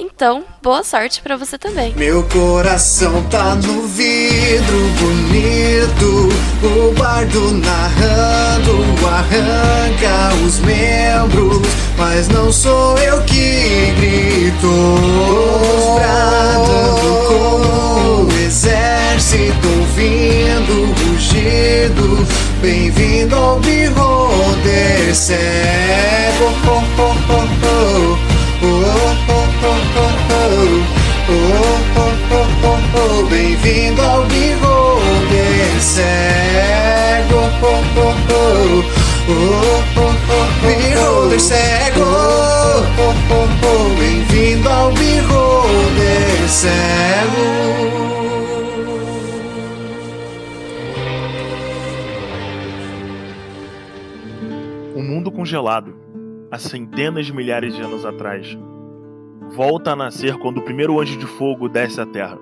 Então, boa sorte para você também. Meu coração tá no vidro bonito, o bardo narrando arranca os membros, mas não sou eu que grito. Bradando como um exército, ouvindo rugido. Bem-vindo ao Beholder cego. Oh, oh, oh, oh. Oh, oh, Bem-vindo ao cego. Oh, oh, oh, Beholder cego. Bem-vindo ao Beholder cego. Um mundo congelado, há centenas de milhares de anos atrás, volta a nascer quando o primeiro anjo de fogo desce à Terra.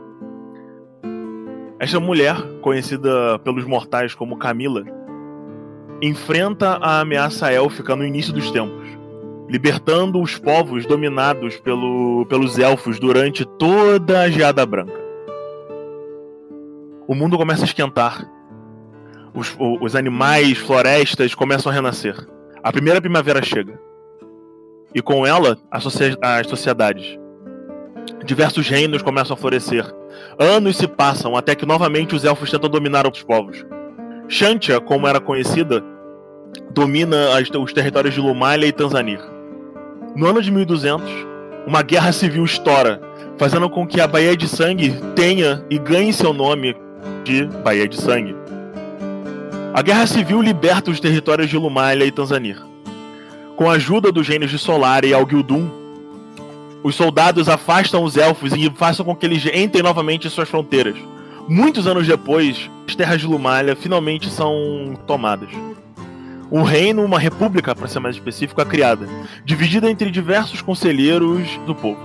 Esta mulher, conhecida pelos mortais como Camila, enfrenta a ameaça élfica no início dos tempos, libertando os povos dominados pelo, pelos elfos durante toda a Geada Branca. O mundo começa a esquentar. Os, os animais, florestas começam a renascer. A primeira primavera chega e com ela as, sociedades. Diversos reinos começam a florescer. Anos se passam até que novamente os elfos tentam dominar outros povos. Shantia, como era conhecida, domina as, os territórios de Lumalia e Tanzanir. No ano de 1200, uma guerra civil estoura, fazendo com que a Baía de Sangue tenha e ganhe seu nome de Baía de Sangue. A guerra civil liberta os territórios de Lumalia e Tanzanir. Com a ajuda dos gênios de Solar e Algildum, os soldados afastam os elfos e façam com que eles entrem novamente em suas fronteiras. Muitos anos depois, as terras de Lumalia finalmente são tomadas. Um reino, uma república, para ser mais específico, é criada, dividida entre diversos conselheiros do povo.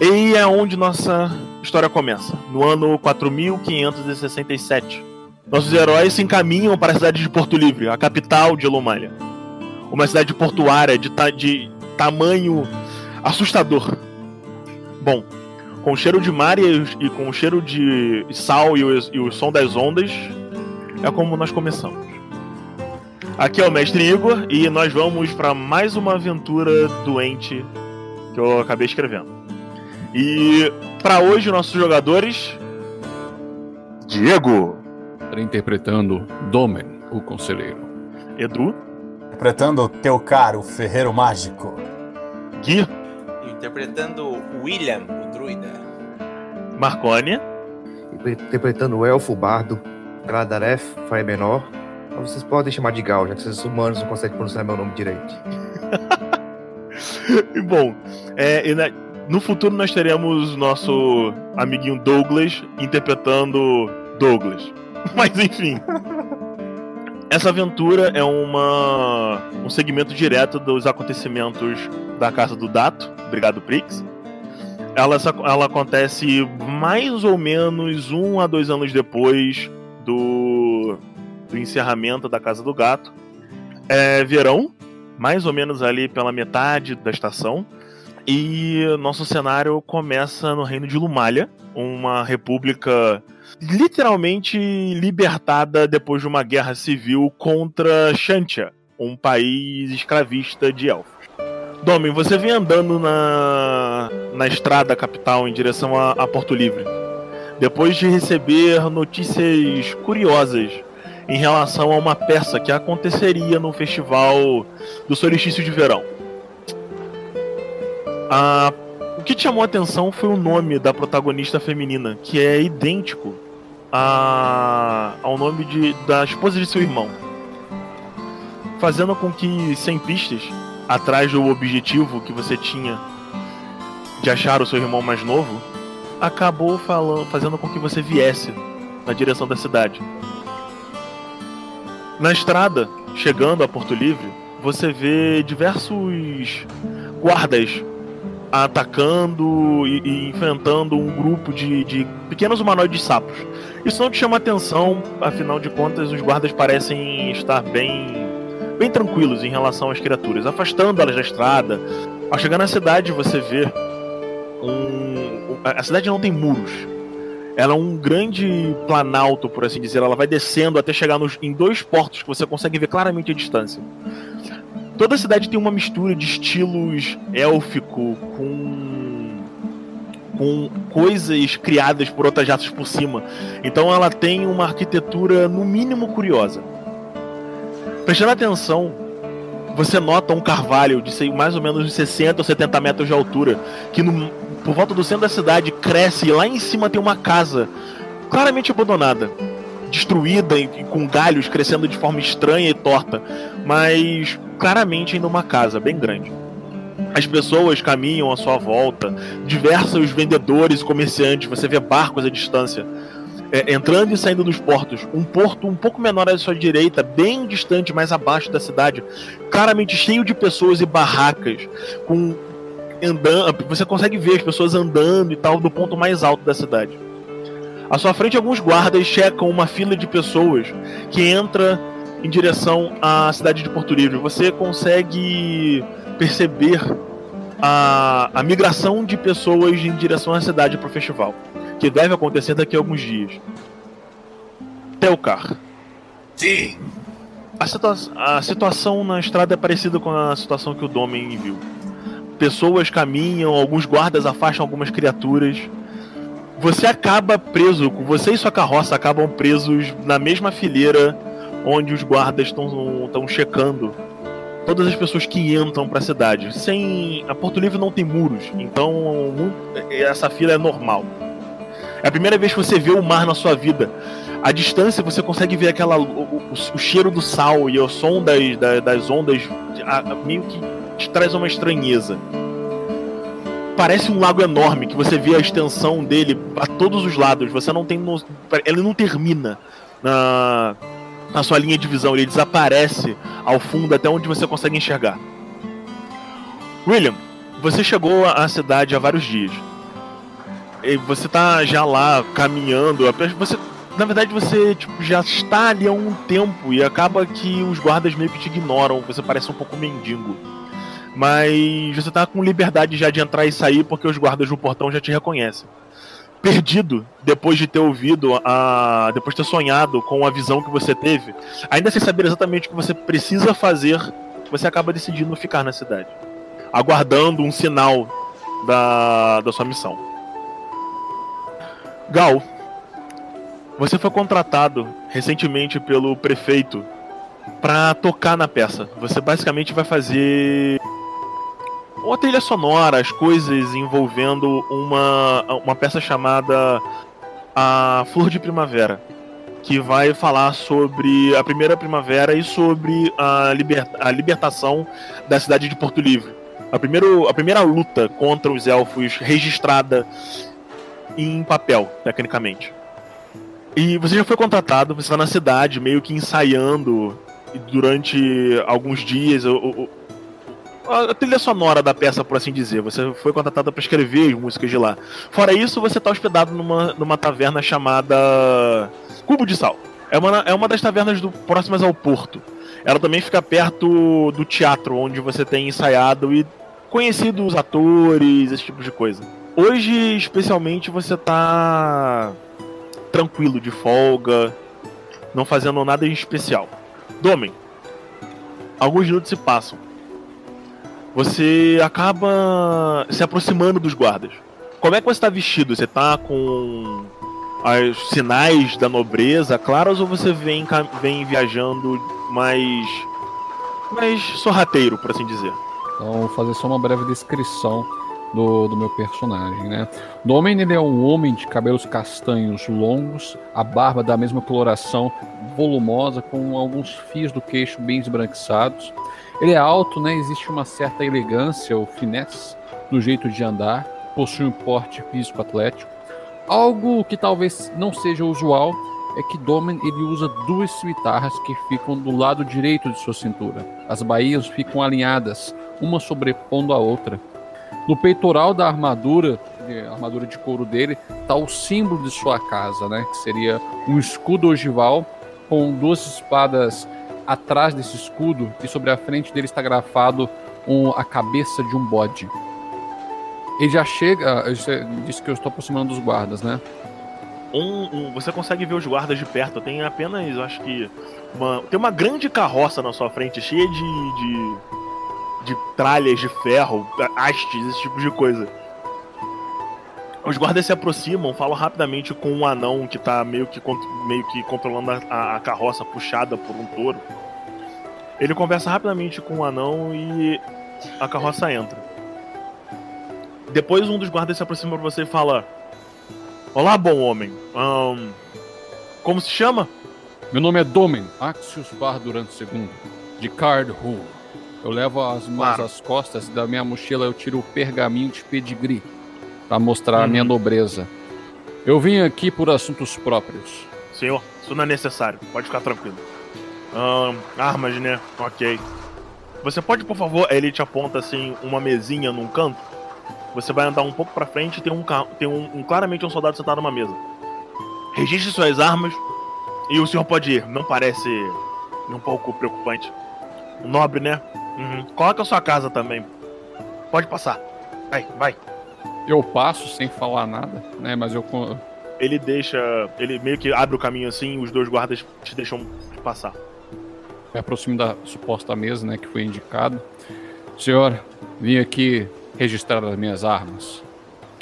E é onde nossa história começa, no ano 4567. Nossos heróis se encaminham para a cidade de Porto Livre, a capital de Lumalia uma cidade portuária de, ta de tamanho assustador. Bom, com o cheiro de mar e, e com o cheiro de sal e o, e o som das ondas, é como nós começamos. Aqui é o Mestre Igor e nós vamos para mais uma aventura doente que eu acabei escrevendo. E para hoje, nossos jogadores. Diego. Interpretando Domen, o conselheiro. Edu interpretando teu caro ferreiro mágico. Gui. Interpretando William, o druida. Marconi. Interpretando o elfo bardo, Gladareth, Fire Menor. Vocês podem chamar de Gal, já que vocês humanos não conseguem pronunciar meu nome direito. Bom, é, No futuro nós teremos nosso amiguinho Douglas interpretando Douglas. Mas enfim. Essa aventura é uma um segmento direto dos acontecimentos da casa do Dato. Obrigado, Prix. Ela, ela acontece mais ou menos um a dois anos depois do, do encerramento da Casa do Gato. É verão, mais ou menos ali pela metade da estação. E nosso cenário começa no reino de Lumalha, uma república literalmente libertada depois de uma guerra civil contra Shantia, um país escravista de elfos. Domen, você vem andando na, na estrada capital em direção a, a Porto Livre, depois de receber notícias curiosas em relação a uma peça que aconteceria no festival do solstício de verão. A o que chamou a atenção foi o nome da protagonista feminina, que é idêntico a, ao nome de, da esposa de seu irmão. Fazendo com que, sem pistas, atrás do objetivo que você tinha de achar o seu irmão mais novo, acabou falando, fazendo com que você viesse na direção da cidade. Na estrada, chegando a Porto Livre, você vê diversos guardas atacando e, e, enfrentando um grupo de, de pequenos humanoides sapos. Isso não te chama atenção, afinal de contas, os guardas parecem estar bem, bem tranquilos em relação às criaturas, afastando elas da estrada. Ao chegar na cidade, você vê um. A cidade não tem muros. Ela é um grande planalto, por assim dizer. Ela vai descendo até chegar nos, em dois portos que você consegue ver claramente a distância. Toda a cidade tem uma mistura de estilos élfico com com coisas criadas por outras raças por cima. Então ela tem uma arquitetura no mínimo curiosa. Prestando atenção, você nota um carvalho de mais ou menos 60 ou 70 metros de altura, que no, por volta do centro da cidade cresce e lá em cima tem uma casa claramente abandonada destruída e com galhos crescendo de forma estranha e torta, mas claramente ainda uma casa bem grande. As pessoas caminham à sua volta, diversos vendedores comerciantes, você vê barcos à distância, é, entrando e saindo dos portos. Um porto um pouco menor à sua direita, bem distante, mais abaixo da cidade, claramente cheio de pessoas e barracas, com andando, você consegue ver as pessoas andando e tal do ponto mais alto da cidade. À sua frente, alguns guardas checam uma fila de pessoas que entra em direção à cidade de Porto Livre. Você consegue perceber a, a migração de pessoas em direção à cidade para o festival, que deve acontecer daqui a alguns dias. Telcar. Sim. A, situa a situação na estrada é parecida com a situação que o Domen viu. Pessoas caminham, alguns guardas afastam algumas criaturas você acaba preso, você e sua carroça acabam presos na mesma fileira onde os guardas estão checando todas as pessoas que entram para a cidade. Sem a Porto Livre não tem muros, então essa fila é normal. É a primeira vez que você vê o mar na sua vida. A distância você consegue ver aquela o, o, o cheiro do sal e o som das, das, das ondas meio que te traz uma estranheza parece um lago enorme que você vê a extensão dele a todos os lados. Você não tem. No... Ele não termina na, na sua linha de visão, ele desaparece ao fundo até onde você consegue enxergar. William, você chegou à cidade há vários dias. E você tá já lá caminhando. Você, na verdade, você tipo, já está ali há um tempo e acaba que os guardas meio que te ignoram. Você parece um pouco mendigo mas você tá com liberdade já de entrar e sair porque os guardas no portão já te reconhecem. Perdido, depois de ter ouvido, a, depois de ter sonhado com a visão que você teve, ainda sem saber exatamente o que você precisa fazer, você acaba decidindo ficar na cidade, aguardando um sinal da, da sua missão. Gal, você foi contratado recentemente pelo prefeito para tocar na peça. Você basicamente vai fazer uma trilha sonora, as coisas envolvendo uma, uma peça chamada A Flor de Primavera, que vai falar sobre a primeira primavera e sobre a, liber, a libertação da cidade de Porto Livre. A, primeiro, a primeira luta contra os elfos registrada em papel, tecnicamente. E você já foi contratado, você está na cidade, meio que ensaiando durante alguns dias a trilha sonora da peça, por assim dizer. Você foi contratado para escrever as músicas de lá. Fora isso, você está hospedado numa, numa taverna chamada Cubo de Sal. É uma, é uma das tavernas do, próximas ao porto. Ela também fica perto do teatro, onde você tem ensaiado e conhecido os atores, esse tipo de coisa. Hoje, especialmente, você tá tranquilo, de folga, não fazendo nada em especial. Domen, alguns minutos se passam. Você acaba se aproximando dos guardas. Como é que você está vestido? Você tá com os sinais da nobreza claros ou você vem, vem viajando mais. mais sorrateiro, por assim dizer? Então, vou fazer só uma breve descrição do, do meu personagem, né? Domen ele é um homem de cabelos castanhos longos, a barba da mesma coloração, volumosa, com alguns fios do queixo bem esbranquiçados. Ele é alto, né? Existe uma certa elegância ou finesse no jeito de andar, possui um porte físico atlético. Algo que talvez não seja usual é que Domen ele usa duas cimitarras que ficam do lado direito de sua cintura. As baías ficam alinhadas, uma sobrepondo a outra. No peitoral da armadura, armadura de couro dele, está o símbolo de sua casa, né? Que seria um escudo ogival com duas espadas atrás desse escudo e sobre a frente dele está grafado um, a cabeça de um bode. Ele já chega. Você disse que eu estou aproximando dos guardas, né? Um, um, você consegue ver os guardas de perto. Tem apenas, eu acho que. Uma, tem uma grande carroça na sua frente, cheia de, de de tralhas de ferro, hastes, esse tipo de coisa. Os guardas se aproximam, falam rapidamente com um anão que tá meio que, meio que controlando a, a carroça puxada por um touro. Ele conversa rapidamente com o anão e a carroça entra. Depois um dos guardas se aproxima pra você e fala: Olá, bom homem. Um, como se chama? Meu nome é Domen Axios Bardurante II, de Card Hull. Eu levo as mãos claro. às costas da minha mochila eu tiro o pergaminho de pedigree para mostrar a minha uhum. nobreza. Eu vim aqui por assuntos próprios. Senhor, isso não é necessário. Pode ficar tranquilo. Um, armas, né? Ok. Você pode, por favor, ele te aponta assim uma mesinha num canto. Você vai andar um pouco para frente e tem um, tem um, um claramente um soldado sentado numa mesa. Registre suas armas e o senhor pode ir. Não parece um pouco preocupante. Nobre, né? Uhum. Coloca a sua casa também. Pode passar. Vai, vai. Eu passo sem falar nada, né? Mas eu. Ele deixa. Ele meio que abre o caminho assim, os dois guardas te deixam passar. Me aproximo da suposta mesa, né? Que foi indicado. Senhor, vim aqui registrar as minhas armas.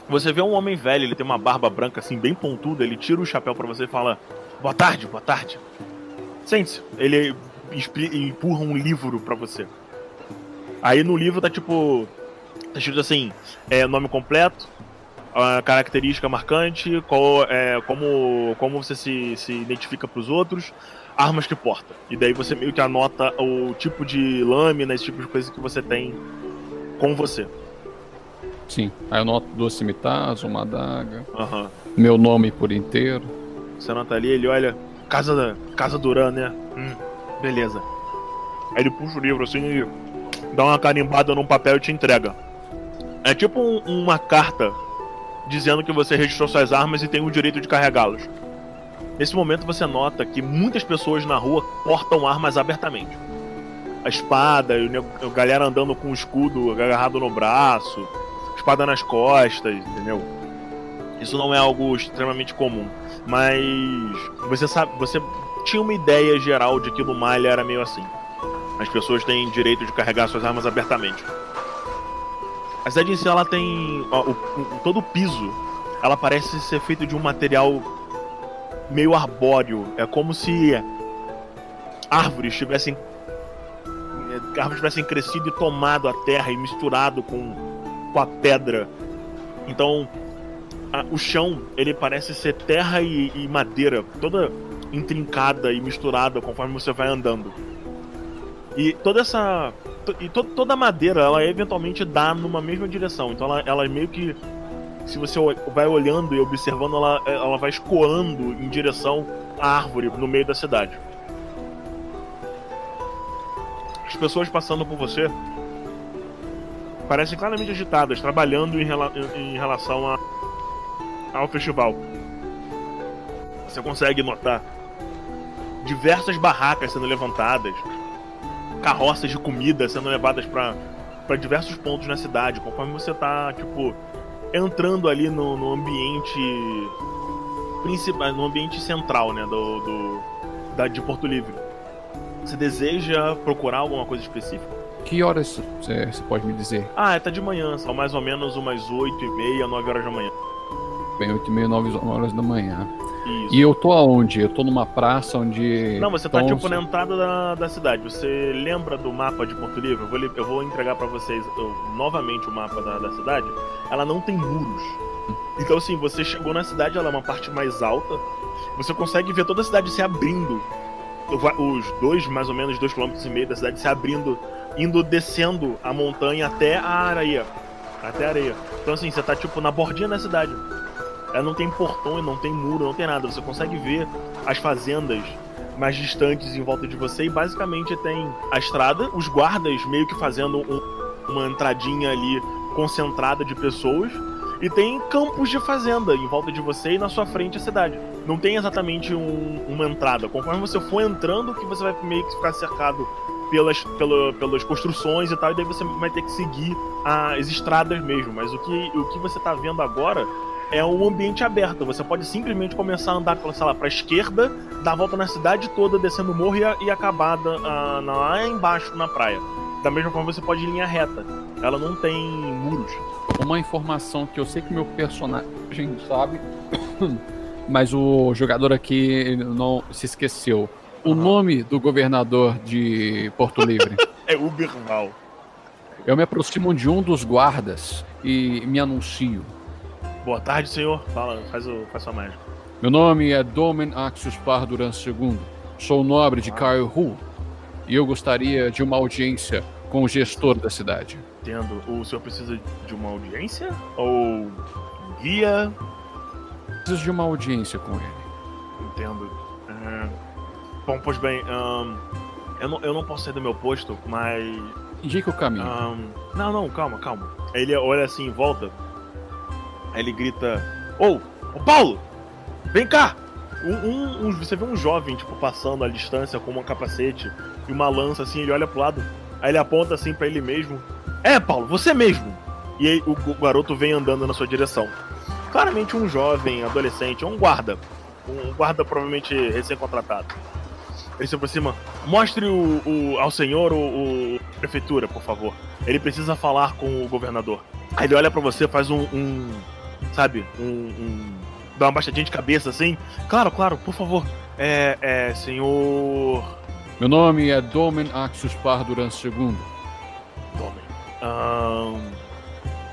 Você vê um homem velho, ele tem uma barba branca assim, bem pontuda, ele tira o chapéu para você e fala: Boa tarde, boa tarde. Sente-se. Ele empurra um livro para você. Aí no livro tá tipo. Tá escrito assim: é, nome completo, a característica marcante, qual, é, como, como você se, se identifica pros outros, armas que porta. E daí você meio que anota o tipo de lâmina, esse tipo de coisa que você tem com você. Sim, aí eu anoto duas cimitarras, uma adaga, uhum. meu nome por inteiro. Você anota ali, ele olha, Casa, casa Duran, né? Hum, beleza. Aí ele puxa o livro assim e dá uma carimbada num papel e te entrega. É tipo um, uma carta dizendo que você registrou suas armas e tem o direito de carregá-los. Nesse momento você nota que muitas pessoas na rua portam armas abertamente. A espada, a galera andando com o escudo agarrado no braço, espada nas costas, entendeu? Isso não é algo extremamente comum, mas você sabe, você tinha uma ideia geral de que no Malha era meio assim. As pessoas têm direito de carregar suas armas abertamente. A cidade em si ela tem o, o, todo o piso, ela parece ser feito de um material meio arbóreo. É como se árvores tivessem árvores tivessem crescido e tomado a terra e misturado com, com a pedra. Então, a, o chão ele parece ser terra e, e madeira, toda intrincada e misturada conforme você vai andando. E toda essa. E to- toda a madeira, ela eventualmente dá numa mesma direção. Então ela, ela meio que. Se você vai olhando e observando, ela, ela vai escoando em direção à árvore no meio da cidade. As pessoas passando por você parecem claramente agitadas, trabalhando em, rela- em relação a- ao festival. Você consegue notar diversas barracas sendo levantadas, carroças de comida sendo levadas para diversos pontos na cidade, conforme você tá, tipo, entrando ali no, no ambiente principal, no ambiente central, né, do, do da, de Porto Livre. Você deseja procurar alguma coisa específica? Que horas você pode me dizer? Ah, é, tá de manhã, são mais ou menos umas 8 e meia, 9 horas da manhã. Bem, 8 e meia, 9 horas da manhã. Isso. E eu tô aonde? Eu tô numa praça onde. Não, você tá estão- tipo na entrada da, da cidade. Você lembra do mapa de Porto Livre? Eu vou, eu vou entregar pra vocês eu, novamente o mapa da, da cidade. Ela não tem muros. Então, assim, você chegou na cidade, ela é uma parte mais alta. Você consegue ver toda a cidade se abrindo. Os dois, mais ou menos, dois quilômetros e meio da cidade se abrindo, indo descendo a montanha até a areia. Até a areia. Então, assim, você tá tipo na bordinha da cidade. Ela não tem portão, não tem muro, não tem nada. Você consegue ver as fazendas mais distantes em volta de você e basicamente tem a estrada, os guardas meio que fazendo um- uma entradinha ali concentrada de pessoas e tem campos de fazenda em volta de você e na sua frente a cidade. Não tem exatamente um- uma entrada. Conforme você for entrando, que você vai meio que ficar cercado pelas, pela- pelas construções e tal, e daí você vai ter que seguir as estradas mesmo. Mas o que, o que você tá vendo agora é um ambiente aberto. Você pode simplesmente começar a andar, pela, sei lá, pra esquerda, dar a volta na cidade toda, descendo o morro e, e acabar da- ah, lá embaixo na praia. Da mesma forma, você pode ir em linha reta. Ela não tem muros. Uma informação que eu sei que meu personagem sabe, mas o jogador aqui não se esqueceu. O Aham. nome do governador de Porto Livre. É Uberval. eu me aproximo de um dos guardas e me anuncio. Boa tarde, senhor. Fala, faz, o, faz sua mágica. Meu nome é Domen Axios Parduran II. Sou nobre de Carhu e eu gostaria de uma audiência com o gestor da cidade. Entendo. O senhor precisa de uma audiência? Ou guia? Preciso de uma audiência com ele. Entendo. É, Bom, pois bem, eu, não, eu não posso sair do meu posto, mas Indique o caminho. Não, não, calma, calma. Ele olha assim em volta. Aí ele grita: Ô, ô Paulo! Vem cá! Um, um- você vê um jovem, tipo, passando à distância com um capacete e uma lança assim, ele olha pro lado. Aí ele aponta assim pra ele mesmo. É, Paulo, você mesmo! E aí o, o garoto vem andando na sua direção. Claramente um jovem, adolescente, um guarda. Um guarda provavelmente recém-contratado. Ele se aproxima. Mostre o, o- ao senhor o, o prefeitura, por favor. Ele precisa falar com o governador. Aí ele olha pra você, faz um, um- sabe, um, um- dá uma baixadinha de cabeça assim. Claro, claro, por favor. É, é, senhor Meu nome é Domen Axios Parduran II.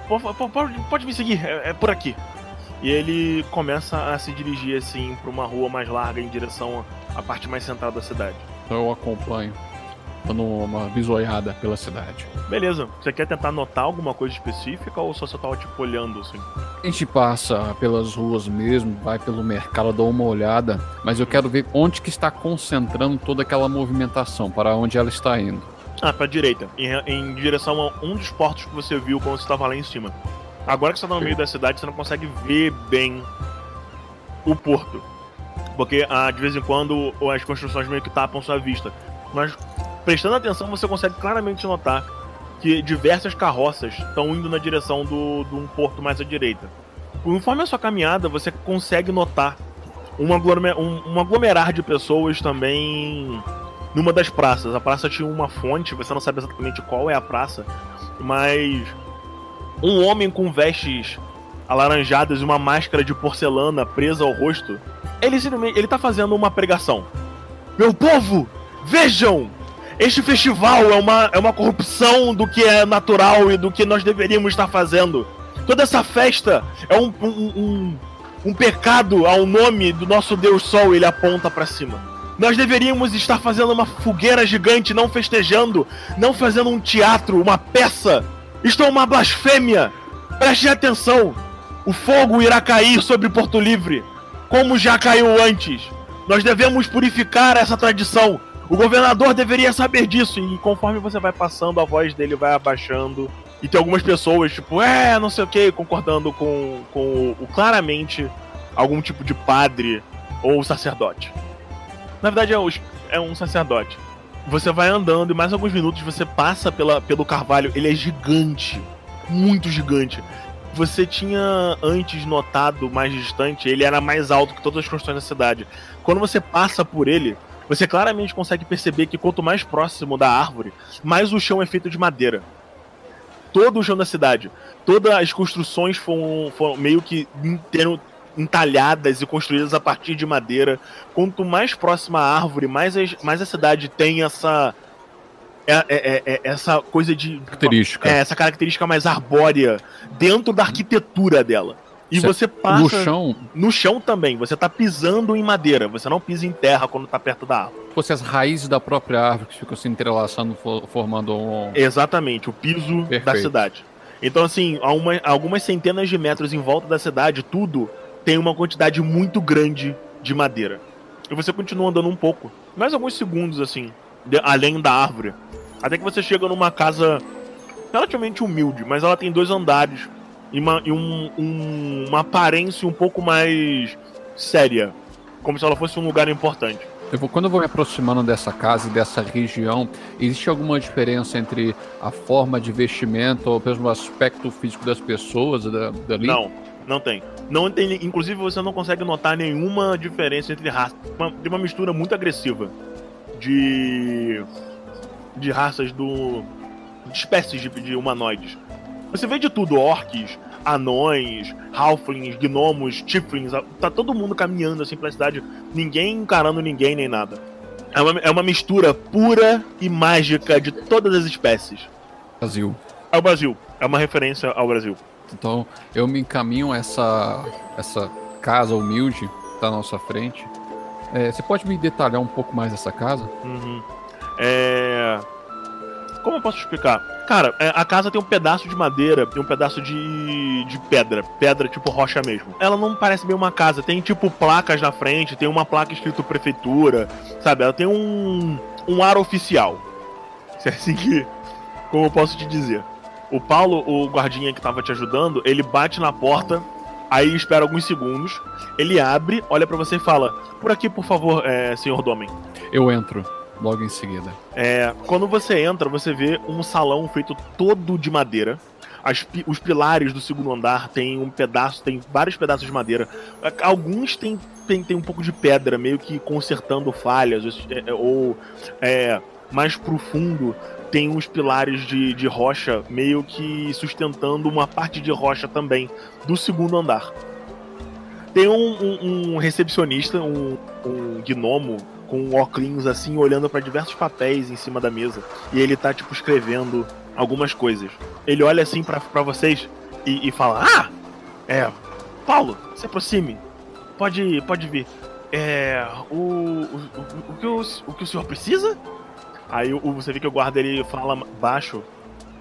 Po- po- pode, pode me seguir, é, é por aqui. E ele começa a se dirigir assim pra uma rua mais larga em direção à parte mais central da cidade. Então eu acompanho, dando uma bisoiada pela cidade. Beleza, você quer tentar notar alguma coisa específica ou só você tava tipo olhando assim? A gente passa pelas ruas mesmo, vai pelo mercado, dá uma olhada, mas eu quero ver onde que está concentrando toda aquela movimentação, para onde ela está indo. Ah, pra direita, em, em direção a um dos portos que você viu quando você tava lá em cima. Agora que você tá no meio da cidade, você não consegue ver bem o porto. Porque ah, de vez em quando as construções meio que tapam sua vista. Mas prestando atenção, você consegue claramente notar que diversas carroças estão indo na direção do, de um porto mais à direita. Conforme a sua caminhada, você consegue notar um, aglome- um- um aglomerar de pessoas também numa das praças. A praça tinha uma fonte, você não sabe exatamente qual é a praça, mas um homem com vestes alaranjadas e uma máscara de porcelana presa ao rosto, ele ele tá fazendo uma pregação. Meu povo, vejam! Este festival é uma, é uma corrupção do que é natural e do que nós deveríamos estar fazendo. Toda essa festa é um, um, um, um pecado ao nome do nosso Deus Sol, ele aponta pra cima. Nós deveríamos estar fazendo uma fogueira gigante, não festejando, não fazendo um teatro, uma peça. Isto é uma blasfêmia. Preste atenção. O fogo irá cair sobre Porto Livre, como já caiu antes. Nós devemos purificar essa tradição. O governador deveria saber disso. E conforme você vai passando, a voz dele vai abaixando. E tem algumas pessoas, tipo, é, não sei o que, concordando com, com o claramente algum tipo de padre ou sacerdote. Na verdade, é, os- é um sacerdote. Você vai andando e mais alguns minutos você passa pela, pelo carvalho. Ele é gigante. Muito gigante. Você tinha antes notado mais distante, ele era mais alto que todas as construções da cidade. Quando você passa por ele, você claramente consegue perceber que quanto mais próximo da árvore, mais o chão é feito de madeira. Todo o chão da cidade, todas as construções foram, foram meio que inteiro entalhadas e construídas a partir de madeira. Quanto mais próxima à árvore, mais, as- mais a cidade tem essa é, é- é- é- essa coisa de Característica. é, essa característica mais arbórea dentro da arquitetura dela. E Certo. você passa No chão, no chão também, você tá pisando em madeira, você não pisa em terra quando tá perto da árvore. fosse as raízes da própria árvore que ficam se entrelaçando, fo- formando um. Exatamente, o piso da Perfeito. cidade. Então, assim, a uma- algumas centenas de metros em volta da cidade, tudo tem uma quantidade muito grande de madeira. E você continua andando um pouco, mais alguns segundos, assim, de- além da árvore. Até que você chega numa casa relativamente humilde, mas ela tem dois andares e, uma, e um- um- uma aparência um pouco mais séria. Como se ela fosse um lugar importante. Eu vou- quando eu vou me aproximando dessa casa e dessa região, existe alguma diferença entre a forma de vestimento ou mesmo o aspecto físico das pessoas da, dali? Não, não tem. Não tem. Inclusive você não consegue notar nenhuma diferença entre raças. Tem uma mistura muito agressiva de. de raças do. de espécies de, de humanoides. Você vê de tudo, orcs, anões, halflings, gnomos, tieflings, tá todo mundo caminhando assim pela cidade, ninguém encarando ninguém nem nada. É uma, é uma mistura pura e mágica de todas as espécies. Brasil. É o Brasil, é uma referência ao Brasil. Então eu me encaminho a essa, essa casa humilde tá à nossa frente. É, você pode me detalhar um pouco mais dessa casa? Uhum. É. Como eu posso explicar? Cara, é, a casa tem um pedaço de madeira e um pedaço de, de pedra. Pedra tipo rocha mesmo. Ela não parece bem uma casa. Tem tipo placas na frente, tem uma placa escrito prefeitura, sabe? Ela tem um, um ar oficial. Se é assim que. Como eu posso te dizer? O Paulo, o guardinha que tava te ajudando, ele bate na porta, aí espera alguns segundos, ele abre, olha pra você e fala: Por aqui, por favor, é, senhor Domen. Eu entro logo em seguida. É, quando você entra, você vê um salão feito todo de madeira. As os pilares do segundo andar tem um pedaço, tem vários pedaços de madeira. Alguns tem, tem, tem um pouco de pedra, meio que consertando falhas. é, é, Ou é, mais pro fundo tem uns pilares de, de rocha, meio que sustentando uma parte de rocha também do segundo andar. Tem um, um- um recepcionista, um, um gnomo com óculos assim, olhando para diversos papéis em cima da mesa. E ele tá, tipo, escrevendo algumas coisas. Ele olha assim pra vocês e, e fala: Ah! É. Paulo, se aproxime. Pode, pode vir. É. O. O, o, o que, o, o que o senhor precisa? Aí o, você vê que o guarda ele fala baixo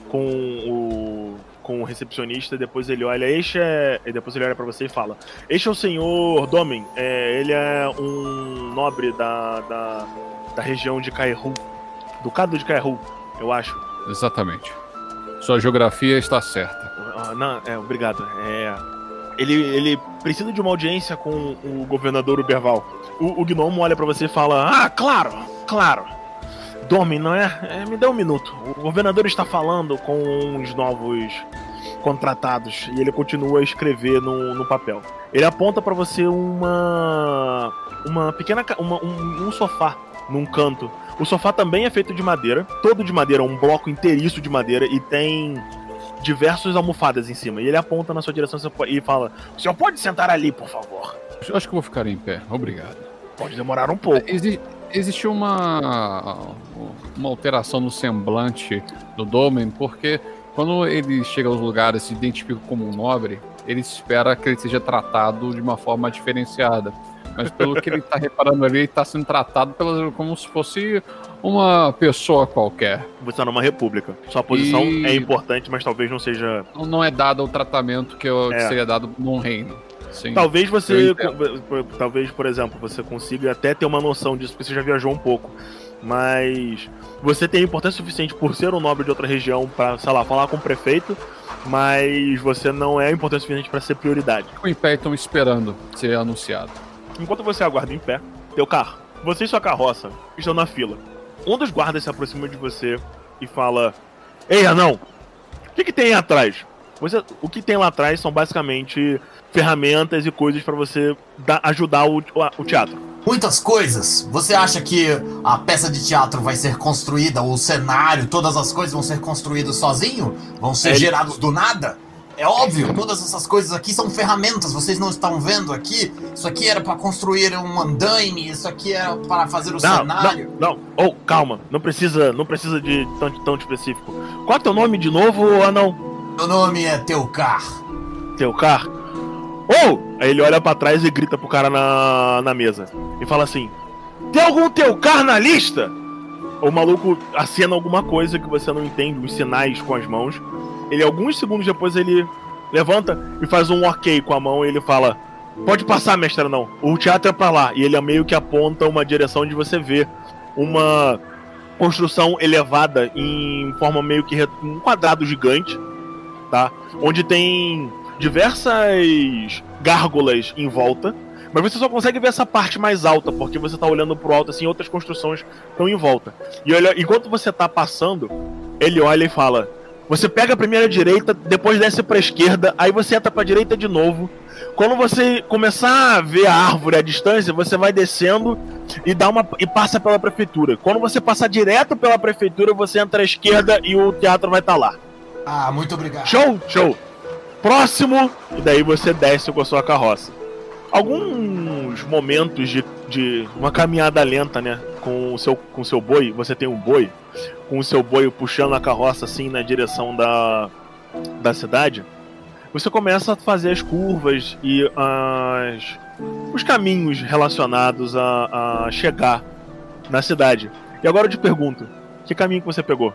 com o. Com o recepcionista, depois ele olha, este é. E depois ele olha pra você e fala: Este é o senhor Domen. É, ele é um nobre da, da, da região de Kaeru. Ducado de Kaeru, eu acho. Exatamente. Sua geografia está certa. Ah, não, é, obrigado. É, ele, ele precisa de uma audiência com o governador Uberval. O, o gnomo olha pra você e fala: Ah, claro, claro. Domen, não é? É, Me dê um minuto. O governador está falando com os novos contratados e ele continua a escrever no, no papel. Ele aponta pra você uma uma pequena uma, um, um sofá num canto. O sofá também é feito de madeira, todo de madeira, um bloco inteiriço de madeira e tem diversas almofadas em cima. E ele aponta na sua direção e fala: "O senhor pode sentar ali, por favor?" Eu acho que eu vou ficar em pé. Obrigado. Pode demorar um pouco. Exi existe uma, uma alteração no semblante do Domen, porque Quando ele chega aos lugares e se identifica como um nobre, ele espera que ele seja tratado de uma forma diferenciada. Mas pelo que ele está reparando ali, ele está sendo tratado pela, como se fosse uma pessoa qualquer. Você está numa república. Sua posição E- é importante, mas talvez não seja. Não- é dado o tratamento que, eu- que É. seria dado num reino. Sim. Talvez você. Talvez, por exemplo, você consiga até ter uma noção disso, porque você já viajou um pouco. Mas você tem importância suficiente por ser um nobre de outra região para, sei lá, falar com o prefeito, mas você não é importante o suficiente para ser prioridade. O Império estão esperando ser anunciado. Enquanto você aguarda em pé, teu carro, você e sua carroça estão na fila. Um dos guardas se aproxima de você e fala: Ei, anão, o que, que tem aí atrás? Você, o que tem lá atrás são basicamente ferramentas e coisas para você dar- ajudar o, o- teatro. Muitas coisas. Você acha que a peça de teatro vai ser construída, o cenário, todas as coisas vão ser construídas sozinho? Vão ser É, gerados do nada? É óbvio, todas essas coisas aqui são ferramentas, vocês não estão vendo aqui? Isso aqui era para construir um andaime, isso aqui era para fazer o cenário. não, não. Oh, calma. Não precisa, não precisa de tão, tão específico. Qual é teu nome de novo, anão? Meu nome é Teucar. Teu carro? Ou! Aí ele olha pra trás e grita pro cara na, na mesa. E fala assim: Tem algum teu carro na lista? O maluco acena alguma coisa que você não entende, os sinais com as mãos. Ele, alguns segundos depois, ele levanta e faz um ok com a mão e ele fala: Pode passar, mestre, não. O teatro é pra lá. E ele meio que aponta uma direção onde você vê uma construção elevada em forma meio que um quadrado gigante, tá? Onde tem diversas gárgulas em volta, mas você só consegue ver essa parte mais alta, porque você tá olhando pro alto assim, outras construções estão em volta. E olha, enquanto você tá passando, ele olha e fala: "Você pega a primeira direita, depois desce pra esquerda, aí você entra pra direita de novo. Quando você começar a ver a árvore à distância, você vai descendo e dá uma e passa pela prefeitura. Quando você passar direto pela prefeitura, você entra à esquerda e o teatro vai estar lá. Ah, muito obrigado. Show, show. Próximo, e daí você desce com a sua carroça. Alguns momentos de, de uma caminhada lenta, né? Com o seu com o seu boi, você tem um boi, com o seu boi puxando a carroça assim na direção da da cidade. Você começa a fazer as curvas e as os caminhos relacionados a, a chegar na cidade. E agora eu te pergunto, que caminho que você pegou?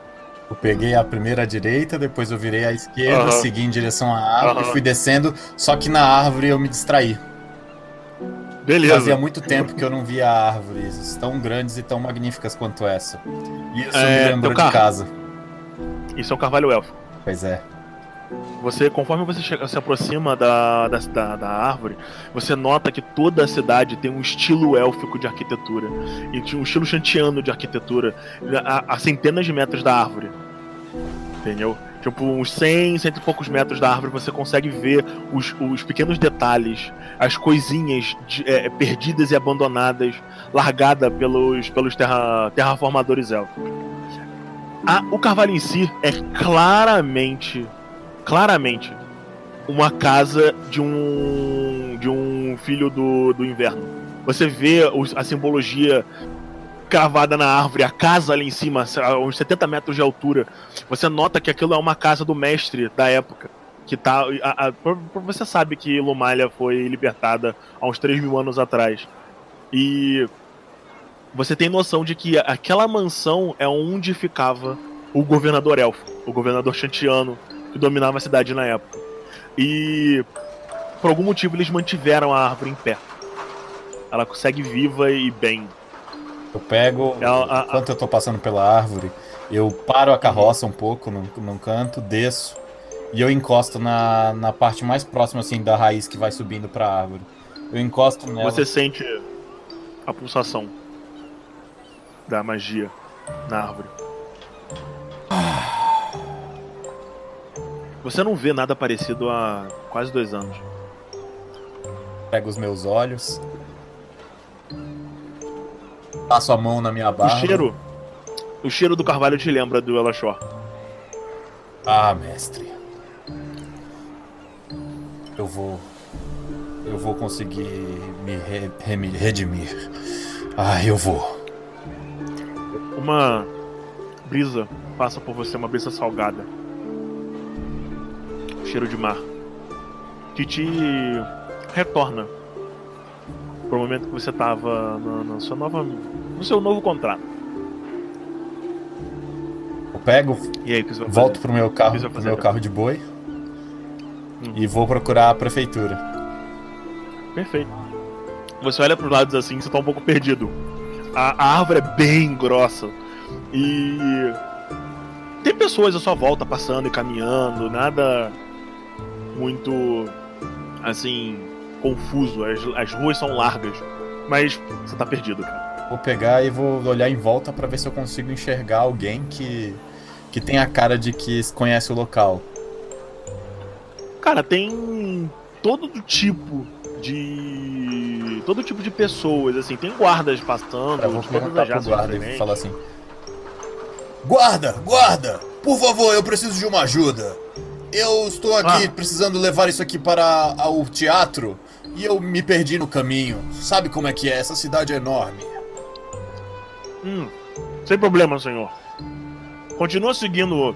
Eu peguei a primeira direita, depois eu virei à esquerda, Aham. segui em direção à árvore, Aham. fui descendo, só que na árvore eu me distraí. Beleza. Fazia muito tempo que eu não via árvores tão grandes e tão magníficas quanto essa. E isso É, me lembrou de casa. Isso é um carvalho elfo. Pois é. Você, conforme você chega- se aproxima da, da, da, árvore, você nota que toda a cidade tem um estilo élfico de arquitetura. E um estilo chantiano de arquitetura a, a centenas de metros da árvore. Entendeu? Tipo, uns 100, cento e poucos metros da árvore você consegue ver os, os pequenos detalhes, as coisinhas de- é, perdidas e abandonadas, largadas pelos, pelos terra, terraformadores élficos. A- o carvalho em si é claramente claramente uma casa de um de um filho do, do inverno. Você vê a simbologia cravada na árvore, a casa ali em cima, a uns 70 metros de altura. Você nota que aquilo é uma casa do mestre da época. Que tá. a- a- você sabe que Lumalha foi libertada há uns 3 mil anos atrás. E você tem noção de que aquela mansão é onde ficava o governador elfo, o governador chantiano, que dominava a cidade na época. E por algum motivo eles mantiveram a árvore em pé. Ela consegue viva e bem. Eu pego, Ela- a- a- enquanto eu tô passando pela árvore, eu paro a carroça um pouco num, num canto, desço e eu encosto na, na parte mais próxima assim da raiz que vai subindo pra árvore. Eu encosto nela. Você sente a pulsação da magia na árvore. Você não vê nada parecido há quase dois anos. Pego os meus olhos. Passo a mão na minha O barba. cheiro. O cheiro do carvalho te lembra do Elashor. Ah, mestre. Eu vou. Eu vou conseguir me re- remi- redimir. Ah, eu vou. Uma brisa passa por você, uma brisa salgada. Cheiro de mar, que te retorna pro momento que você tava na, na sua nova, no seu novo contrato. Eu pego, E aí, volto fazer? pro meu carro, pro meu carro de boi Hum. e vou procurar a prefeitura. Perfeito. Você olha pros lados assim, você tá um pouco perdido. A, a árvore é bem grossa. E. Tem pessoas à sua volta passando e caminhando, nada muito. assim. confuso. As, as ruas são largas. Mas você tá perdido, cara. Vou pegar e vou olhar em volta pra ver se eu consigo enxergar alguém que que tem a cara de que conhece o local. Cara, tem todo tipo de. todo tipo de pessoas, assim. Tem guardas passando, Eu vou perguntar pro guarda e diferentes. falar assim: Guarda, guarda! Por favor, eu preciso de uma ajuda. Eu estou aqui Ah. precisando levar isso aqui para a- o teatro e eu me perdi no caminho. Sabe como é que é? Essa cidade é enorme. Hum, sem problema, senhor. Continua seguindo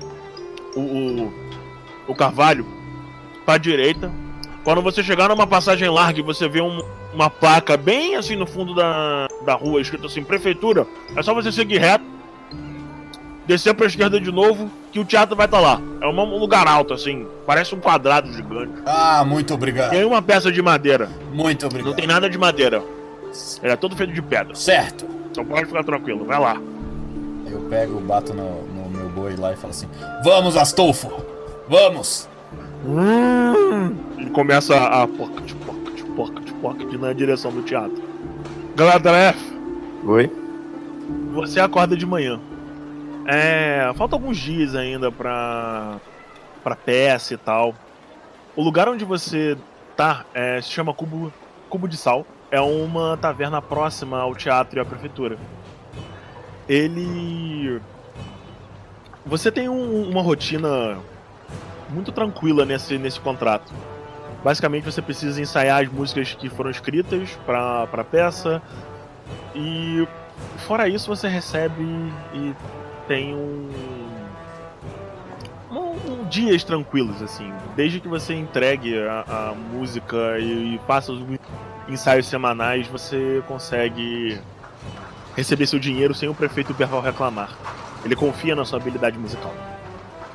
o, o, o carvalho pra direita. Quando você chegar numa passagem larga e você vê um- uma placa bem assim no fundo da, da rua, escrito assim, prefeitura, é só você seguir reto, descer pra esquerda de novo, que o teatro vai estar lá. É um lugar alto, assim, parece um quadrado gigante. Ah, muito obrigado. Tem uma peça de madeira, Muito não obrigado. tem nada de madeira. Ele é todo feito de pedra. Certo. Então pode ficar tranquilo, vai lá. Eu pego, bato no, no meu boi lá e falo assim: Vamos, Astolfo. Vamos. Ele começa a pocket, pocket, pocket, pocket na direção do teatro. Galadriel, Oi? você acorda de manhã. É, falta alguns dias ainda pra pra peça e tal. O lugar onde você tá é, se chama Cubo Cubo de Sal. É uma taverna próxima ao teatro e à prefeitura. Ele você tem um- uma rotina muito tranquila nesse, nesse contrato. Basicamente você precisa ensaiar as músicas que foram escritas para a peça e fora isso você recebe e tem um, um- um dias tranquilos assim, desde que você entregue a, a música e, e os ensaios semanais você consegue receber seu dinheiro sem o prefeito Berval reclamar. Ele confia na sua habilidade musical.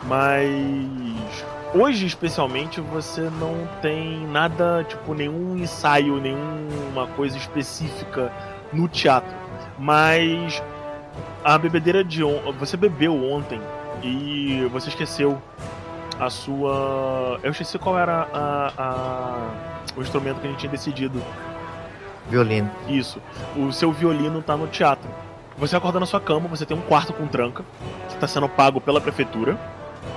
Mas hoje especialmente você não tem nada, tipo, nenhum ensaio, nenhuma coisa específica no teatro. Mas a bebedeira de ontem. Você bebeu ontem e você esqueceu a sua. Eu esqueci qual era a, a- o instrumento que a gente tinha decidido. Violino. Isso. O seu violino tá no teatro. Você acorda na sua cama, você tem um quarto com tranca, que tá sendo pago pela prefeitura.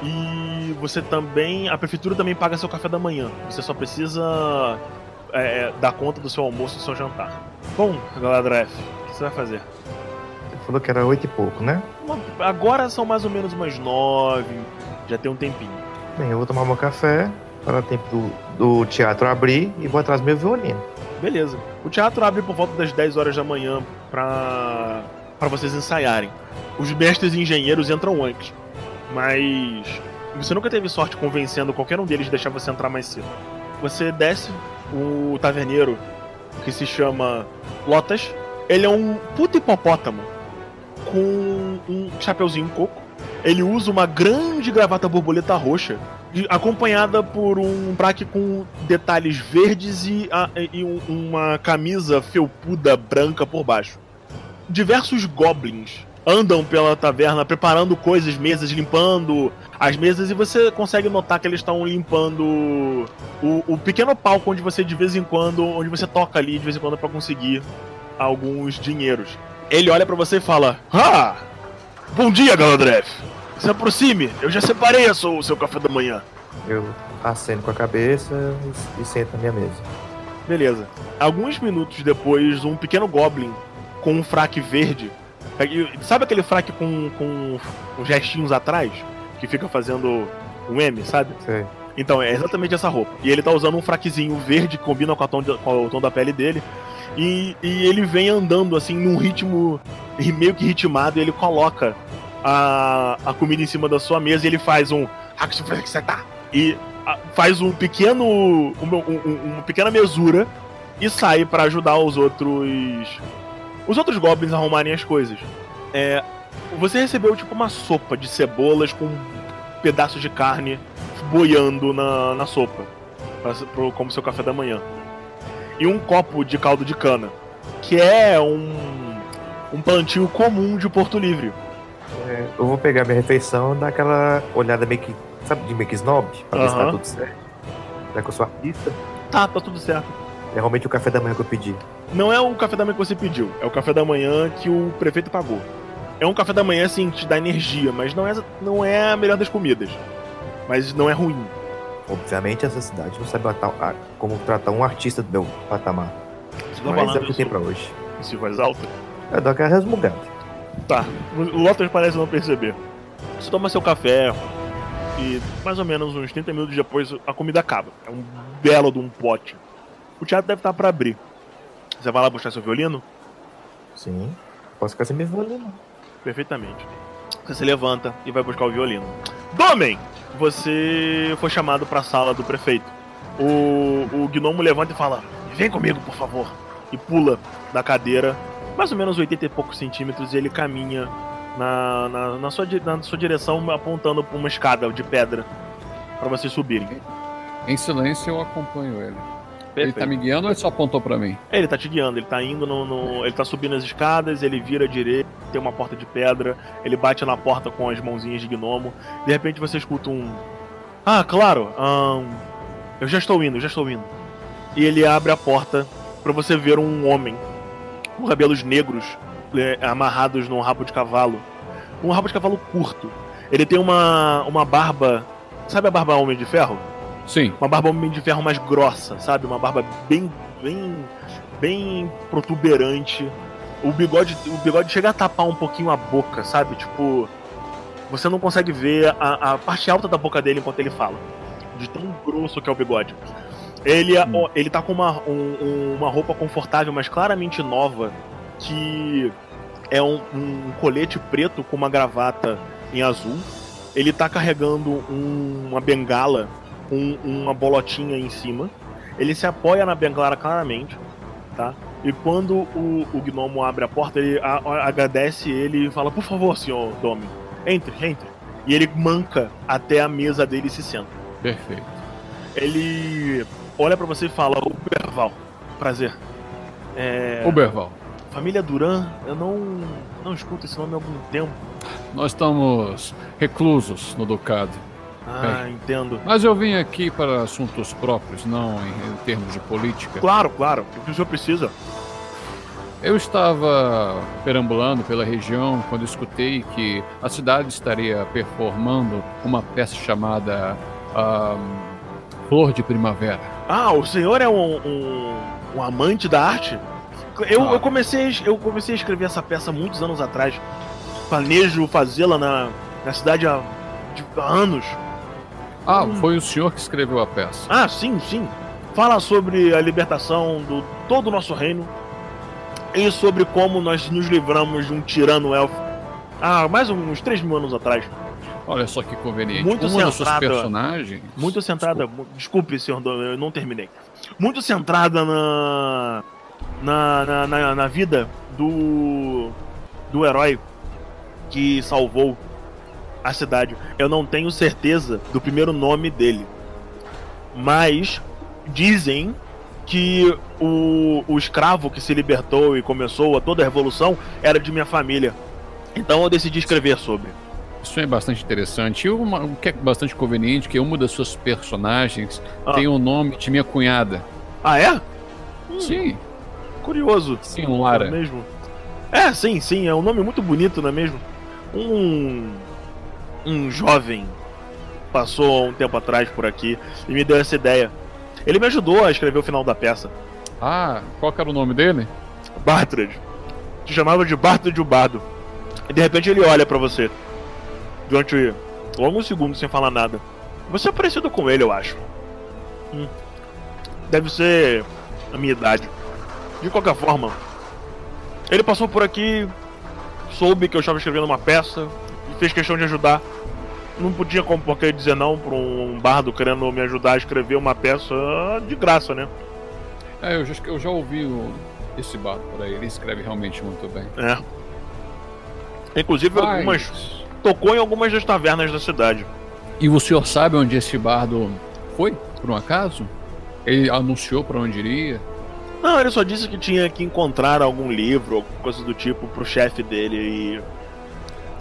E você também. A prefeitura também paga seu café da manhã. Você só precisa é, dar conta do seu almoço e do seu jantar. Bom, Galadriel, o que você vai fazer? Falou que era oito e pouco, né? Agora são mais ou menos umas nove, já tem um tempinho. Bem, eu vou tomar meu café, para o tempo do, do teatro abrir e vou atrás do meu violino. Beleza. O teatro abre por volta das 10 horas da manhã pra, pra vocês ensaiarem. Os mestres e engenheiros entram antes. Mas você nunca teve sorte convencendo qualquer um deles de deixar você entrar mais cedo. Você desce, o taverneiro, que se chama Lotas, ele é um puto hipopótamo com um chapeuzinho coco. Ele usa uma grande gravata borboleta roxa, acompanhada por um traque com detalhes verdes e, a- e um- uma camisa felpuda branca por baixo. Diversos goblins andam pela taverna preparando coisas, mesas, limpando as mesas e você consegue notar que eles estão limpando o, o pequeno palco onde você de vez em quando, onde você toca ali de vez em quando pra conseguir alguns dinheiros. Ele olha pra você e fala: Ah! Bom dia, Galadriel! Se aproxime, eu já separei a sua- o seu café da manhã. Eu aceno com a cabeça e, e sento na minha mesa. Beleza. Alguns minutos depois, um pequeno goblin com um fraque verde. Sabe aquele fraque com, com os restinhos atrás? Que fica fazendo um M, sabe? Sei. Então, é exatamente essa roupa. E ele tá usando um fraquezinho verde que combina com, tom de- com o tom da pele dele. E, e ele vem andando assim num ritmo ri- meio que ritmado e ele coloca a, a comida em cima da sua mesa e ele faz um. E faz um pequeno. uma, um- um- uma pequena mesura e sai pra ajudar os outros. Os outros goblins a arrumarem as coisas. É, você recebeu tipo uma sopa de cebolas com pedaços de carne boiando na, na sopa. pra- pro- como seu café da manhã. E um copo de caldo de cana. Que é um. um plantio comum de Porto Livre. É, eu vou pegar minha refeição e dar aquela olhada meio que, sabe, de meio que snob, pra ver se tá tudo certo. Já que eu sou artista, Tá, tá tudo certo. é realmente o café da manhã que eu pedi. Não é o café da manhã que você pediu, é o café da manhã que o prefeito pagou. É um café da manhã, assim, que te dá energia, mas não é, não é a melhor das comidas. Mas não é ruim. Obviamente essa cidade não sabe tratar- como tratar um artista do meu patamar. Você tá Mas é o que tem pra hoje. isso voz alta? Eu dou aquela resmungada. Tá, o Lotus parece não perceber. Você toma seu café e mais ou menos uns 30 minutos depois a comida acaba. É um belo de um pote. O teatro deve estar pra abrir. Você vai lá buscar seu violino? Sim. Posso ficar sem meu violino. Perfeitamente. Você se levanta e vai buscar o violino. Domen! Você foi chamado pra sala do prefeito. O, o gnomo levanta e fala: Vem comigo, por favor. E pula da cadeira, mais ou menos 80 e poucos centímetros, e ele caminha na, na, na sua, na sua direção, apontando pra uma escada de pedra pra vocês subirem. Em silêncio eu acompanho ele. Ele Perfeito. tá me guiando ou ele só apontou pra mim? Ele tá te guiando, ele tá indo no, no- Ele tá subindo as escadas, ele vira à direita, tem uma porta de pedra, ele bate na porta com as mãozinhas de gnomo. De repente você escuta um. Ah, claro, ahn, eu já estou indo, já estou indo. E ele abre a porta pra você ver um homem com cabelos negros é, amarrados num rabo de cavalo. Um rabo de cavalo curto. Ele tem uma, uma barba. Sabe a barba Homem de Ferro? Sim. uma barba homem de ferro mais grossa, sabe? Uma barba bem, bem, bem protuberante. O bigode, o bigode chega a tapar um pouquinho a boca, sabe? Tipo, você não consegue ver a, a parte alta da boca dele enquanto ele fala, de tão grosso que é o bigode. Ele, é- ó, ele tá com uma, um- um- uma roupa confortável, mas claramente nova, que é um, um colete preto com uma gravata em azul. Ele tá carregando um- uma bengala com uma bolotinha em cima. Ele se apoia na bengala claramente, tá? E quando o, o gnomo abre a porta, ele a- a- agradece ele e fala: Por favor, senhor Domi, entre, entre. E ele manca até a mesa dele e se senta. Perfeito. Ele olha pra você e fala: Uberval, prazer. É, Uberval, família Duran, eu não, não escuto esse nome há algum tempo. nós estamos reclusos no Ducado. Ah, entendo. Mas eu vim aqui para assuntos próprios, não em, em termos de política. Claro, claro, o que o senhor precisa? Eu estava perambulando pela região quando escutei que a cidade estaria performando uma peça chamada Flor de Primavera. Ah, o senhor é um, um, um amante da arte? Eu, Ah. eu, comecei, a- eu comecei a escrever essa peça muitos anos atrás. Planejo fazê-la na, na cidade há, de- há anos. Ah, Hum. foi o senhor que escreveu a peça. Ah, sim, sim. Fala sobre a libertação do todo o nosso reino e sobre como nós nos livramos de um tirano elfo. Ah, mais uns 3 mil anos atrás. Olha só que conveniente. Muito Uma das suas centrada. personagens. Muito centrada. mu- Desculpe, senhor, eu não terminei. Muito centrada na. Na, na, na, na vida do. do herói que salvou a cidade. Eu não tenho certeza do primeiro nome dele. Mas dizem que o, o escravo que se libertou e começou a toda a revolução era de minha família. Então eu decidi escrever sobre. Isso é bastante interessante. E uma- o que é bastante conveniente que uma das suas personagens Ah. tem o nome de minha cunhada. Ah, é? Sim, Curioso. sim, Lara. É mesmo? É, sim, sim, é um nome muito bonito, não é mesmo? Um. Um jovem passou um tempo atrás por aqui e me deu essa ideia. Ele me ajudou a escrever o final da peça. Ah, qual era o nome dele? Bartrand. Te chamava de Bartrand o Bardo. E de repente ele olha pra você. Durante longos segundos sem falar nada. Você é parecido com ele, eu acho. Hum. Deve ser a minha idade. De qualquer forma, ele passou por aqui, soube que eu estava escrevendo uma peça fez questão de ajudar. não podia como por que dizer não pra um bardo querendo me ajudar a escrever uma peça de graça, né? É, eu já, eu já ouvi o- esse bardo por aí. Ele escreve realmente muito bem. É. Inclusive, Mas- algumas. Tocou em algumas das tavernas da cidade. E o senhor sabe onde esse bardo foi, por um acaso? Ele anunciou pra onde iria? Não, ele só disse que tinha que encontrar algum livro, alguma coisa do tipo, pro chefe dele e.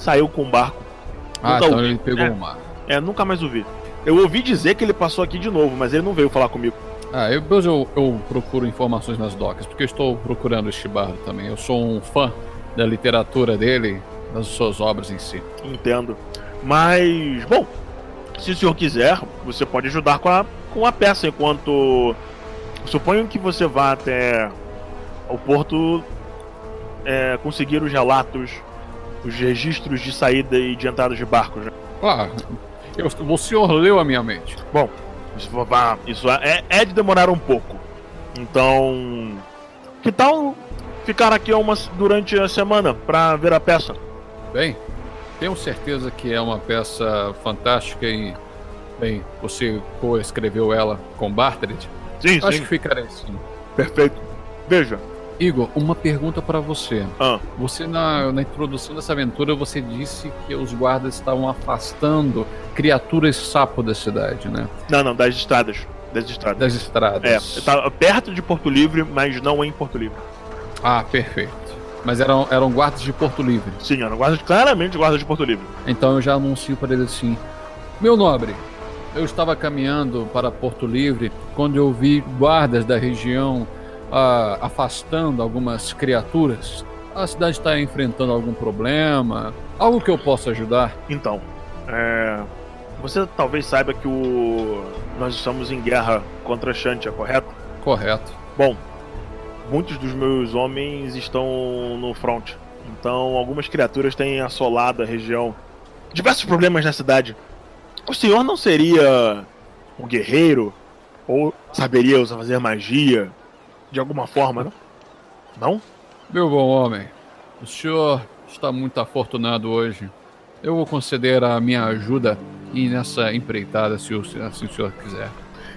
Saiu com um barco. Ah, Nunca então ouvi. ele pegou É. o mar. É, nunca mais ouvi. Eu ouvi dizer que ele passou aqui de novo, mas ele não veio falar comigo. Ah, eu, depois eu, eu procuro informações nas docas, porque eu estou procurando este bardo também. Eu sou um fã da literatura dele, das suas obras em si. Entendo. Mas, bom, se o senhor quiser, você pode ajudar com a, com a peça enquanto. Suponho que você vá até o porto é, conseguir os relatos, os registros de saída e de entrada de barcos. né? Ah, eu, o senhor leu a minha mente. Isso, vá- isso é, é de demorar um pouco. Então, que tal ficar aqui uma, durante a semana pra ver a peça? Bem, tenho certeza que é uma peça fantástica e, bem, você coescreveu ela com Bartlett. Sim, Acho sim, que ficarei sim. perfeito. Veja, Igor, uma pergunta pra você. Ah. Você na, na introdução dessa aventura você disse que os guardas estavam afastando criaturas sapo da cidade, né? não, não, das estradas. Das estradas. Das estradas. É, tá perto de Porto Livre, mas não em Porto Livre. Ah, perfeito. Mas eram, eram guardas de Porto Livre. Sim, era guarda, claramente guarda de Porto Livre. Então eu já anuncio para ele assim: Meu nobre, eu estava caminhando para Porto Livre quando eu vi guardas da região ah, afastando algumas criaturas. A cidade está enfrentando algum problema? Algo que eu possa ajudar? Então, é, você talvez saiba que o nós estamos em guerra contra Shantia, correto? Correto. Bom, muitos dos meus homens estão no front. Então, algumas criaturas têm assolado a região. Diversos problemas na cidade. O senhor não seria um guerreiro? Ou saberia usar fazer magia? De alguma forma, não? Não? Meu bom homem, o senhor está muito afortunado hoje. Eu vou conceder a minha ajuda e nessa empreitada, se o, se o senhor quiser.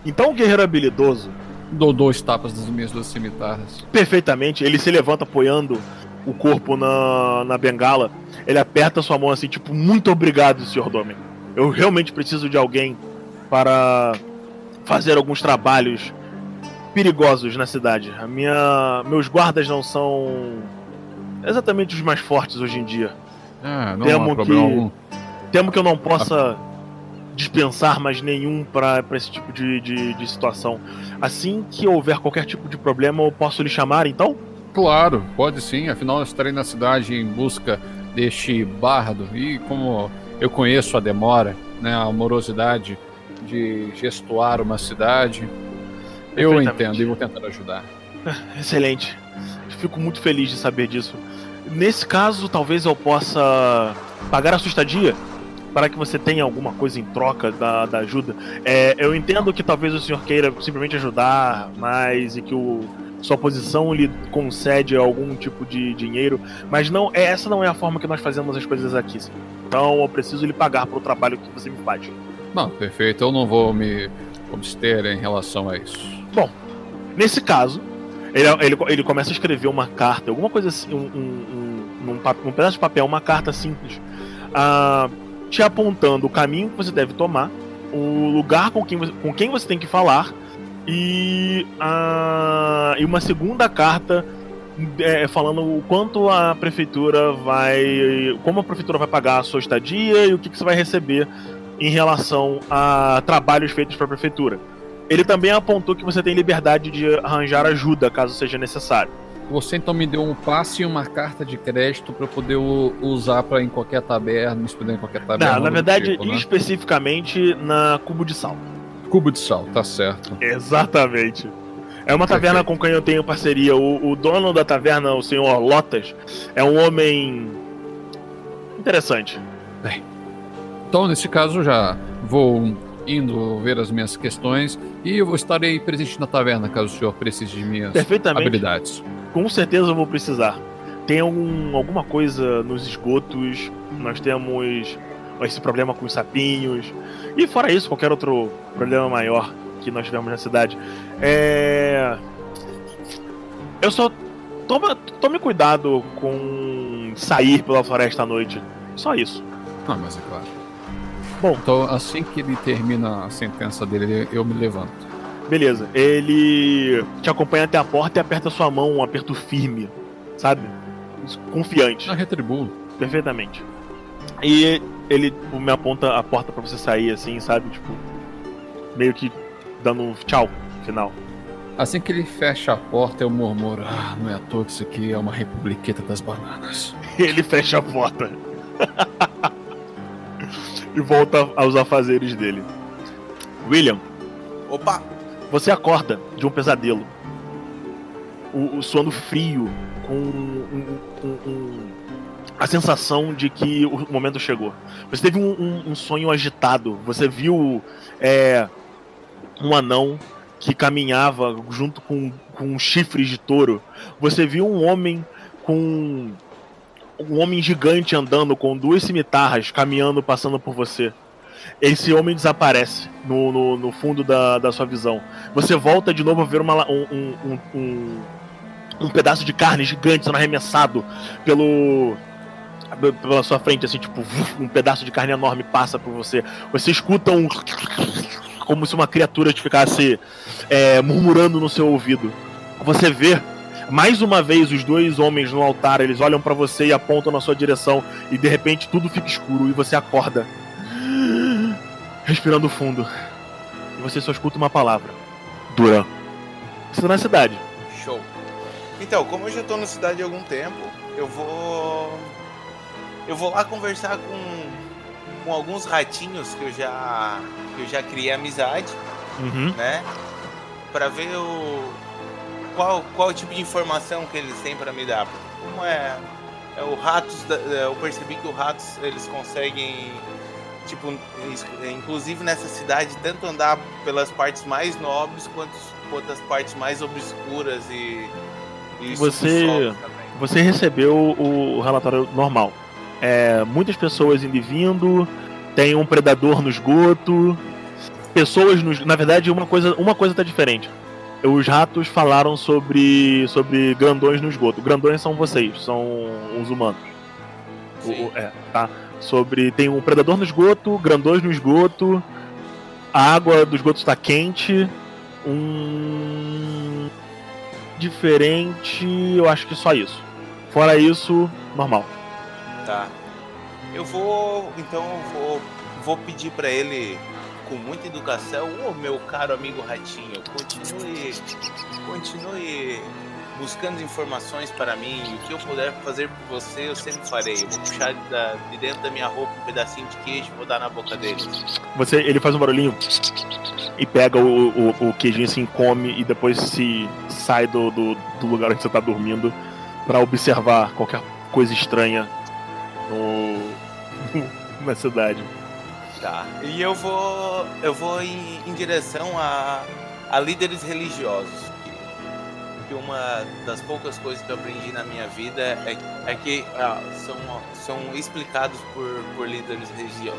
Então, o guerreiro habilidoso Dou dois tapas das minhas duas cimitarras. perfeitamente. Ele se levanta apoiando o corpo na, na bengala. Ele aperta sua mão assim, tipo, muito obrigado, Sr. Domen. Eu realmente preciso de alguém para fazer alguns trabalhos perigosos na cidade. A minha, meus guardas não são exatamente os mais fortes hoje em dia. Ah, não Temo há problema que- algum. Temo que eu não possa dispensar mais nenhum para esse tipo de, de, de situação. Assim que houver qualquer tipo de problema, eu posso lhe chamar, então? Claro, pode sim. Afinal, eu estarei na cidade em busca deste bardo. E como eu conheço a demora, né, a morosidade de gestuar uma cidade, eu entendo e vou tentar ajudar. Excelente. Fico muito feliz de saber disso. Nesse caso, talvez eu possa pagar a sua estadia para que você tenha alguma coisa em troca da, da ajuda. É, eu entendo que talvez o senhor queira simplesmente ajudar mais e que o, sua posição lhe concede algum tipo de dinheiro, mas não é essa não é a forma que nós fazemos as coisas aqui. senhor. Então eu preciso lhe pagar pelo trabalho que você me faz. Bom, perfeito. Eu não vou me abster em relação a isso. Nesse caso, ele, ele, ele começa a escrever uma carta, alguma coisa assim, um, um, um, num pa- num pedaço de papel, uma carta simples, ah, te apontando o caminho que você deve tomar, o lugar com quem você, com quem você tem que falar e, ah, e uma segunda carta é, falando o quanto a prefeitura vai. como a prefeitura vai pagar a sua estadia e o que, que você vai receber em relação a trabalhos feitos para a prefeitura. Ele também apontou que você tem liberdade de arranjar ajuda caso seja necessário. Você então me deu um passe e uma carta de crédito para eu poder usar para em qualquer taberna, me hospedar em qualquer taberna. Não, na verdade, tipo, né? especificamente na Cubo de Sal. Cubo de sal, tá certo. Exatamente. É uma taverna com quem eu tenho parceria. O, o dono da taverna, o senhor Lotas, é um homem interessante. Então, nesse caso, já vou indo ver as minhas questões e eu estarei presente na taverna caso o senhor precise de minhas habilidades. Com certeza eu vou precisar. Tem algum, alguma coisa nos esgotos. Nós temos. esse problema com os sapinhos. E fora isso, qualquer outro problema maior que nós tivemos na cidade. É. Eu só. Toma, tome cuidado com sair pela floresta à noite. Só isso. Ah, mas é claro. Bom. Então, assim que ele termina a sentença dele, eu me levanto. Beleza. Ele te acompanha até a porta e aperta sua mão, um aperto firme, sabe? Confiante. Eu retribuo. Perfeitamente. E ele me aponta a porta pra você sair, assim, sabe? Tipo, meio que dando um tchau final. Assim que ele fecha a porta, eu murmuro: Ah, não é à toa que isso aqui é uma republiqueta das bananas. ele fecha a porta. e volta aos afazeres dele. William, Opa! você acorda de um pesadelo. O, o sono frio, com um- um- um- a sensação de que o momento chegou. Você teve um, sonho agitado. Você viu é, um anão que caminhava junto com, com chifres de touro. Você viu um homem com um homem gigante andando com duas cimitarras caminhando, passando por você. Esse homem desaparece no, no, no fundo da, da sua visão. Você volta de novo a ver uma, um, um, um, um, um pedaço de carne gigante sendo arremessado pelo pela sua frente, assim, tipo, um pedaço de carne enorme passa por você. Você escuta um. Como se uma criatura te ficasse é, murmurando no seu ouvido. Você vê mais uma vez os dois homens no altar, eles olham pra você e apontam na sua direção, e de repente tudo fica escuro e você acorda. Respirando fundo. E você só escuta uma palavra: Duran. Você tá na cidade. Show. Então, como eu já tô na cidade há algum tempo, eu vou. Eu vou lá conversar com, com alguns ratinhos que eu já. que eu já criei amizade, Uhum. né? Pra ver o. Qual, qual o tipo de informação que eles têm pra me dar. Como é. É o Ratos. é, Eu percebi que o Ratos eles conseguem. Tipo, inclusive nessa cidade, tanto andar pelas partes mais nobres quanto, quanto as partes mais obscuras e. e Você-. Você recebeu o, relatório normal. É, muitas pessoas indo e vindo, tem um predador no esgoto, pessoas no, na verdade uma coisa uma coisa tá diferente. Os ratos falaram sobre sobre grandões no esgoto. Grandões são vocês, são os humanos. O- é, tá. Sobre tem um predador no esgoto, grandões no esgoto, a água do esgoto está quente, um diferente, eu acho que só isso. Fora isso, normal. Tá. Eu vou. Então eu vou, vou pedir pra ele, com muita educação, ô meu caro amigo Ratinho, continue. Continue buscando informações para mim. O que eu puder fazer por você, eu sempre farei. Eu vou puxar da- de dentro da minha roupa um pedacinho de queijo e vou dar na boca dele. Você, ele faz um barulhinho e pega o, o, o queijinho assim, come e depois se sai do, do, do lugar onde você tá dormindo pra observar qualquer coisa estranha no, na cidade. Tá. E eu vou. Eu vou em, em direção a, a líderes religiosos. Que, que uma das poucas coisas que eu aprendi na minha vida é, é que ah, são, são explicados por, por líderes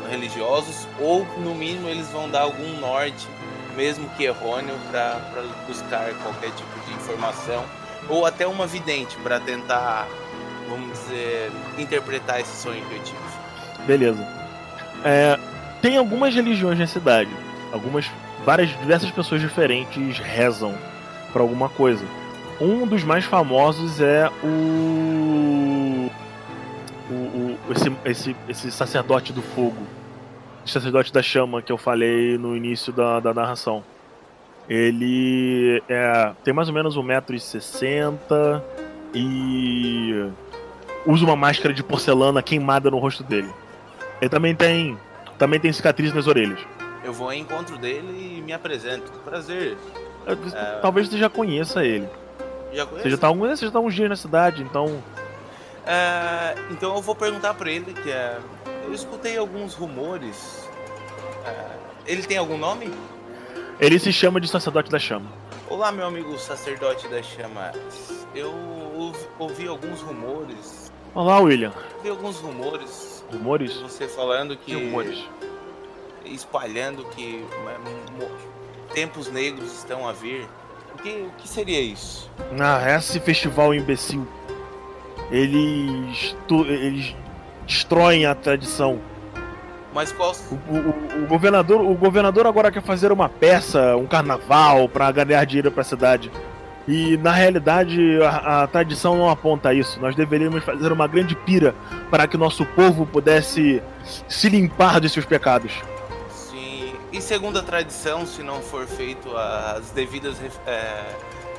religiosos, ou no mínimo eles vão dar algum norte, mesmo que errôneo, para buscar qualquer tipo de informação, ou até uma vidente para tentar, vamos dizer, interpretar esse sonho que eu tive. Beleza. É, tem algumas religiões na cidade. Algumas. Várias, diversas pessoas diferentes rezam pra alguma coisa. Um dos mais famosos é o. o, o- esse, esse, esse sacerdote do fogo. Esse sacerdote da chama que eu falei no início da, da narração. Ele é, tem mais ou menos 1,60m e usa uma máscara de porcelana queimada no rosto dele. Ele também tem. Também tem cicatriz nas orelhas. Eu vou ao encontro dele e me apresento. Prazer. É. Talvez você já conheça ele. Já Você já tá, algum- você já tá uns dias na cidade, então. É, então eu vou perguntar pra ele que é. Eu escutei alguns rumores. É, ele tem algum nome? Ele se chama de sacerdote da chama. Olá, meu amigo sacerdote da chama. Eu ouvi, ouvi alguns rumores. Olá, William. Ouvi alguns rumores Rumores? Você falando que. Que rumores? Espalhando que tempos negros estão a vir. O que, o que seria isso? Ah, esse festival imbecil. Eles. eles destroem a tradição. Mas qual. O, o- o governador, o governador agora quer fazer uma peça, um carnaval, pra ganhar dinheiro pra cidade. E na realidade a, a tradição não aponta a isso. Nós deveríamos fazer uma grande pira para que nosso povo pudesse se limpar de seus pecados. Sim. E segundo a tradição, se não for feito as devidas é,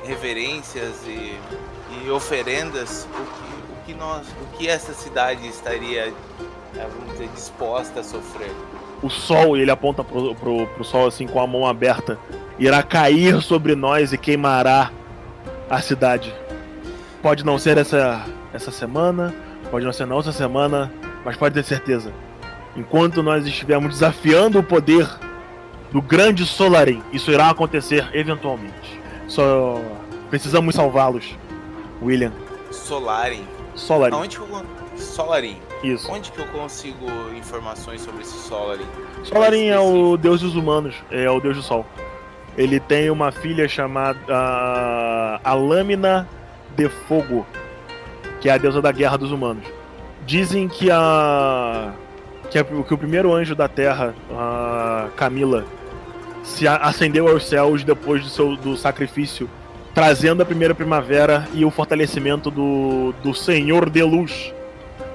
reverências e, e oferendas, o que, o que nós, o que essa cidade estaria, é, vamos dizer, disposta a sofrer? O sol, ele aponta pro, pro, pro sol assim com a mão aberta, irá cair sobre nós e queimará a cidade. Pode não ser essa, essa semana, pode não ser na outra semana, mas pode ter certeza. Enquanto nós estivermos desafiando o poder do grande Solarin, isso irá acontecer eventualmente. Só precisamos salvá-los. William, Solarin. Solarin, Aonde que eu. isso. Onde que eu consigo informações sobre esse Solarin? Solarin é o deus dos humanos, é o deus do sol. Ele tem uma filha chamada ah, a Lâmina de Fogo, que é a deusa da guerra dos humanos. Dizem que a que, a- que o primeiro anjo da Terra, a Camila, se a- ascendeu aos céus depois do seu do sacrifício, trazendo a primeira primavera e o fortalecimento do, do Senhor de Luz,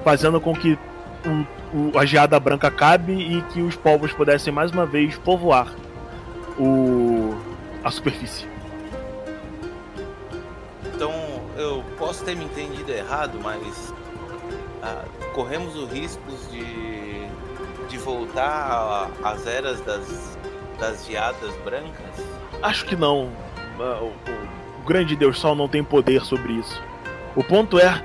fazendo com que o, o- a geada branca cabe e que os povos pudessem mais uma vez povoar o, a superfície. Então, eu posso ter me entendido errado, mas ah, corremos o risco de, de voltar às eras das, das geadas brancas? Acho que não. Ah, O, o- o grande Deus Sol não tem poder sobre isso. O ponto é,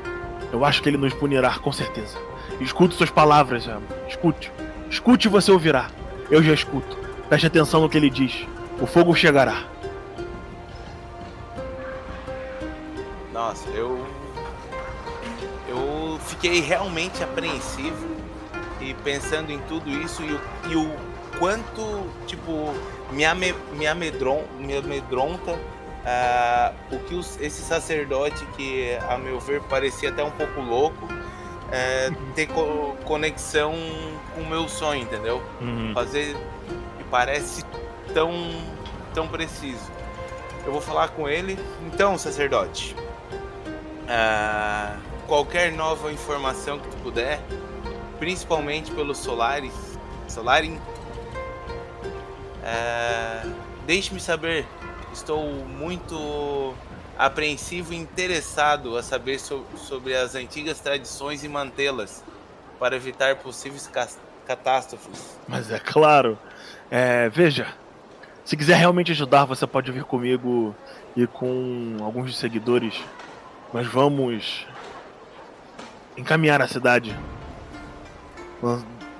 eu acho que ele nos punirá, com certeza. Escute suas palavras, Sam. Escute. Escute e você ouvirá. Eu já escuto. Preste atenção no que ele diz. O fogo chegará. Nossa, eu. Eu fiquei realmente apreensivo e pensando em tudo isso e o, e o quanto, tipo, me, ame, me, amedron, me amedronta ah, o que os- esse sacerdote, que a meu ver parecia até um pouco louco, eh, ter co- conexão com o meu sonho, entendeu? Uhum. fazer parece tão tão preciso. Eu vou falar com ele. Então, sacerdote, ah, qualquer nova informação que tu puder, principalmente pelo Solaris, Solarin, ah, deixe-me saber. Estou muito apreensivo e interessado a saber so- sobre as antigas tradições e mantê-las para evitar possíveis catástrofes. Mas é claro. É, veja, se quiser realmente ajudar, você pode vir comigo e com alguns dos seguidores. Nós vamos encaminhar a cidade,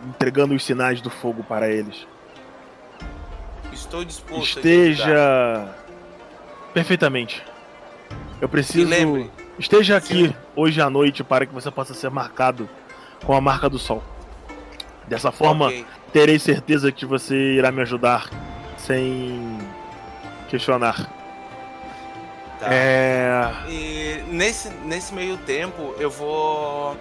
entregando os sinais do fogo para eles. Estou disposto. Esteja perfeitamente. Eu preciso. Esteja aqui Sim. hoje à noite para que você possa ser marcado com a marca do sol. Dessa forma, ok, terei certeza que você irá me ajudar sem questionar. tá. É. E nesse, nesse meio tempo eu vou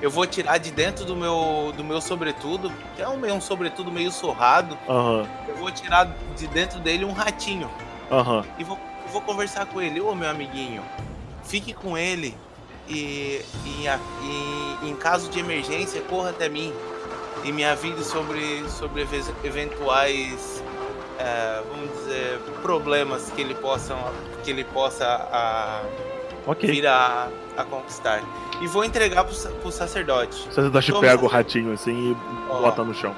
eu vou tirar de dentro do meu do meu sobretudo, que é um, um sobretudo meio surrado, Aham, eu vou tirar de dentro dele um ratinho aham. e vou, vou conversar com ele, ô meu amiguinho, fique com ele e, e, e em caso de emergência corra até mim e me avise sobre, sobre eventuais é, vamos dizer problemas que ele possa que ele possa a, Ok. vir a, a conquistar e vou entregar pro, pro sacerdote O sacerdote Toma, pega o ratinho assim e Ó. bota no chão.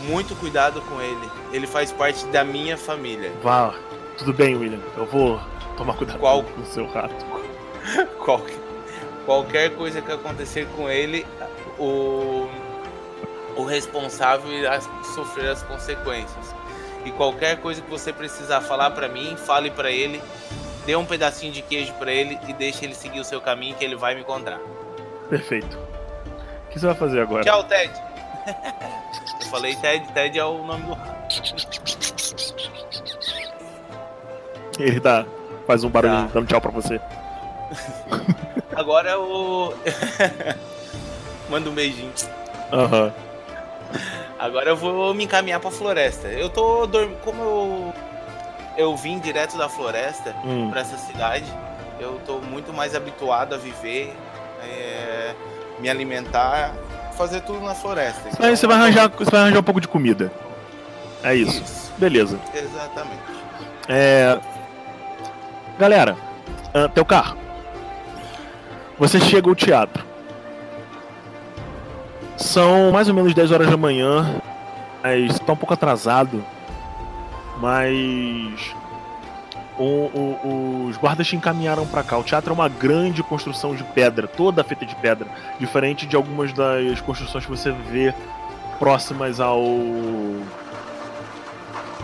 muito cuidado com ele ele faz parte da minha família Vá. Tudo bem, William. Eu vou tomar cuidado Qual- com o seu rato. Qualquer, qualquer coisa que acontecer com ele, o, o responsável irá sofrer as consequências. E qualquer coisa que você precisar falar pra mim, fale pra ele, dê um pedacinho de queijo pra ele e deixe ele seguir o seu caminho que ele vai me encontrar. Perfeito. que você vai fazer agora? Tchau, Ted. Eu falei Ted, Ted é o nome do. Ele tá. Faz um barulho Tá. dando tchau pra você. Agora o. Manda um beijinho. Aham. Agora eu vou me encaminhar pra floresta. Eu tô dormindo. Como eu. Eu vim direto da floresta Hum. pra essa cidade, eu tô muito mais habituado a viver, é, me alimentar, fazer tudo na floresta. Então, Aí você vai arranjar. Você vai arranjar um pouco de comida. É isso. Isso, Beleza. exatamente. É. Galera, ah, teu carro. Você chega ao teatro. São mais ou menos 10 horas da manhã. Mas tá um pouco atrasado. Mas. o- o- os guardas te encaminharam pra cá. O teatro é uma grande construção de pedra, toda feita de pedra. Diferente de algumas das construções que você vê próximas ao.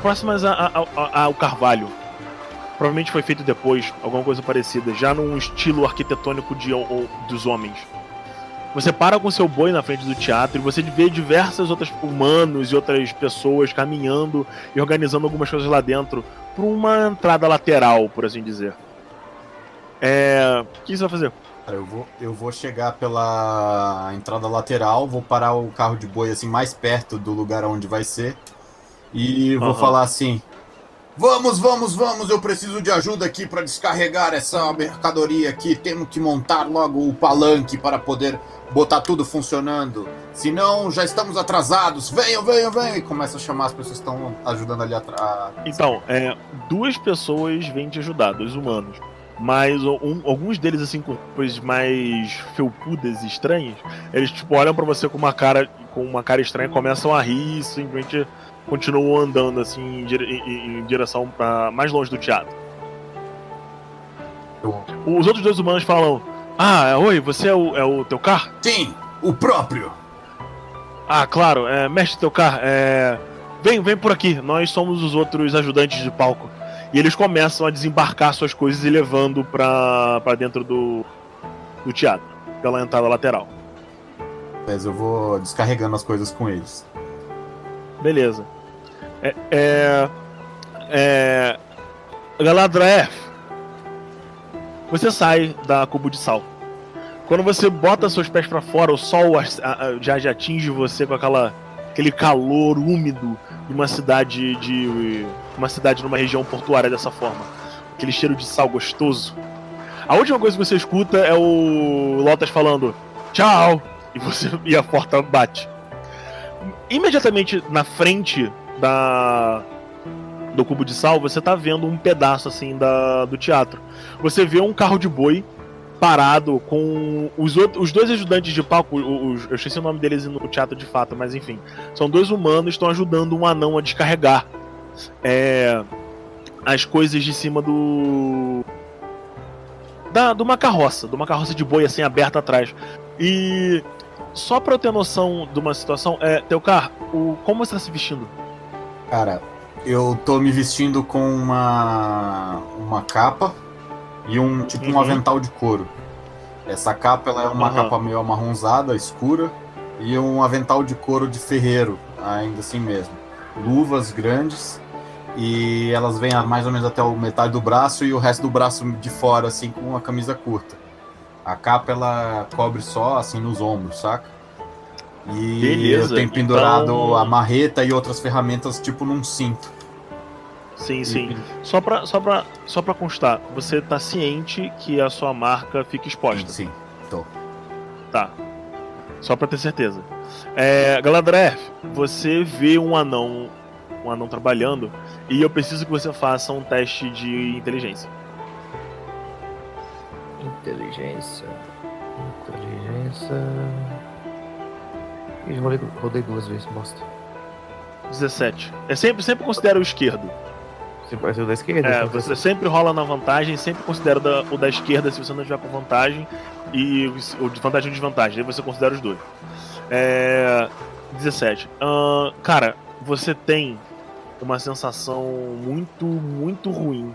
próximas a- a- a- ao Carvalho. Provavelmente foi feito depois, alguma coisa parecida, já num estilo arquitetônico de, o- dos homens. Você para com seu boi na frente do teatro e você vê diversas outras humanos e outras pessoas caminhando e organizando algumas coisas lá dentro por uma entrada lateral, por assim dizer. É. O que você vai fazer? Eu vou, eu vou chegar pela entrada lateral, vou parar o carro de boi assim mais perto do lugar onde vai ser e vou Aham. falar assim: Vamos, vamos, vamos, eu preciso de ajuda aqui para descarregar essa mercadoria aqui. Temos que montar logo o palanque para poder botar tudo funcionando. Senão já estamos atrasados. Venham, venham, venham. E começa a chamar as pessoas que estão ajudando ali atrás. Então, é, duas pessoas vêm te ajudar, dois humanos. Mas um- alguns deles, assim, com coisas mais felpudas e estranhas, eles tipo, olham pra você com uma cara com uma cara estranha, começam a rir e simplesmente continuam andando assim em, dire- em- em direção para mais longe do teatro. Os outros dois humanos falam: Ah, oi, você é o, é o teu carro? Sim, o próprio. Ah, claro, é, mestre teu carro, é. Vem, vem por aqui, nós somos os outros ajudantes de palco. E eles começam a desembarcar suas coisas e levando pra, pra dentro do, do teatro, pela entrada lateral. Mas eu vou descarregando as coisas com eles. Beleza. É. É. é Galadriel, você sai da cubo de sal. Quando você bota seus pés pra fora, o sol já, já atinge você com aquela, aquele calor úmido de uma cidade de uma cidade numa região portuária dessa forma. Aquele cheiro de sal gostoso. A última coisa que você escuta é o Lotus falando tchau e você e a porta bate. Imediatamente na frente da do cubo de sal, você tá vendo um pedaço assim da, do teatro. Você vê um carro de boi parado com os, outros, os dois ajudantes de palco, os, eu esqueci o nome deles no teatro de fato, mas enfim, são dois humanos estão ajudando um anão a descarregar é, as coisas de cima do da, de uma carroça, de uma carroça de boi assim aberta atrás. E só pra eu ter noção de uma situação, é, Teukar, o como você tá se vestindo? Cara, eu tô me vestindo com uma uma capa e um tipo um Uhum. avental de couro. Essa capa ela é uma Aham. capa meio amarronzada, escura, e um avental de couro de ferreiro, ainda assim mesmo. Luvas grandes e elas vêm mais ou menos até o metade do braço e o resto do braço de fora assim com uma camisa curta. A capa ela cobre só assim nos ombros, saca? E Beleza, eu tenho pendurado então- a marreta e outras ferramentas tipo num cinto. Sim, sim. Só pra, só, pra, só pra constar, você tá ciente que a sua marca fica exposta. Sim, tô. Tá. Só pra ter certeza. É, Galadriel, você vê um anão, um anão trabalhando e eu preciso que você faça um teste de inteligência. Inteligência. Inteligência. Ih, rodei, duas vezes, bosta. 17. É sempre, sempre considera o esquerdo. Você parece o da esquerda? É, então você sempre rola na vantagem, sempre considera o da, o da esquerda se você não estiver com vantagem, e o de vantagem ou desvantagem, aí você considera os dois. É, 17. Ahn, cara, você tem uma sensação muito, muito ruim.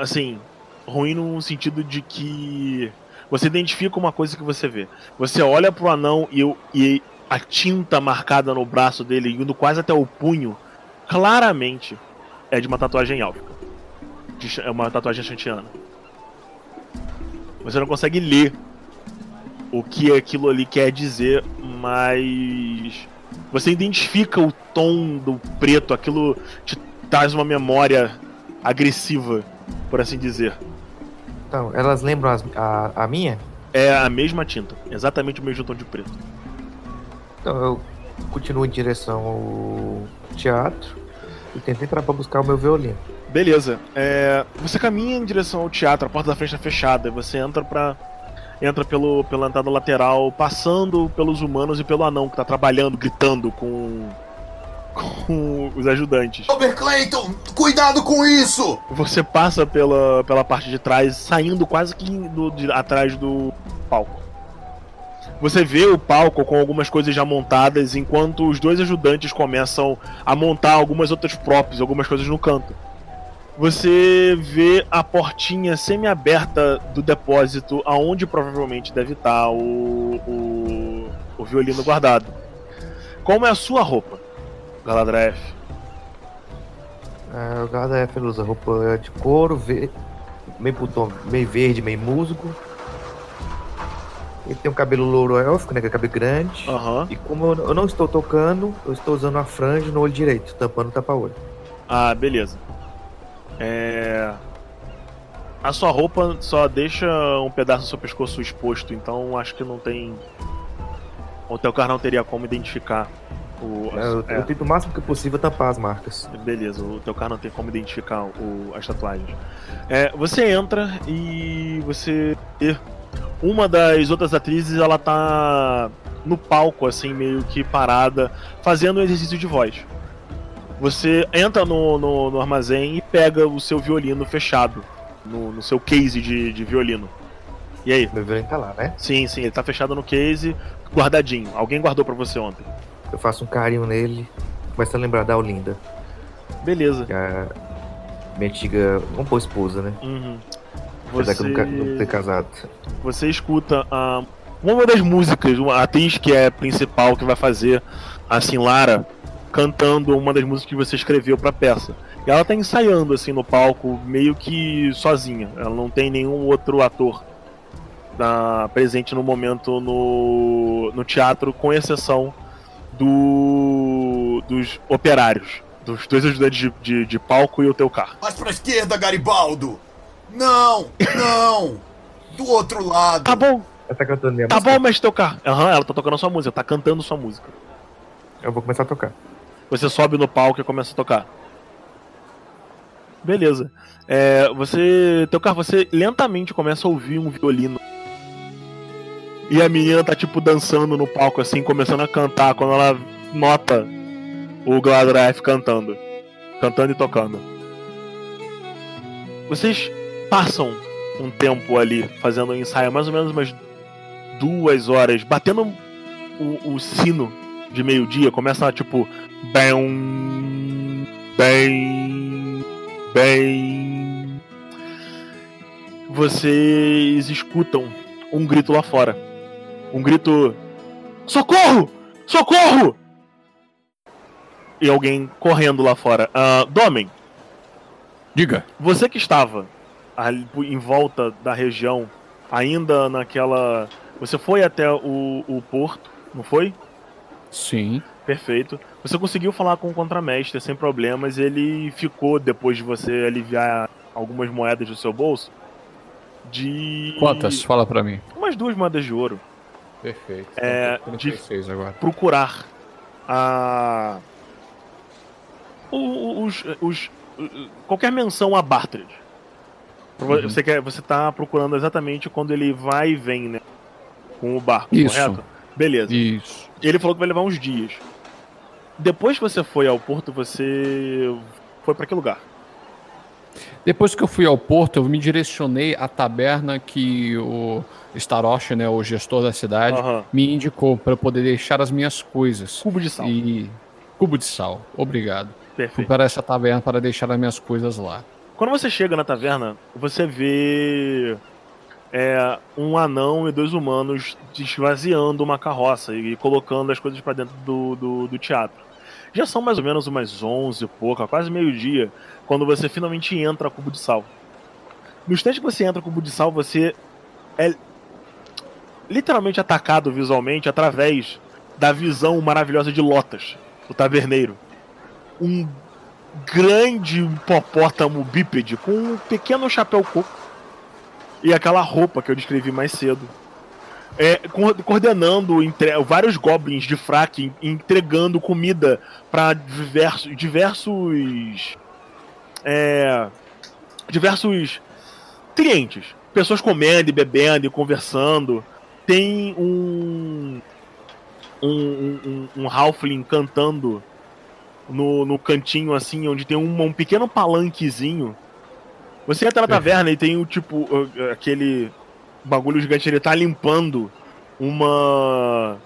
Assim, ruim no sentido de que Você identifica uma coisa que você vê. Você olha pro anão e, o- e a tinta marcada no braço dele, indo quase até o punho, claramente é de uma tatuagem élfica. É uma tatuagem shantiana. Você não consegue ler o que aquilo ali quer dizer, mas você identifica o tom do preto, aquilo te traz uma memória agressiva, por assim dizer. Então, elas lembram as- a, a minha? É a mesma tinta, exatamente o mesmo tom de preto. Então eu continuo em direção ao teatro e tento entrar pra buscar o meu violino. Beleza. É, você caminha em direção ao teatro, a porta da frente é fechada, e você entra para entra pelo pela entrada lateral, passando pelos humanos e pelo anão que tá trabalhando, gritando com com os ajudantes. Robert Clayton, cuidado com isso! Você passa pela, pela parte de trás, saindo quase que do, de, atrás do palco. Você vê o palco com algumas coisas já montadas, enquanto os dois ajudantes começam a montar algumas outras props, algumas coisas no canto. Você vê a portinha semi-aberta do depósito, aonde provavelmente deve estar o, o, o violino guardado. Como é a sua roupa, Galadriel? Ah, o F usa roupa de couro, ve... meio, putom, meio verde, meio musgo. Ele tem um cabelo louro élfico, né? Que é cabelo grande. Aham. E como eu, eu não estou tocando, eu estou usando a franja no olho direito, tampando o tapa-olho. Ah, beleza. É... A sua roupa só deixa um pedaço do seu pescoço exposto, então acho que não tem. O teu carro não teria como identificar o. É, eu, é, eu tento o máximo que possível tampar as marcas. Beleza, o teu carro não tem como identificar o, as tatuagens. É, você entra e você uma das outras atrizes, ela tá no palco, assim, meio que parada, fazendo um exercício de voz. Você entra no, no, no armazém e pega o seu violino fechado no, no seu case de, de violino. E aí? Meu violino tá lá, né? Sim, sim, ele tá fechado no case, guardadinho. Alguém guardou pra você ontem. Eu faço um carinho nele, começo a lembrar da Olinda, Beleza. é a minha antiga, vamos pôr esposa, né? Uhum. Apesar que eu nunca, Você, ter casado. você escuta ah, uma das músicas, uma atriz que é principal que vai fazer, assim, Lara, cantando uma das músicas que você escreveu pra peça. E ela tá ensaiando, assim, no palco, meio que sozinha. Ela não tem nenhum outro ator ah, presente no momento no, no teatro, com exceção do, dos operários. Dos dois ajudantes de, de, de palco e o teu carro. Mais pra esquerda, Garibaldo! Não! Não! Do outro lado! Tá bom, Ela tá cantando minha tá música. bom, mas teu carro. Aham, ela tá tocando a sua música, tá cantando sua música. Eu vou começar a tocar. Você sobe no palco e começa a tocar. Beleza. É, você. Teu carro, você lentamente começa a ouvir um violino. E a menina tá tipo dançando no palco, assim, começando a cantar quando ela nota o Gladraff cantando. Cantando e tocando. Vocês passam um tempo ali fazendo um ensaio, mais ou menos umas duas horas, batendo o, o sino de meio-dia, começa a tipo. Bem. Bem. Bem. Vocês escutam um grito lá fora. Um grito. Socorro! Socorro! E alguém correndo lá fora. Ah, Domen, Diga. você que estava ali em volta da região, ainda naquela. Você foi até o, o porto, não foi? Sim. Perfeito. Você conseguiu falar com o contramestre sem problemas. Ele ficou, depois de você aliviar algumas moedas do seu bolso, de. Quantas? Fala pra mim. Umas duas moedas de ouro. Perfeito. É, com 36 agora. Procurar a. o- o- Os. os qualquer menção a Bartred. Uhum. Você, quer, você tá procurando exatamente quando ele vai e vem, né? Com o barco, Isso. correto? Beleza. Isso. Ele falou que vai levar uns dias. Depois que você foi ao porto, você foi pra que lugar? Depois que eu fui ao porto, eu me direcionei à taberna que o Starosh, né, o gestor da cidade, Aham. me indicou para poder deixar as minhas coisas. Cubo de sal. E cubo de sal. Obrigado. Fui Perfeito. para essa taberna para deixar as minhas coisas lá. Quando você chega na taverna, você vê é, um anão e dois humanos esvaziando uma carroça e colocando as coisas para dentro do, do, do, teatro. Já são mais ou menos umas 11 e pouca, quase meio-dia, quando você finalmente entra a Cubo de Sal. No instante que você entra a Cubo de Sal, você é literalmente atacado visualmente através da visão maravilhosa de Lotas, o taverneiro. Um grande hipopótamo bípede com um pequeno chapéu coco e aquela roupa que eu descrevi mais cedo. É, coordenando entre, vários goblins de fraque, entregando comida para diversos, diversos, é, diversos clientes, pessoas comendo e bebendo e conversando. Tem um um, um, um Halfling cantando no, no cantinho assim, onde tem um, um pequeno palanquezinho você entra na taverna e tem o tipo, aquele bagulho gigante, ele tá limpando uma.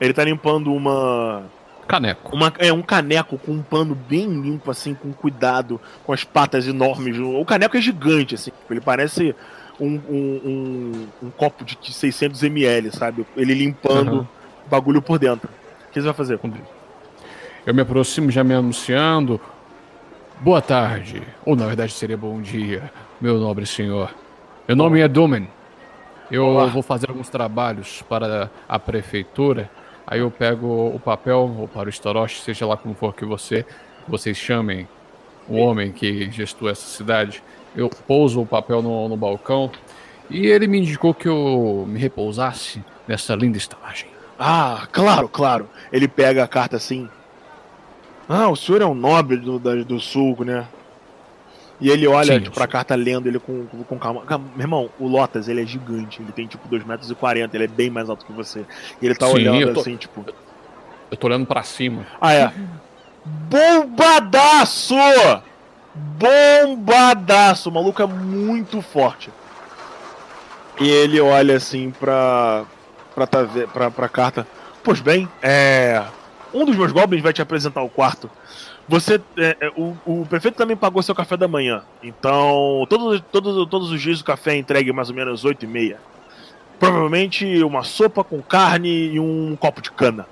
Ele tá limpando uma. Caneco. Uma, é, um caneco com um pano bem limpo, assim, com cuidado, com as patas enormes. O caneco é gigante, assim, ele parece um, um, um, um copo de 600 ml, sabe? Ele limpando uhum. o bagulho por dentro. O que você vai fazer? Eu me aproximo já me anunciando. Boa tarde, ou na verdade seria bom dia, meu nobre senhor. Meu nome é Dumen. Eu Olá. vou fazer alguns trabalhos para a prefeitura. Aí eu pego o papel, para o Storosh, seja lá como for que você, vocês chamem o homem que gestou essa cidade. Eu pouso o papel no, no balcão e ele me indicou que eu me repousasse nessa linda estalagem. Ah, claro, claro. Ele pega a carta assim, ah, o senhor é um nobre do, do, do sul, né? E ele olha tipo, pra carta lendo ele com, com calma. Meu irmão, o Lotas, ele é gigante. Ele tem tipo 2,40 metros, e ele é bem mais alto que você. E ele tá Sim, olhando tô, assim, tipo. Eu tô olhando pra cima. Ah, é. Bombadaço! Bombadaço! O maluco é muito forte. E ele olha assim pra. pra, pra, pra carta. Pois bem, é um dos meus goblins vai te apresentar o quarto. Você, é, é, o, o, prefeito também pagou seu café da manhã. Então, todos, todos, todos os dias o café é entregue mais ou menos 8 e meia. Provavelmente uma sopa com carne e um copo de cana.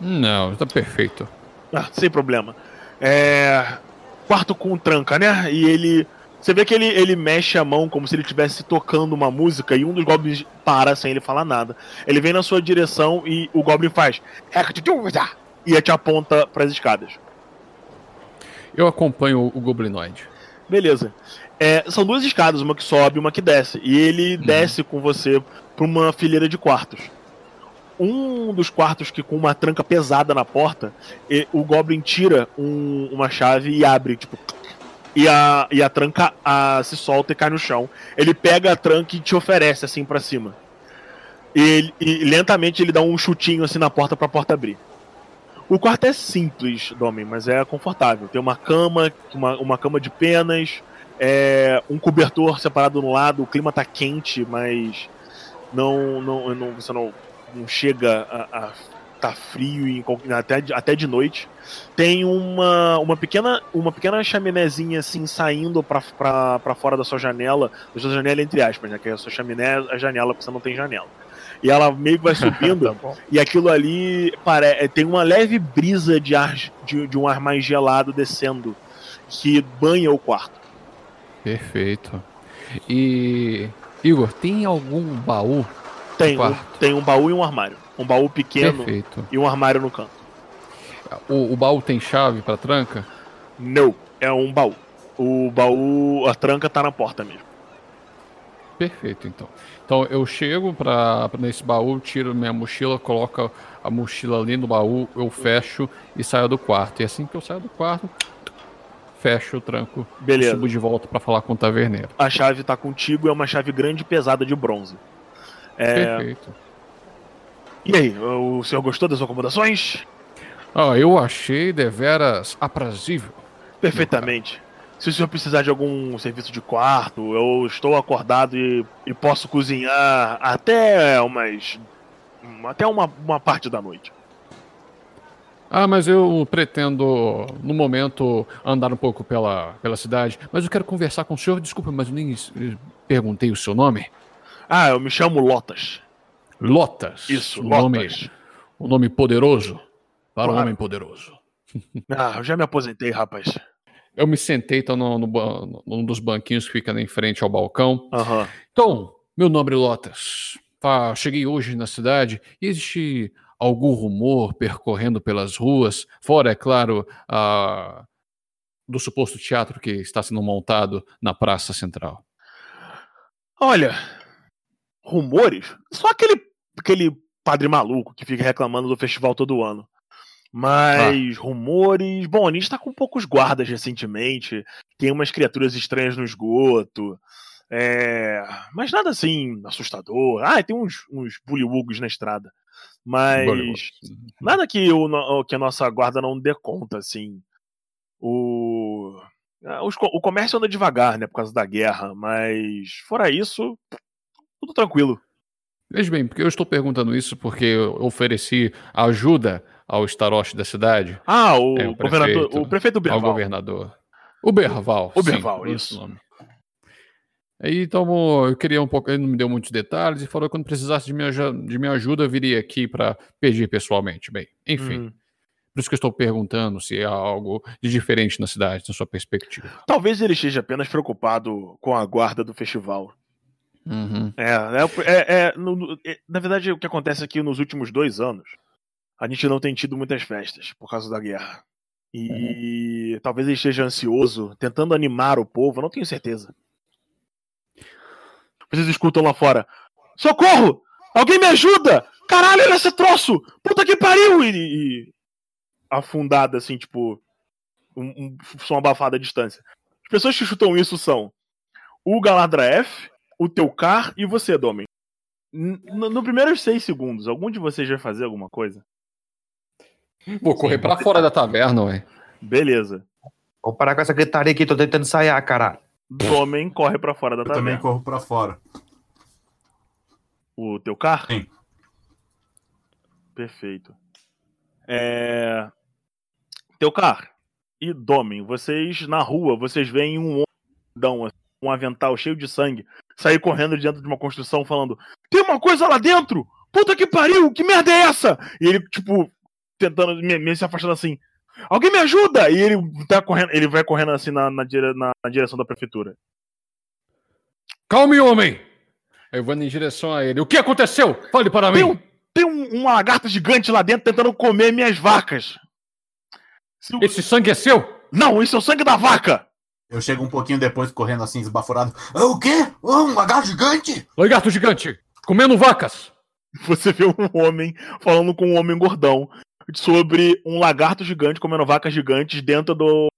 Não, tá perfeito. Ah, sem problema. É, quarto com tranca, né? E ele você vê que ele, ele mexe a mão como se ele estivesse tocando uma música e um dos goblins para sem ele falar nada. Ele vem na sua direção e o goblin faz e te aponta para as escadas. Eu acompanho o goblinoide. Beleza. É, são duas escadas, uma que sobe e uma que desce. E ele uhum. desce com você para uma fileira de quartos. Um dos quartos que com uma tranca pesada na porta, o Goblin tira um, uma chave e abre, tipo, e a, e a tranca a, se solta e cai no chão. Ele pega a tranca e te oferece assim para cima. E, e, lentamente ele dá um chutinho assim na porta para a porta abrir. O quarto é simples, Domen, mas é confortável. Tem uma cama, uma, uma cama de penas, é, um cobertor separado no lado. O clima tá quente, mas não, não, não você não, não chega a, a tá frio e até, até de noite. Tem uma, uma pequena uma pequena chaminézinha assim saindo para fora da sua janela, da sua janela entre aspas, né? Que é a sua chaminé, a janela, porque você não tem janela. E ela meio que vai subindo, tá e aquilo ali pare... É, tem uma leve brisa de ar de, de um ar mais gelado descendo, que banha o quarto. Perfeito. E Igor, tem algum baú? Tem, um, tem um baú e um armário. Um baú pequeno Perfeito. e um armário no canto. O, o baú tem chave para tranca? Não, é um baú. O baú, a tranca tá na porta mesmo. Perfeito, então. Então eu chego para nesse baú, tiro minha mochila, coloco a mochila ali no baú, eu fecho e saio do quarto. E assim que eu saio do quarto, fecho o tranco Beleza. e subo de volta para falar com o taverneiro. A chave tá contigo, é uma chave grande e pesada de bronze. É... Perfeito. E aí, o senhor gostou das acomodações? Ah, eu achei deveras aprazível. Perfeitamente. Se o senhor precisar de algum serviço de quarto, eu estou acordado e, e posso cozinhar até umas. até uma, uma parte da noite. Ah, mas eu pretendo, no momento, andar um pouco pela, pela cidade. Mas eu quero conversar com o senhor. Desculpa, mas eu nem eh, perguntei o seu nome. Ah, eu me chamo Lotas. Lotas. Isso, um nome, Lotas. um nome poderoso para um Claro. homem poderoso. Ah, eu já me aposentei, rapaz. Eu me sentei então, no, no num dos banquinhos que fica em frente ao balcão. Aham. Então, meu nobre Lotas, ah, cheguei hoje na cidade e existe algum rumor percorrendo pelas ruas, fora, é claro, ah, do suposto teatro que está sendo montado na Praça Central. Olha, rumores. Só aquele, aquele padre maluco que fica reclamando do festival todo ano. Mas rumores. Bom, a gente tá com poucos guardas recentemente. Tem umas criaturas estranhas no esgoto. É, mas nada assim assustador. Ah, tem uns, uns bullywugs na estrada. Mas nada que, o, que a nossa guarda não dê conta, assim. O, ah, os o comércio anda devagar, né, por causa da guerra. Mas fora isso, tudo tranquilo. Veja bem, porque eu estou perguntando isso porque eu ofereci ajuda ao staroste da cidade, Ah, o, É, o governador, prefeito. o prefeito ao Berval. governador. O Berval. O sim, Berval, esse isso. nome. Aí, então, eu queria um pouco. Ele não me deu muitos detalhes e falou que quando precisasse de minha, de minha ajuda, eu viria aqui para pedir pessoalmente. Bem, enfim. Hum. Por isso que eu estou perguntando se há algo de diferente na cidade, na sua perspectiva. Talvez ele esteja apenas preocupado com a guarda do festival. Uhum. É, é, é- é, no- no- é, na verdade, o que acontece aqui nos últimos dois anos, a gente não tem tido muitas festas por causa da guerra. E talvez ele esteja ansioso, tentando animar o povo, eu não tenho certeza. Vocês escutam lá fora: Socorro! Alguém me ajuda! Caralho, olha esse troço! Puta que pariu! E, e afundada, assim, tipo, um, um som abafado à distância. As pessoas que chutam isso são o Galadra F, o Teucar e você, Domen. N- No, no primeiros seis segundos, algum de vocês vai fazer alguma coisa? Vou correr para fora da taverna, ué. Beleza. Vamos parar com essa gritaria aqui, tô tentando ensaiar, caralho. Domen corre pra fora da Eu também corro pra fora. O Teucar? Sim. Perfeito. É... Teucar e Domen, vocês na rua, vocês veem um homem, um avental cheio de sangue, sair correndo dentro de uma construção falando: Tem uma coisa lá dentro! Puta que pariu! Que merda é essa? E ele, tipo, tentando, me, me se afastando assim. Alguém me ajuda! E ele tá correndo, ele vai correndo assim na, na, dire- na- na direção da prefeitura. Calme, homem! Eu vou em direção a ele. O que aconteceu? Fale para Tem, mim! um, tem um, um lagarto gigante lá dentro tentando comer minhas vacas. Se Esse sangue é seu? Não, isso é o sangue da vaca! Eu chego um pouquinho depois correndo assim, esbaforado. Ah, o quê? Ah, um lagarto gigante? Lagarto gigante! Comendo vacas! Você vê um homem falando com um homem gordão sobre um lagarto gigante comendo vacas gigantes dentro do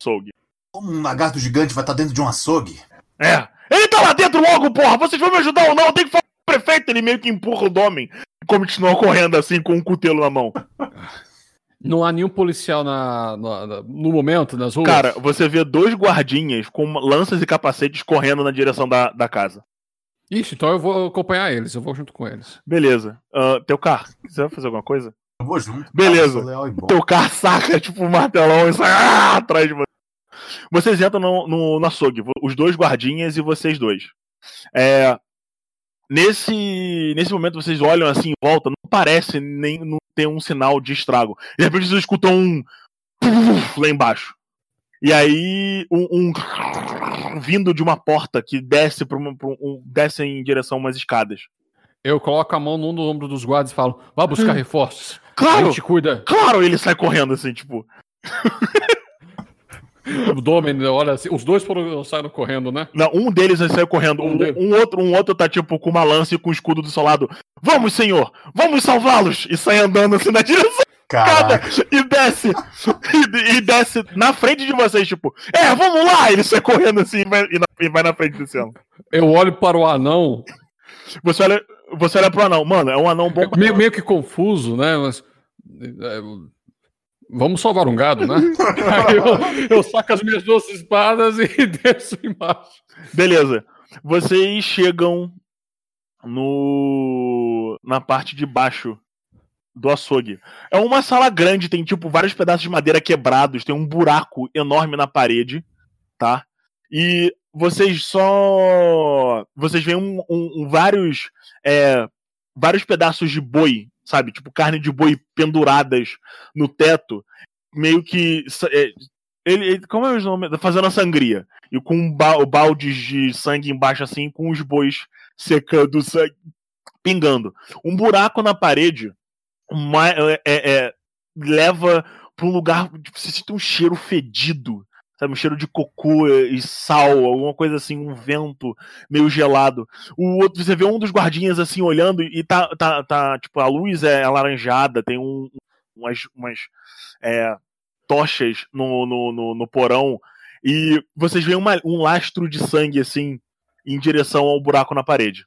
açougue. Como um lagarto gigante vai estar dentro de um açougue? É. Ele tá lá dentro logo, porra! Vocês vão me ajudar ou não? Eu tenho que falar com o prefeito. Ele meio que empurra o Domen e continua correndo assim com um cutelo na mão. Não há nenhum policial na, na- na- no momento, nas ruas? Cara, você vê dois guardinhas com lanças e capacetes correndo na direção da, da casa. Ixi, então eu vou acompanhar eles, eu vou junto com eles. Beleza. Ah, teu carro, você vai fazer alguma coisa? Eu vou junto. Beleza. Bom. Teu carro saca, tipo, um martelão e sai ah, atrás de você. Vocês entram no, no, no açougue, os dois guardinhas e vocês dois. É, nesse, nesse momento vocês olham assim em volta, não parece nem não ter um sinal de estrago. De repente vocês escutam um puf lá embaixo. E aí um, um vindo de uma porta que desce para um, desce em direção a umas escadas. Eu coloco a mão num do ombro dos guardas e falo: vá buscar reforços. Claro, cuida. claro, ele sai correndo assim, tipo, O Domen, olha, assim, os dois foram, saíram correndo, né? Não, um deles saiu correndo. Um Um, um outro, um outro tá tipo com uma lança e com o escudo do seu lado. Vamos, senhor! Vamos salvá-los! E sai andando assim na direção Caraca. e desce. E, e desce na frente de vocês, tipo, é, vamos lá! Ele sai correndo assim e vai, e na- e vai na frente descendo. Eu olho para o anão, Você olha, você olha pro anão, mano, é um anão bom meio, meio que confuso, né? Mas, é, vamos salvar um gado, né? Aí eu, eu saco as minhas duas espadas e desço embaixo. Beleza. Vocês chegam no na parte de baixo do açougue. É uma sala grande, tem tipo vários pedaços de madeira quebrados, tem um buraco enorme na parede, tá? E vocês só. Vocês veem um, um- um- vários. é, vários pedaços de boi, sabe? Tipo carne de boi penduradas no teto, meio que. é, ele, ele- como é o nome? Fazendo a sangria. E com ba- baldes de sangue embaixo, assim, com os bois secando o sangue, pingando. Um buraco na parede uma- é, é, é, leva pra um lugar. Tipo, você sente um cheiro fedido. Sabe, um cheiro de cocô e sal, alguma coisa assim, um vento meio gelado. O outro, você vê um dos guardinhas assim olhando e tá, tá, tá tipo, a luz é alaranjada, tem um, umas, umas é, tochas no, no, no, no porão e vocês veem uma- um lastro de sangue assim em direção ao buraco na parede.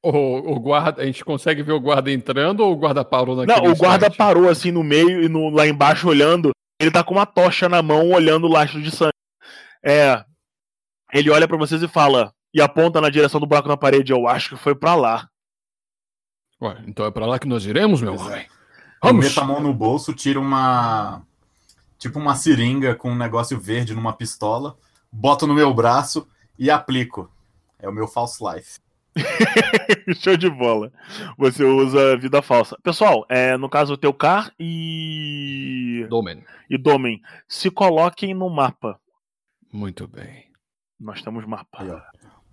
O, o guarda, a gente consegue ver o guarda entrando ou o guarda parou naquele Não, o guarda instante? parou assim no meio e no- lá embaixo olhando. Ele tá com uma tocha na mão olhando o lastro de sangue. É. Ele olha pra vocês e fala. E aponta na direção do buraco na parede. Eu acho que foi pra lá. Ué, então é pra lá que nós iremos, meu Pois é. Eu Vamos! meto a mão no bolso, tiro uma. Tipo uma seringa com um negócio verde numa pistola, boto no meu braço e aplico. É o meu false life. Show de bola. Você usa vida falsa. Pessoal, é, no caso, o Teucar e. Domen. E Domen, se coloquem no mapa. Muito bem. Nós temos mapa.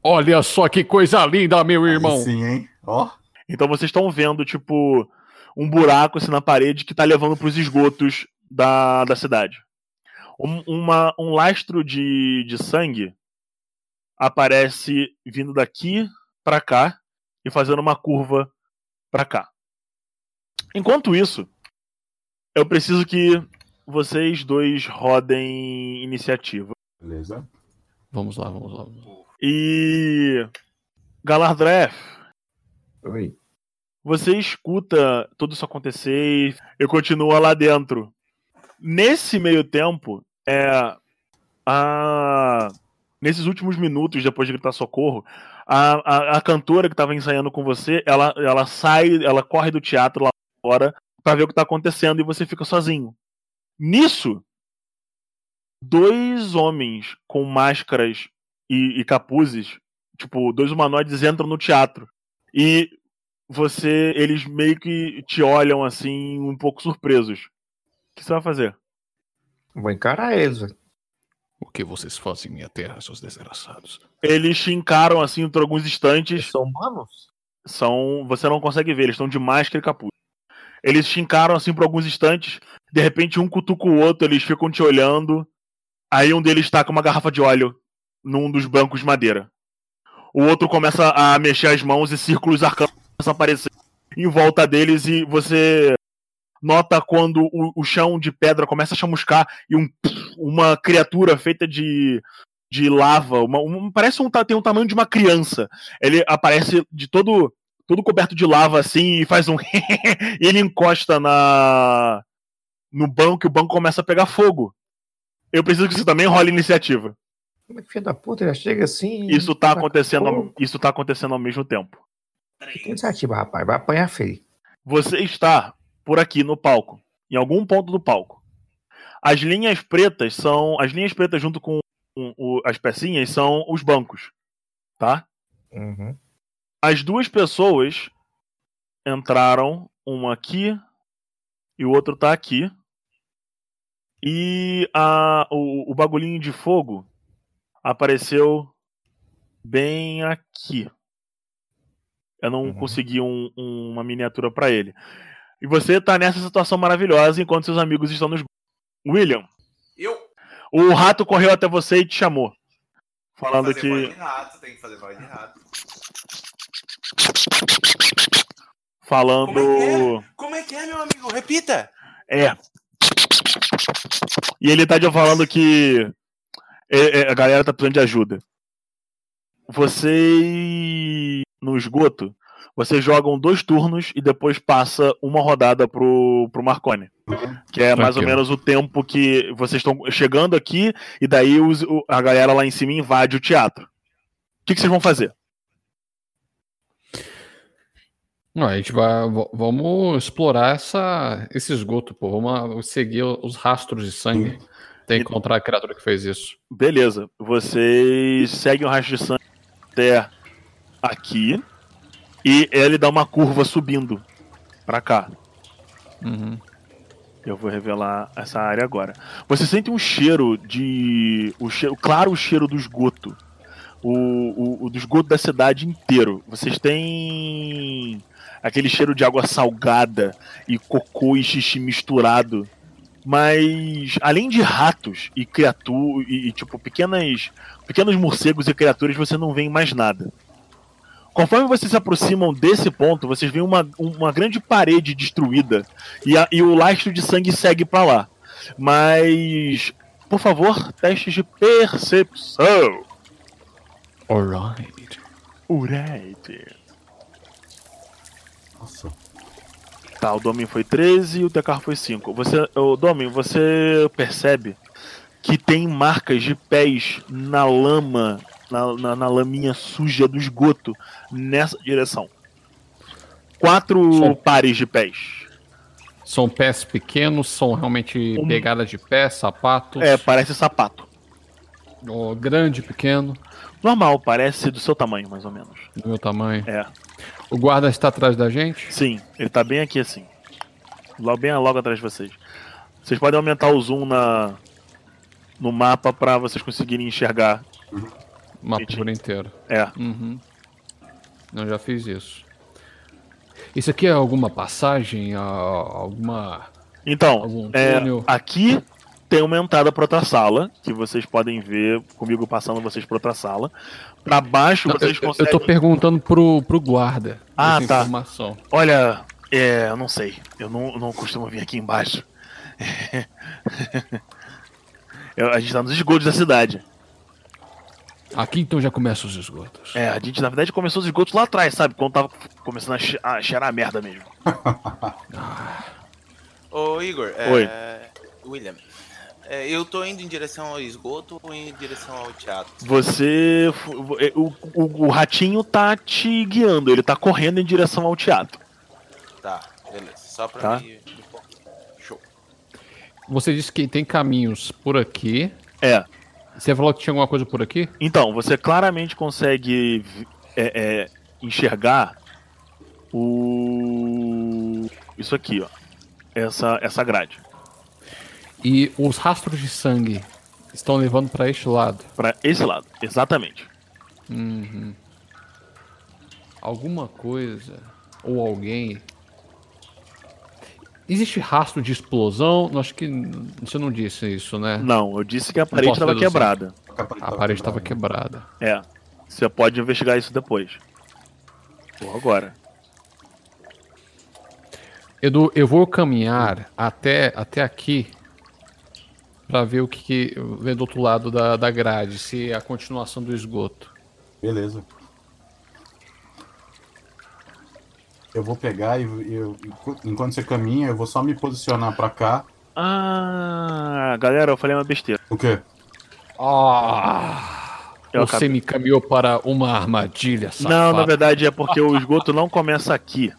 Olha só que coisa linda, meu Aí irmão. sim, hein? Ó. Então vocês estão vendo, tipo, um buraco assim na parede que tá levando pros esgotos da, da cidade. Um, uma, um lastro de, de sangue aparece vindo daqui pra cá e fazendo uma curva pra cá. Enquanto isso, eu preciso que vocês dois rodem iniciativa. Beleza. Vamos lá, vamos lá. vamos lá. E. Galardref, Oi. Você escuta tudo isso acontecer e, e continua lá dentro. Nesse meio tempo, é. A, nesses últimos minutos, depois de gritar socorro, a, a, a cantora que estava ensaiando com você, ela, ela sai, ela corre do teatro lá fora para ver o que tá acontecendo e você fica sozinho. Nisso, dois homens com máscaras e, e capuzes, tipo, dois humanoides entram no teatro. E você, eles meio que te olham assim, um pouco surpresos. O que você vai fazer? Vou encarar eles, velho. O que vocês fazem em minha terra, seus desgraçados? Eles te encaram assim por alguns Eles instantes. são humanos? São, você não consegue ver, eles estão de máscara e capuz. Eles te encaram assim por alguns instantes. De repente um cutuca o outro, eles ficam te olhando. Aí um deles tá com uma garrafa de óleo num dos bancos de madeira. O outro começa a mexer as mãos e círculos arcanos começam a aparecer em volta deles e você nota quando o, o chão de pedra começa a chamuscar e um, uma criatura feita de, de lava, uma, um- parece um tem um tamanho de uma criança. Ele aparece de todo todo coberto de lava assim e faz um e ele encosta na no banco e o banco começa a pegar fogo. Eu preciso que você também role iniciativa. Como é que filho da puta já chega assim? Isso tá acontecendo, ao- isso tá acontecendo ao mesmo tempo. Que iniciativa, rapaz. Vai apanhar feio. Você está por aqui no palco, em algum ponto do palco. As linhas pretas são as linhas pretas junto com o- o- as pecinhas são os bancos, tá? Uhum. As duas pessoas entraram, uma aqui e o outro tá aqui. E a, o, o bagulhinho de fogo apareceu bem aqui. Eu não Uhum. consegui um- um- uma miniatura pra ele. E você tá nessa situação maravilhosa enquanto seus amigos estão nos. William, Eu. o rato correu até você e te chamou. Falando tem que fazer voz de rato, tem que fazer voz de rato. Falando. Como Como é que é, meu amigo? Repita! É. E ele tá te falando que é, é, a galera tá precisando de ajuda. Vocês no esgoto, vocês jogam dois turnos e depois passa uma rodada pro, pro Marconi. Que é mais ou menos o tempo que vocês estão chegando aqui e daí os- o- a galera lá em cima invade o teatro. O que, que vocês vão fazer? Não, a gente vai. Vamos explorar essa, esse esgoto, pô. Vamos seguir os rastros de sangue. Tem que encontrar a criatura que fez isso. Beleza. Vocês seguem o rastro de sangue até aqui. E ele dá uma curva subindo pra cá. Uhum. Eu vou revelar essa área agora. Você sente um cheiro de. O cheiro, claro, o cheiro do esgoto. O, o, o do esgoto da cidade inteiro. Vocês têm aquele cheiro de água salgada e cocô e xixi misturado. Mas além de ratos e criaturas e, e, tipo pequenas pequenos morcegos e criaturas, você não vê mais nada. Conforme vocês se aproximam desse ponto, vocês veem uma, uma grande parede destruída e, a- e o lastro de sangue segue pra lá. Mas, por favor, testes de percepção. Alright. Alright. Nossa. Tá, o Domin foi 13 e o Tecar foi 5. Você, o Domin, você percebe que tem marcas de pés na lama, na, na, na laminha suja do esgoto, nessa direção. Quatro Só- pares de pés. São pés pequenos, são realmente Um- pegadas de pé, sapatos. É, parece sapato. ó, grande, pequeno, Normal, parece do seu tamanho, mais ou menos. do meu tamanho. É. O guarda está atrás da gente? Sim, ele tá bem aqui assim. Logo, bem logo atrás de vocês. Vocês podem aumentar o zoom na, no mapa pra vocês conseguirem enxergar. Mapa por inteiro. É. Uhum. Eu já fiz isso. Isso aqui é alguma passagem? Alguma. Então, é, aqui tem uma entrada pra outra sala, que vocês podem ver comigo passando vocês pra outra sala. Pra baixo Não, eu, vocês eu- eu conseguem. tô perguntando pro, pro guarda. Ah, tá. informação. Olha, é, eu não sei. Eu não, eu não costumo vir aqui embaixo. Eu- a gente tá nos esgotos da cidade. Aqui então já começam os esgotos. É, a gente na verdade começou os esgotos lá atrás, sabe? Quando tava começando a, che a cheirar a merda mesmo. Ô Igor, é, Oi. William, é, eu tô indo em direção ao esgoto ou em direção ao teatro? Você. é, O, o, o ratinho tá te guiando, ele tá correndo em direção ao teatro. Tá, beleza. Só pra Tá. me. Show. Você disse que tem caminhos por aqui. É. Você falou que tinha alguma coisa por aqui? Então, você claramente consegue é, é, enxergar o. Isso aqui, ó. Essa, essa grade. E os rastros de sangue estão levando pra este lado. Pra esse lado, exatamente. Uhum. Alguma coisa ou alguém. Existe rastro de explosão? Eu Acho que você não disse isso, né? Não, eu disse que a parede estava quebrada. A parede estava quebrada. É. Você pode investigar isso depois. Ou agora. Edu, eu vou caminhar até, até aqui pra ver o que, que ver do outro lado da, da grade, se é a continuação do esgoto. Beleza. Eu vou pegar e eu, enquanto você caminha, eu vou só me posicionar pra cá. Ah, galera, eu falei uma besteira. O quê? Ah! Eu Você acabei- me caminhou para uma armadilha, safado. Não, na verdade é porque o esgoto não começa aqui.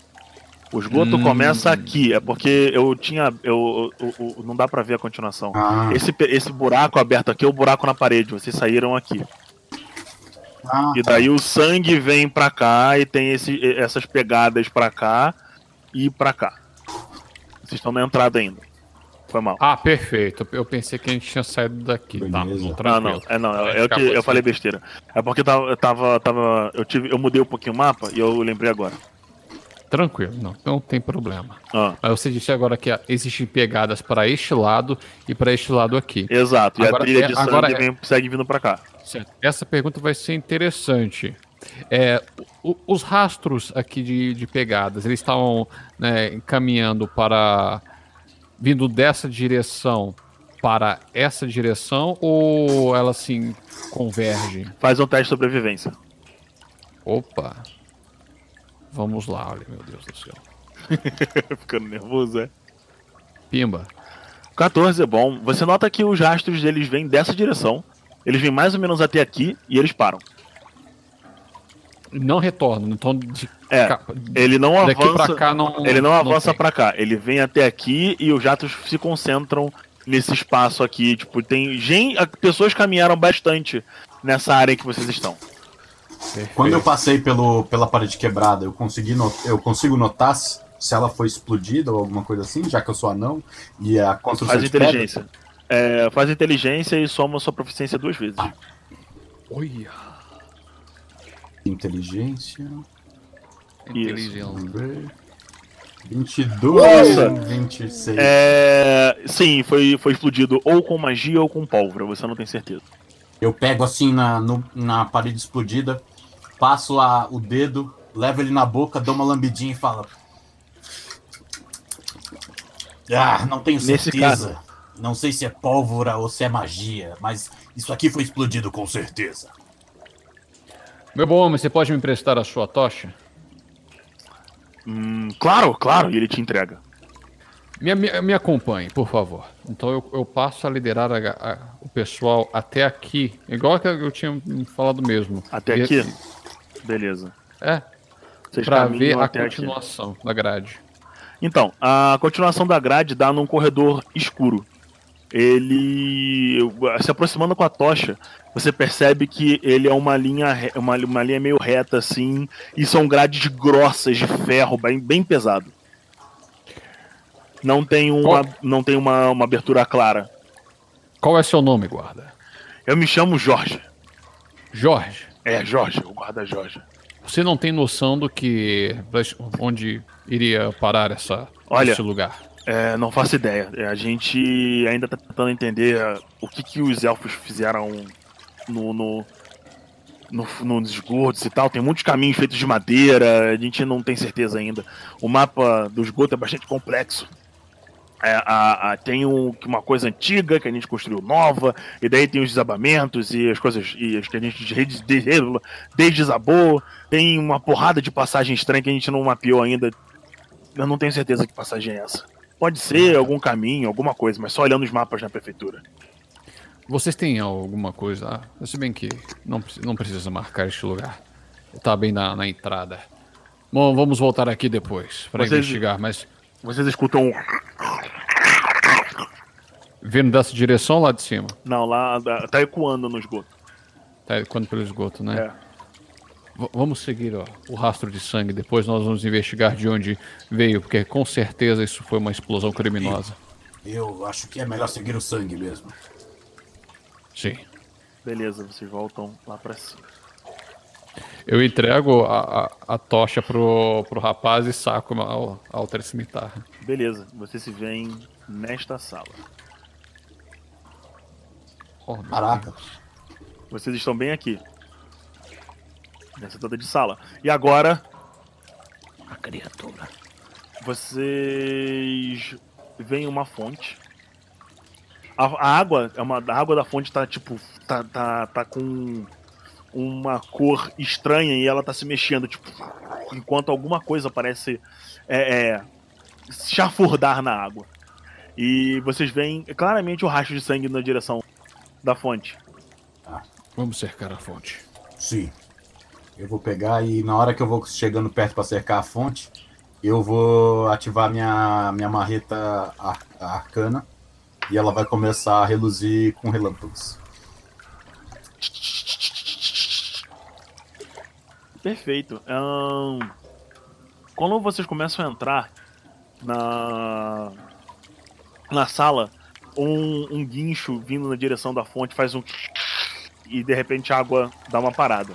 O esgoto Hum. começa aqui. É porque eu tinha. Eu, eu- eu- não dá pra ver a continuação. Ah, Esse, esse buraco aberto aqui é o buraco na parede. Vocês saíram aqui. Ah, E daí o sangue vem pra cá e tem esse, essas pegadas pra cá e pra cá. Vocês estão na entrada ainda. Foi mal. Ah, perfeito. Eu pensei que a gente tinha saído daqui. Tá, Beleza. não, Ah, tranquilo. não. É, não. É, eu, eu falei besteira. É porque eu tava. Eu, tava, tava- eu, tive, eu mudei um pouquinho o mapa e eu lembrei agora. Tranquilo, não, não tem problema. Ah, Mas você disse agora que existem pegadas para este lado e para este lado aqui. exato. E Agora a trilha é- de sangue agora é- vem, segue vindo pra cá. Certo. Essa pergunta vai ser interessante. É, o- os rastros aqui de, de pegadas, eles estavam né, caminhando para. vindo dessa direção para essa direção ou elas assim convergem? Faz um teste de sobrevivência. Opa! Vamos lá, olha, meu Deus do céu. Ficando nervoso, é? Pimba. 14 é bom. Você nota que os rastros deles vêm dessa direção. Eles vêm mais ou menos até aqui e eles param. Não retorna, então de É, ca- Ele não daqui avança. pra cá não. Ele não avança pra cá, ele vem até aqui e os jatos se concentram nesse espaço aqui. Tipo, tem gente, pessoas caminharam bastante nessa área que vocês estão. Perfeito. Quando eu passei pelo, pela parede quebrada, eu, consegui no- eu consigo notar se ela foi explodida ou alguma coisa assim, já que eu sou anão e a construção Faz de pedra? É, faz inteligência e soma sua proficiência duas vezes. Olha. Inteligência. Inteligência. Vamos ver. 22, Nossa! 26. É, sim, foi, foi explodido ou com magia ou com pólvora, você não tem certeza. Eu pego assim na, no- na parede explodida, passo a, o dedo, levo ele na boca, dou uma lambidinha e falo. Ah, não tenho Nesse certeza. Não sei se é pólvora ou se é magia, mas isso aqui foi explodido com certeza. Meu bom homem, você pode me emprestar a sua tocha? Hum, claro, claro, e ele te entrega. Me, me, me acompanhe, por favor. Então eu, eu passo a liderar a- a- o pessoal até aqui. Igual que eu tinha falado mesmo. Até E- aqui? Beleza. É, Vocês pra caminham ver a até aqui. continuação da grade. Então, a continuação da grade dá num corredor escuro. Ele se aproximando com a tocha, você percebe que ele é uma linha, uma, uma linha meio reta assim, e são grades grossas de ferro, bem, bem pesado. Não tem uma, não tem uma, uma abertura clara. Qual é seu nome, guarda? Eu me chamo Jorge. Jorge. É, Jorge, o guarda Jorge. Você não tem noção do que. onde iria parar essa, Olha. esse lugar. É, não faço ideia. É, A gente ainda tá tentando entender é, o que, que os elfos fizeram no, no, no, nos esgotos e tal. Tem muitos caminhos feitos de madeira, a gente não tem certeza ainda. O mapa do esgoto é bastante complexo. É, a- a- tem um- uma coisa antiga que a gente construiu nova, e daí tem os desabamentos e as coisas e as que a gente des- des- desdesabou. Tem uma porrada de passagem estranha que a gente não mapeou ainda. Eu não tenho certeza que passagem é essa. Pode ser algum caminho, alguma coisa, mas só olhando os mapas na prefeitura. Vocês têm alguma coisa? Ah, se bem que não, não precisa marcar este lugar. Tá bem na, na entrada. Bom, vamos voltar aqui depois para Vocês- investigar, mas Vocês escutam um. vindo dessa direção lá de cima. Não, lá tá ecoando no esgoto. Tá quando pelo esgoto, né? É. Vamos seguir ó, o rastro de sangue. Depois nós vamos investigar de onde veio, porque com certeza isso foi uma explosão criminosa. Eu acho que é melhor seguir o sangue mesmo. Sim. Beleza, vocês voltam lá pra cima. Eu entrego a, a, a tocha pro, pro rapaz e saco a, a outra cimitarra. Beleza, vocês se veem nesta sala. Oh, meu Caraca. Vocês estão bem aqui. Nessa toda de sala. E agora, A criatura. vocês veem uma fonte. A, a água, é uma, a água da fonte tá tipo. Tá, tá, tá com uma cor estranha e ela tá se mexendo, tipo. Enquanto alguma coisa parece é, é, chafurdar na água. E vocês veem claramente o rastro de sangue na direção da fonte. Vamos cercar a fonte. Sim. Eu vou pegar e na hora que eu vou chegando perto para cercar a fonte, eu vou ativar minha, minha marreta ar- arcana e ela vai começar a reluzir com relâmpagos. Perfeito. Ahn, quando vocês começam a entrar na na sala, um, um guincho vindo na direção da fonte faz um e de repente a água dá uma parada.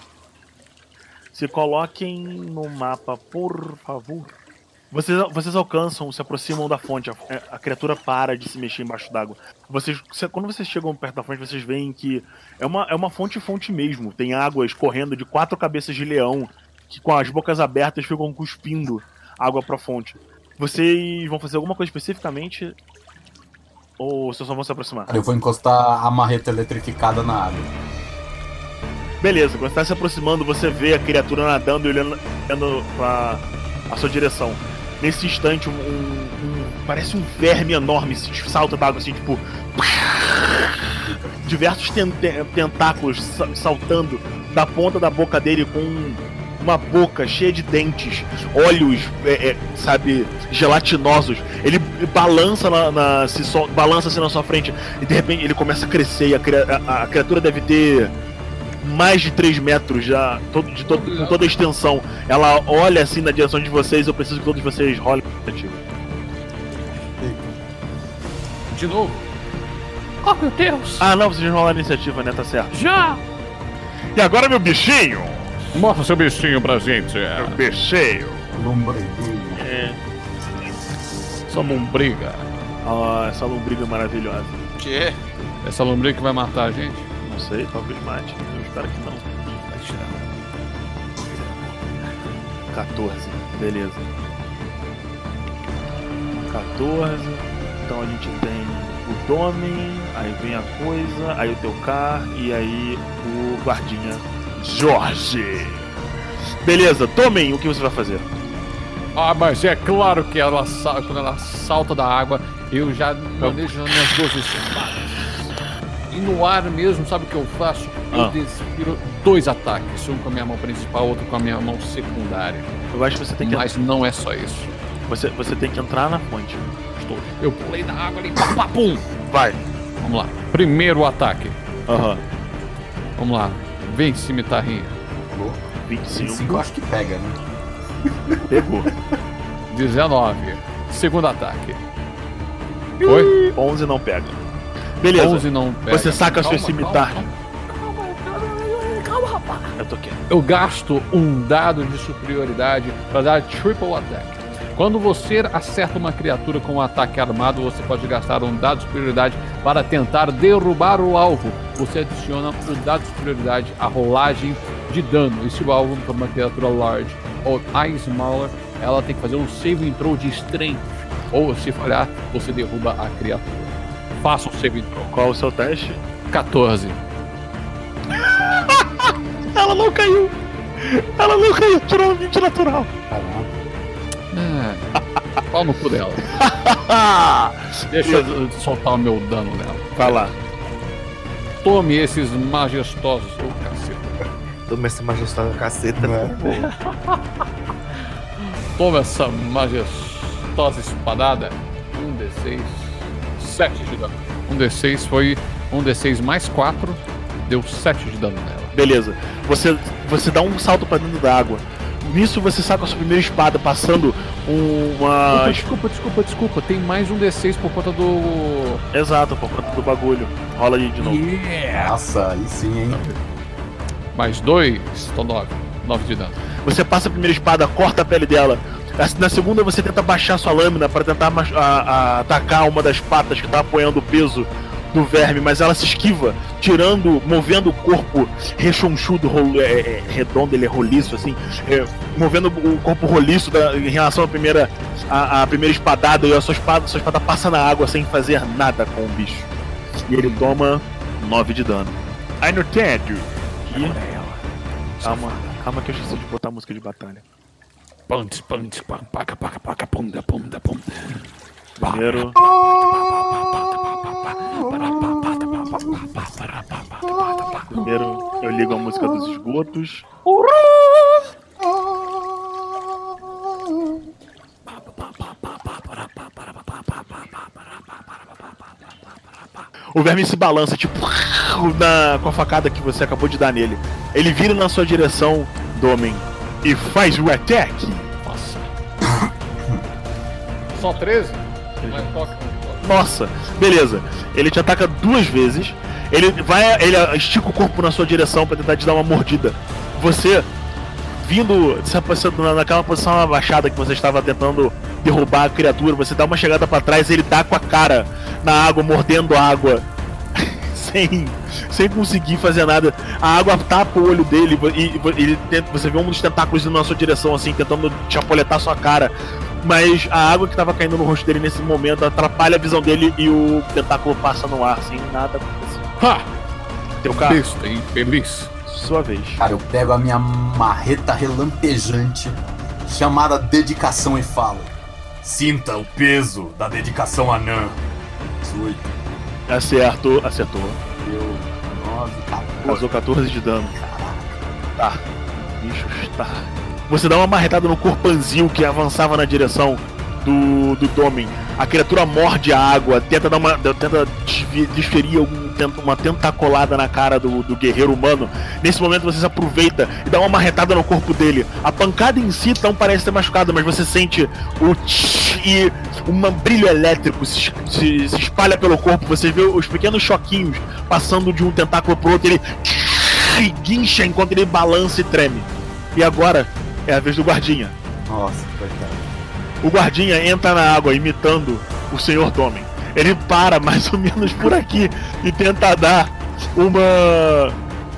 Se coloquem no mapa, por favor. Vocês, vocês alcançam, se aproximam da fonte, a, a criatura para de se mexer embaixo d'água. Vocês, quando vocês chegam perto da fonte, vocês veem que é uma, é uma fonte fonte mesmo. Tem água escorrendo de quatro cabeças de leão que com as bocas abertas ficam cuspindo água pra fonte. Vocês vão fazer alguma coisa especificamente? Ou vocês só vão se aproximar? Eu vou encostar a marreta eletrificada na água. Beleza, quando você tá se aproximando, você vê a criatura nadando e olhando, pra a sua direção. Nesse instante, um, um- um- parece um verme enorme se salta da água assim, tipo. Diversos ten- ten- tentáculos sa- saltando da ponta da boca dele com uma boca cheia de dentes, olhos, é, é, sabe, gelatinosos. Ele balança na, na se sol- balança assim na sua frente e de repente ele começa a crescer a, a- a criatura deve ter mais de 3 metros já, todo, de todo, com toda a extensão. Ela olha assim na direção de vocês, eu preciso que todos vocês rolem a iniciativa. De novo. Oh, meu Deus. Ah, não, vocês rolaram a iniciativa, né? Tá certo. Já. E agora, meu bichinho? Mostra seu bichinho pra gente. Meu bichinho. Lombreguinho. É. Essa lombriga. Ah, essa lombriga maravilhosa. Que? Essa lombriga que vai matar a gente? Não sei, talvez mate. Espero que não. Vai tirar. 14, beleza. 14. Então a gente tem o Domen, aí vem a coisa, aí o teu car e aí o guardinha Jorge. Beleza, Domen, o que você vai fazer? Ah, mas é claro que ela quando ela salta da água, eu já manejo as minhas duas espadas. E no ar mesmo, sabe o que eu faço? Eu Ah. desfiro dois ataques, um com a minha mão principal, outro com a minha mão secundária. Eu acho que você tem que, Mas não é só isso. você, você tem que entrar na fonte. Estou. Eu pulei da água ali, pá, pá, pum. Vai. Vamos lá. Primeiro ataque. Aham. Vamos lá. Vem, cimitarrinha. 25. 25 eu acho que pega, né? Pegou. 19. Segundo ataque. Oi? 11 não pega. Beleza. 11 não pega. Você saca seu Calma, cimitar. calma, calma, Eu tô quieto. Eu gasto um dado de superioridade para dar triple attack. Quando você acerta uma criatura com um ataque armado, você pode gastar um dado de superioridade para tentar derrubar o alvo. Você adiciona o dado de superioridade à rolagem de dano. E se o alvo for uma criatura large ou eye smaller, ela tem que fazer um save throw de strength. Ou se falhar, você derruba a criatura. Faça um save throw. Qual o seu teste? 14. Ela não caiu! Ela não caiu, tirou um 20 natural. Caramba. É. Pau no cu dela. Deixa eu soltar o meu dano nela. Vai lá. Tome esses majestosos. Ô, caceta. Toma essa majestosa caceta. Né? pô. Toma essa majestosa espadada. Um D6. 7 de dano. Um D6 foi. Um D6 mais 4. Deu 7 de dano nela. Beleza. Você, você dá um salto pra dentro da água. Nisso você saca a sua primeira espada, passando uma. Desculpa, desculpa, desculpa. Tem mais um D6 por conta do. Exato, por conta do bagulho. Rola aí de novo. Yeah! Nossa, aí sim, hein? Mais 2. Então 9. 9 de dano. Você passa a primeira espada, corta a pele dela. Na segunda você tenta baixar sua lâmina para tentar a- a- atacar uma das patas que tá apoiando o peso do verme, mas ela se esquiva, tirando, movendo o corpo rechonchudo, rolo- é, é, redondo, ele é roliço, assim, é, movendo o corpo roliço da- em relação à primeira, à, à primeira espadada, e a sua espada, sua espada passa na água sem fazer nada com o bicho. E ele toma 9 de dano. I know. E... Calma, calma que eu esqueci de botar a música de batalha. Punch, punch, pam, paca, paca, paca, punda, punda, punda. Primeiro. Primeiro eu ligo a música dos esgotos. O verme se balança, tipo, na, com a facada que você acabou de dar nele. Ele vira na sua direção, Domen, e faz o attack. Nossa. Só 13? Nossa, beleza. Ele te ataca duas vezes. Ele vai, ele estica o corpo na sua direção pra tentar te dar uma mordida. Você, vindo naquela posição abaixada que você estava tentando derrubar a criatura, você dá uma chegada pra trás ele dá com a cara na água, mordendo a água. sem, sem conseguir fazer nada. A água tapa o olho dele e, e tenta- você vê um dos tentáculos indo na sua direção, assim, tentando chapoletar sua cara. Mas a água que tava caindo no rosto dele nesse momento atrapalha a visão dele e o tentáculo passa no ar, sem nada acontecer. Ha! Teu carro, Besta infeliz. sua vez. Cara, eu pego a minha marreta relampejante, chamada dedicação, e falo: Sinta o peso da dedicação anã. 18, Acertou, acertou. deu 9, 14. Causou 14 de dano. Tá. bicho está. Você dá uma marretada no corpanzil que avançava na direção do, do Domen. A criatura morde a água, tenta dar uma. tenta desferir algum, tenta- uma tentacolada na cara do, do guerreiro humano. Nesse momento você se aproveita e dá uma marretada no corpo dele. A pancada em si não parece ter machucado, mas você sente o tch e um brilho elétrico se, se- se espalha pelo corpo. Você vê os pequenos choquinhos passando de um tentáculo pro outro. Ele tch, e guincha enquanto ele balança e treme. E agora é a vez do guardinha. Nossa, coitado. O guardinha entra na água imitando o Senhor Domen. Ele para mais ou menos por aqui e tenta dar uma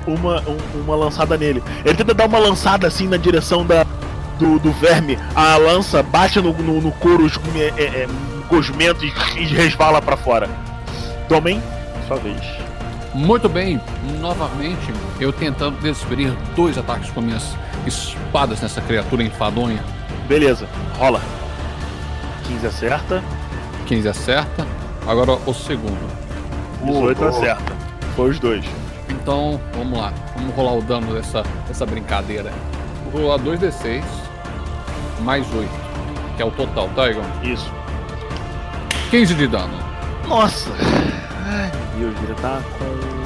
uma, um- uma lançada nele. Ele tenta dar uma lançada assim na direção da, do, do verme. A lança bate no, no, no couro esgume- é, é, gosmento e, e resvala pra fora. Domen, sua vez. Muito bem, novamente eu tentando desferir dois ataques com minhas espadas nessa criatura enfadonha. Beleza, rola. 15 acerta, 15 acerta. Agora o segundo. 18 Oh, oh. acerta. Foi os dois. Então, vamos lá. Vamos rolar o dano dessa, dessa brincadeira. Vou rolar 2d6 mais 8, que é o total, tá, Igor? Isso. 15 de dano. Nossa! Ai meu Deus, ele tá com.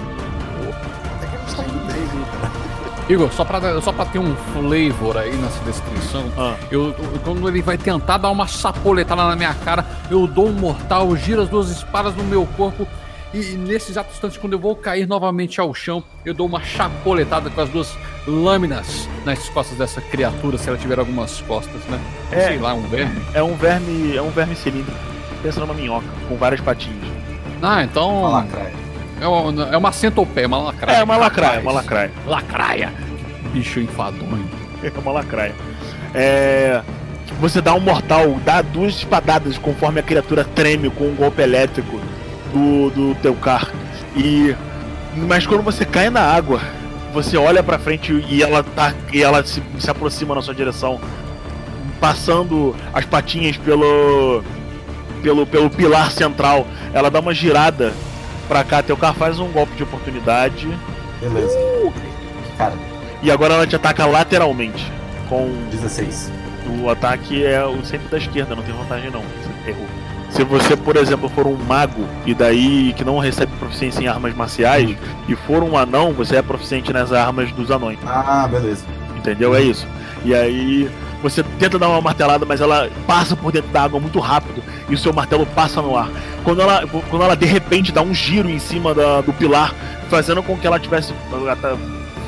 Igor, só pra, só pra ter um flavor aí nessa descrição, Ah. eu, eu- quando ele vai tentar dar uma chapoletada na minha cara, eu dou um mortal, giro as duas espadas no meu corpo e, e nesse exato instante, quando eu vou cair novamente ao chão, eu dou uma chapoletada com as duas lâminas nas costas dessa criatura, se ela tiver algumas costas, né? É. Sei lá, um verme. É um verme. É um verme cilíndrico. Pensa numa minhoca, com várias patinhas. Ah, então. Uma lacraia. É uma, é uma centopeia, uma lacraia. É uma lacraia, Rapaz. uma lacraia. Lacraia. Bicho enfadonho. É uma lacraia. É. Você dá um mortal, dá duas espadadas conforme a criatura treme com um golpe elétrico do, do teu car. E. Mas quando você cai na água, você olha pra frente e ela tá. E ela se, se aproxima na sua direção. Passando as patinhas pelo. Pelo, pelo pilar central. Ela dá uma girada pra cá. Teu car faz um golpe de oportunidade. Beleza. Cara, E agora ela te ataca lateralmente. Com 16. o ataque é o sempre da esquerda, não tem vantagem não. Você errou. Se você, por exemplo, for um mago e daí que não recebe proficiência em armas marciais e for um anão, você é proficiente nas armas dos anões. Ah, beleza. Entendeu? É isso. E aí você tenta dar uma martelada, mas ela passa por dentro da água muito rápido e o seu martelo passa no ar. Quando ela, quando ela de repente dá um giro em cima da- do pilar, fazendo com que ela tivesse tá-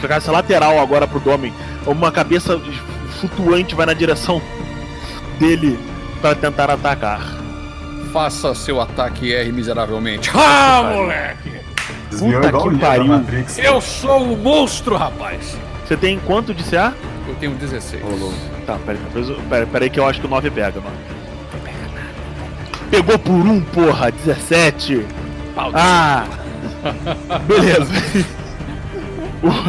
ficasse lateral agora pro Domen, uma cabeça flutuante vai na direção dele para tentar atacar. Faça seu ataque R miseravelmente. Ah, moleque! Desviou Puta que da pariu. Eu sou o monstro, rapaz! Você tem quanto de CA? Eu tenho 16. Tá, peraí, peraí, peraí, que eu acho que o 9 pega, mano. Pegou por um, porra, 17. Ah! Beleza.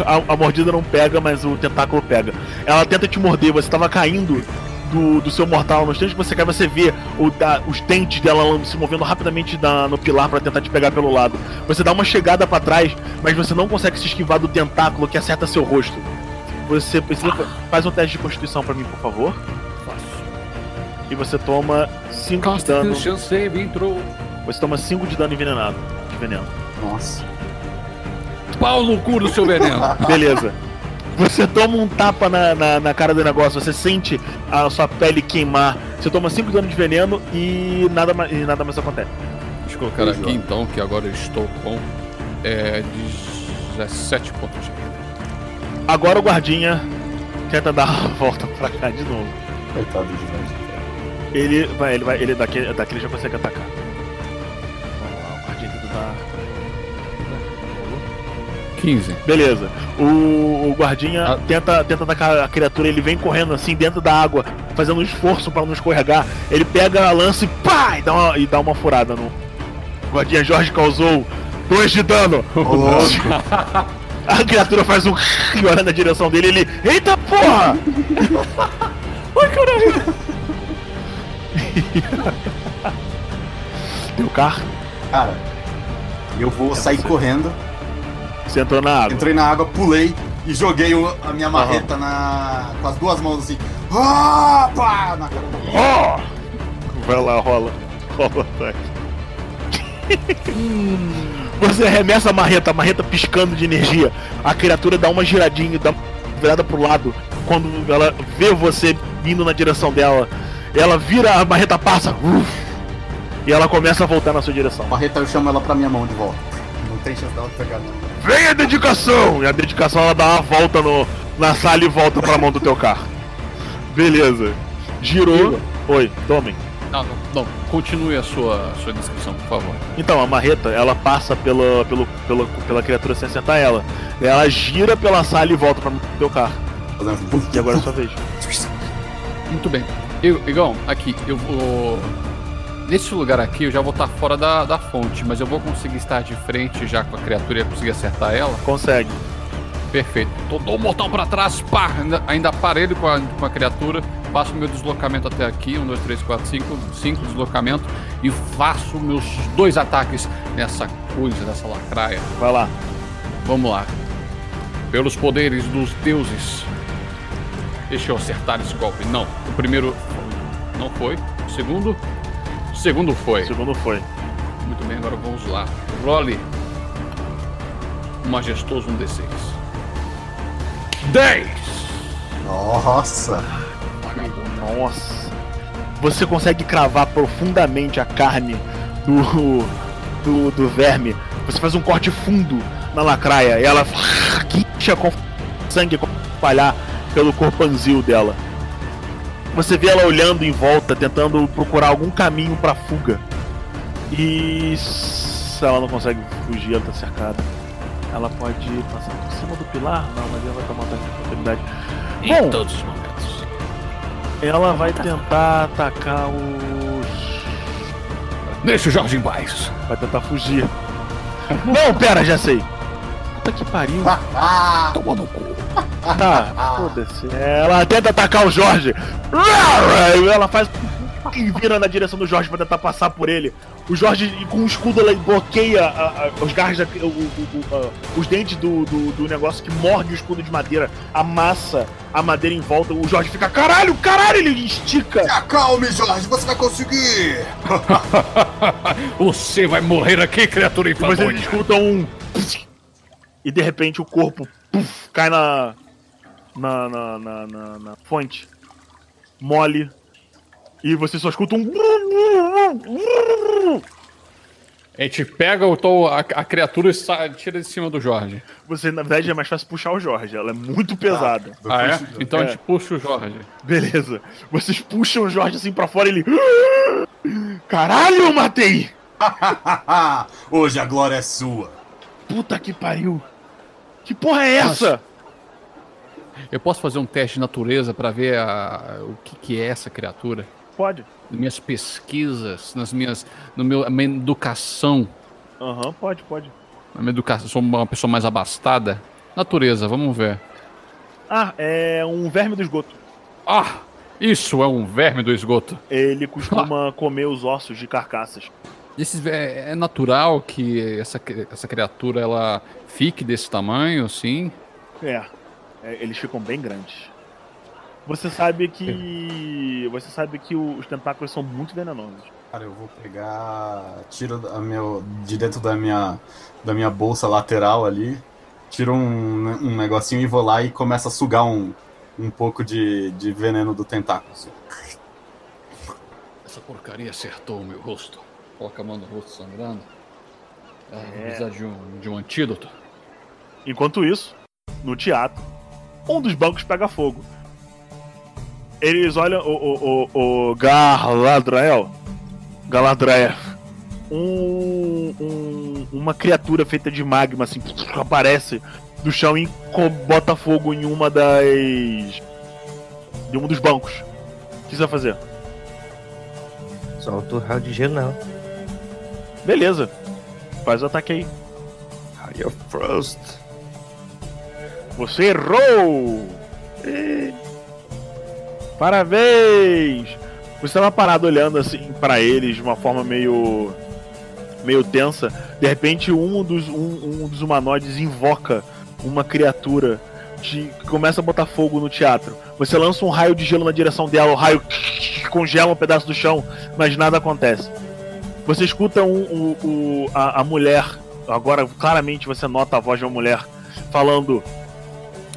A, a mordida não pega, mas o tentáculo pega. Ela tenta te morder, você tava caindo do, do seu mortal. No instante que você cai, você vê o, da- os dentes dela se movendo rapidamente na- no pilar pra tentar te pegar pelo lado. Você dá uma chegada pra trás, mas você não consegue se esquivar do tentáculo que acerta seu rosto. Você precisa. Faz um teste de constituição pra mim, por favor. E você toma 5 de dano. Save entrou. Você toma 5 de dano envenenado. De veneno. Nossa. Pau no cu do seu veneno. Beleza. Você toma um tapa na, na, na cara do negócio, você sente a sua pele queimar. Você toma 5 de dano de veneno e nada, e nada mais acontece. Deixa eu colocar aqui então, que agora eu estou com é, 17 pontos de vida. Agora o guardinha tenta dar a volta pra cá de novo. Coitado de nós. Ele vai, ele vai, ele daqui, daqui ele já consegue atacar. Vamos lá, o guardinha tenta dar. 15. Beleza. O, o guardinha Ah. tenta, tenta atacar a criatura, ele vem correndo assim dentro da água, fazendo um esforço para não escorregar. Ele pega a lança e pá! E dá uma, e dá uma furada no. O guardinha Jorge causou 2 de dano. Louco. A criatura faz um e olha na direção dele ele. Eita porra! Ai caralho! Deu carro, Cara, eu vou sair correndo. você entrou na água. Entrei na água, pulei e joguei o- a minha marreta na, com as duas mãos assim. Ah, pá, na cara. Ó! Vai lá, rola. Rola o ataque. Você arremessa a marreta, a marreta piscando de energia. A criatura dá uma giradinha, dá uma virada pro lado. Quando ela vê você vindo na direção dela, ela vira, a marreta passa. uf, e ela começa a voltar na sua direção. A marreta eu chamo ela pra minha mão de volta. Não tem chance dela pegar, não. Vem a dedicação! E a dedicação ela dá uma volta no, na sala e volta pra mão do teu carro. Beleza. Girou. Oi, tomem. Não, não, não. Continue a sua, a sua descrição, por favor. Então, a marreta, ela passa pela, pelo, pela, pela criatura sem acertar ela. Ela gira pela sala e volta pra mão do teu carro. E agora é sua vez. Muito bem. Eu, Igão, aqui, eu vou. Nesse lugar aqui eu já vou estar fora da, da fonte, mas eu vou conseguir estar de frente já com a criatura e conseguir acertar ela. Consegue. Perfeito. Tô, dou um mortal pra trás, pá! Ainda, ainda parelho com a, com a criatura. Faço meu deslocamento até aqui. Um, dois, três, quatro, cinco. Cinco deslocamento. E faço meus dois ataques nessa coisa, nessa lacraia. Vai lá. Vamos lá. Pelos poderes dos deuses. Deixa eu acertar esse golpe. Não. O primeiro não foi. O segundo. O segundo foi. O segundo foi. Muito bem, agora vamos lá. Role. Majestoso um D6. 10! Nossa! Nossa. Você consegue cravar profundamente a carne do, do, do verme. Você faz um corte fundo na lacraia e ela guincha com sangue espalhar pelo corpanzil dela. Você vê ela olhando em volta, tentando procurar algum caminho pra fuga. E se ela não consegue fugir, ela tá cercada. Ela pode passar por cima do pilar? Não, mas ela vai tomar ataque de oportunidade. Bom, todos os momentos. Ela vai tentar atacar os. Deixa o Jorge em paz. Vai tentar fugir. Não, pera, já sei. Puta que pariu. Ah, Toma no cu. Tá, foda-se. Ela tenta atacar o Jorge. Ela faz. E vira na direção do Jorge pra tentar passar por ele. O Jorge, com o escudo, ela bloqueia a- a- os garras, da- o- o- o- a- os dentes do, do, do negócio que morde o escudo de madeira, amassa a madeira em volta. O Jorge fica, caralho, caralho, ele estica. se acalme, Jorge, você vai conseguir! Você vai morrer aqui, criatura E vocês infamônia. escutam um. E de repente o corpo puf, cai na na, na, na, na- na fonte. Mole. E você só escuta um. A gente pega o tom, a, a criatura e sa- tira de cima do Jorge. Você, na verdade, é mais fácil puxar o Jorge. Ela é muito pesada. Eu Ah, é? Então a É. gente puxa o Jorge. Beleza. Vocês puxam o Jorge assim pra fora e ele. Caralho, eu matei! Hoje a glória é sua. Puta que pariu! Que porra é essa? Eu posso fazer um teste de natureza pra ver a- o que, que é essa criatura? Pode. Nas minhas pesquisas, nas minhas, no meu, a minha educação. Aham, pode, pode. Na minha educação, sou uma pessoa mais abastada. Natureza, vamos ver. Ah, é um verme do esgoto. Ah, isso é um verme do esgoto. Ele costuma comer os ossos de carcaças. Esses, ve- é natural que essa, essa criatura ela fique desse tamanho, assim. É, é, eles ficam bem grandes. Você sabe que. Você sabe que os tentáculos são muito venenosos. Cara, eu vou pegar. Tiro a meu, de dentro da minha, da minha bolsa lateral ali. Tiro um, um negocinho e vou lá e começo a sugar um, um pouco de, de veneno do tentáculo. assim. Essa porcaria acertou o meu rosto. Coloca a mão no rosto sangrando. Ah, É. Precisa de um, de um antídoto. Enquanto isso, no teatro, um dos bancos pega fogo. Eles olham o, o, o, o Galadriel. Galadriel. Um, um- uma criatura feita de magma, assim, aparece do chão e bota fogo em uma das. de um dos bancos. O que você vai fazer? Solta o raio de gelo, não. Beleza. Faz o ataque aí. Raio Frost. Você errou! Parabéns! Você estava parado olhando assim pra eles de uma forma meio meio tensa. De repente, um dos um, um dos humanoides invoca uma criatura de que começa a botar fogo no teatro. Você lança um raio de gelo na direção dela, o raio congela um pedaço do chão, mas nada acontece. Você escuta um, um- o- a, a mulher, agora claramente você nota a voz de uma mulher falando: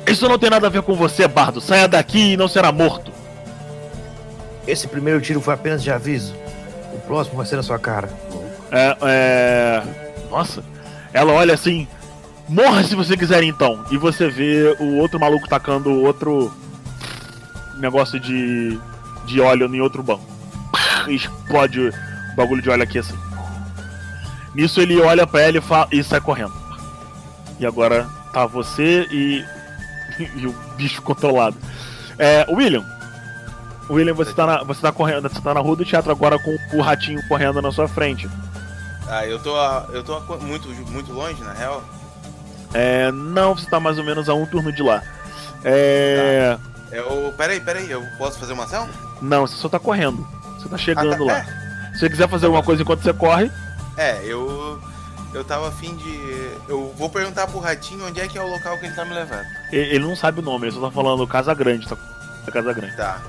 Isso não tem nada a ver com você, Bardo. Saia daqui e não será morto. Esse primeiro tiro foi apenas de aviso. O próximo vai ser na sua cara. É, é... Nossa. Ela olha assim. Morra se você quiser então. E você vê o outro maluco tacando outro negócio de, de óleo em outro banco. Explode o bagulho de óleo aqui assim. Nisso ele olha pra ela e, fa- e sai correndo. E agora tá você e, e o bicho controlado. É, William. William, você tá, na, você tá correndo, você tá na rua do teatro agora com o ratinho correndo na sua frente. Ah, eu tô, a- eu tô a muito, muito longe, na real. É, não, você tá mais ou menos a um turno de lá. É. Eu, peraí, peraí, eu posso fazer uma ação? Não, você só tá correndo. Você tá chegando Ah, tá, lá. Se você quiser fazer alguma coisa enquanto você corre, É, eu. Eu tava afim de. Eu vou perguntar pro ratinho onde é que é o local que ele tá me levando. ele não sabe o nome, ele só tá falando Casa Grande, tá? Casa Grande. Tá.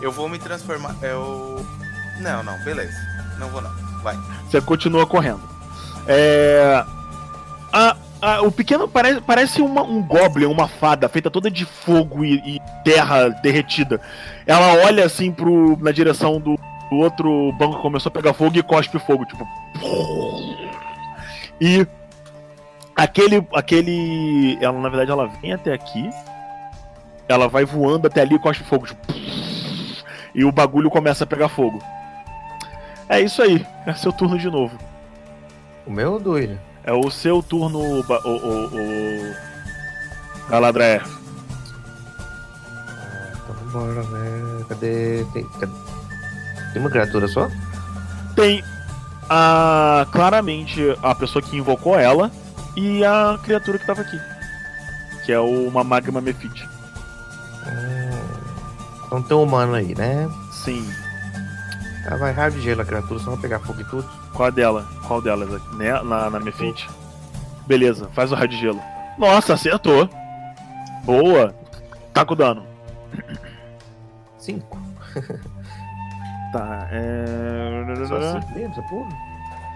Eu vou me transformar. Eu. Não, não, beleza. Não vou não. Vai. Você continua correndo. É. A, a- o pequeno parece, parece uma- um goblin, uma fada, feita toda de fogo e, e terra derretida. Ela olha assim pro, na direção do, do outro banco que começou a pegar fogo e cospe fogo, tipo. E aquele. aquele. Ela, na verdade, ela vem até aqui. Ela vai voando até ali e cospe fogo. Tipo, e o bagulho começa a pegar fogo. É isso aí. É seu turno de novo. O meu ou do William? É o seu turno, ba- o, o, o... Galadriel. Então vambora, né? Cadê? Tem, cadê? Tem uma criatura só? Tem a claramente a pessoa que invocou ela e a criatura que tava aqui. Que é o- uma magma mephite. Hum, então tem um humano aí, né? Sim. Tá, vai raio de gelo a criatura, só vai pegar fogo e tudo. Qual dela? Qual delas? Né? Na, na mephite? Beleza, faz o raio de gelo. Nossa, acertou. Boa. Tá com dano. Cinco. Tá, é. Só cinco mesmo, essa porra?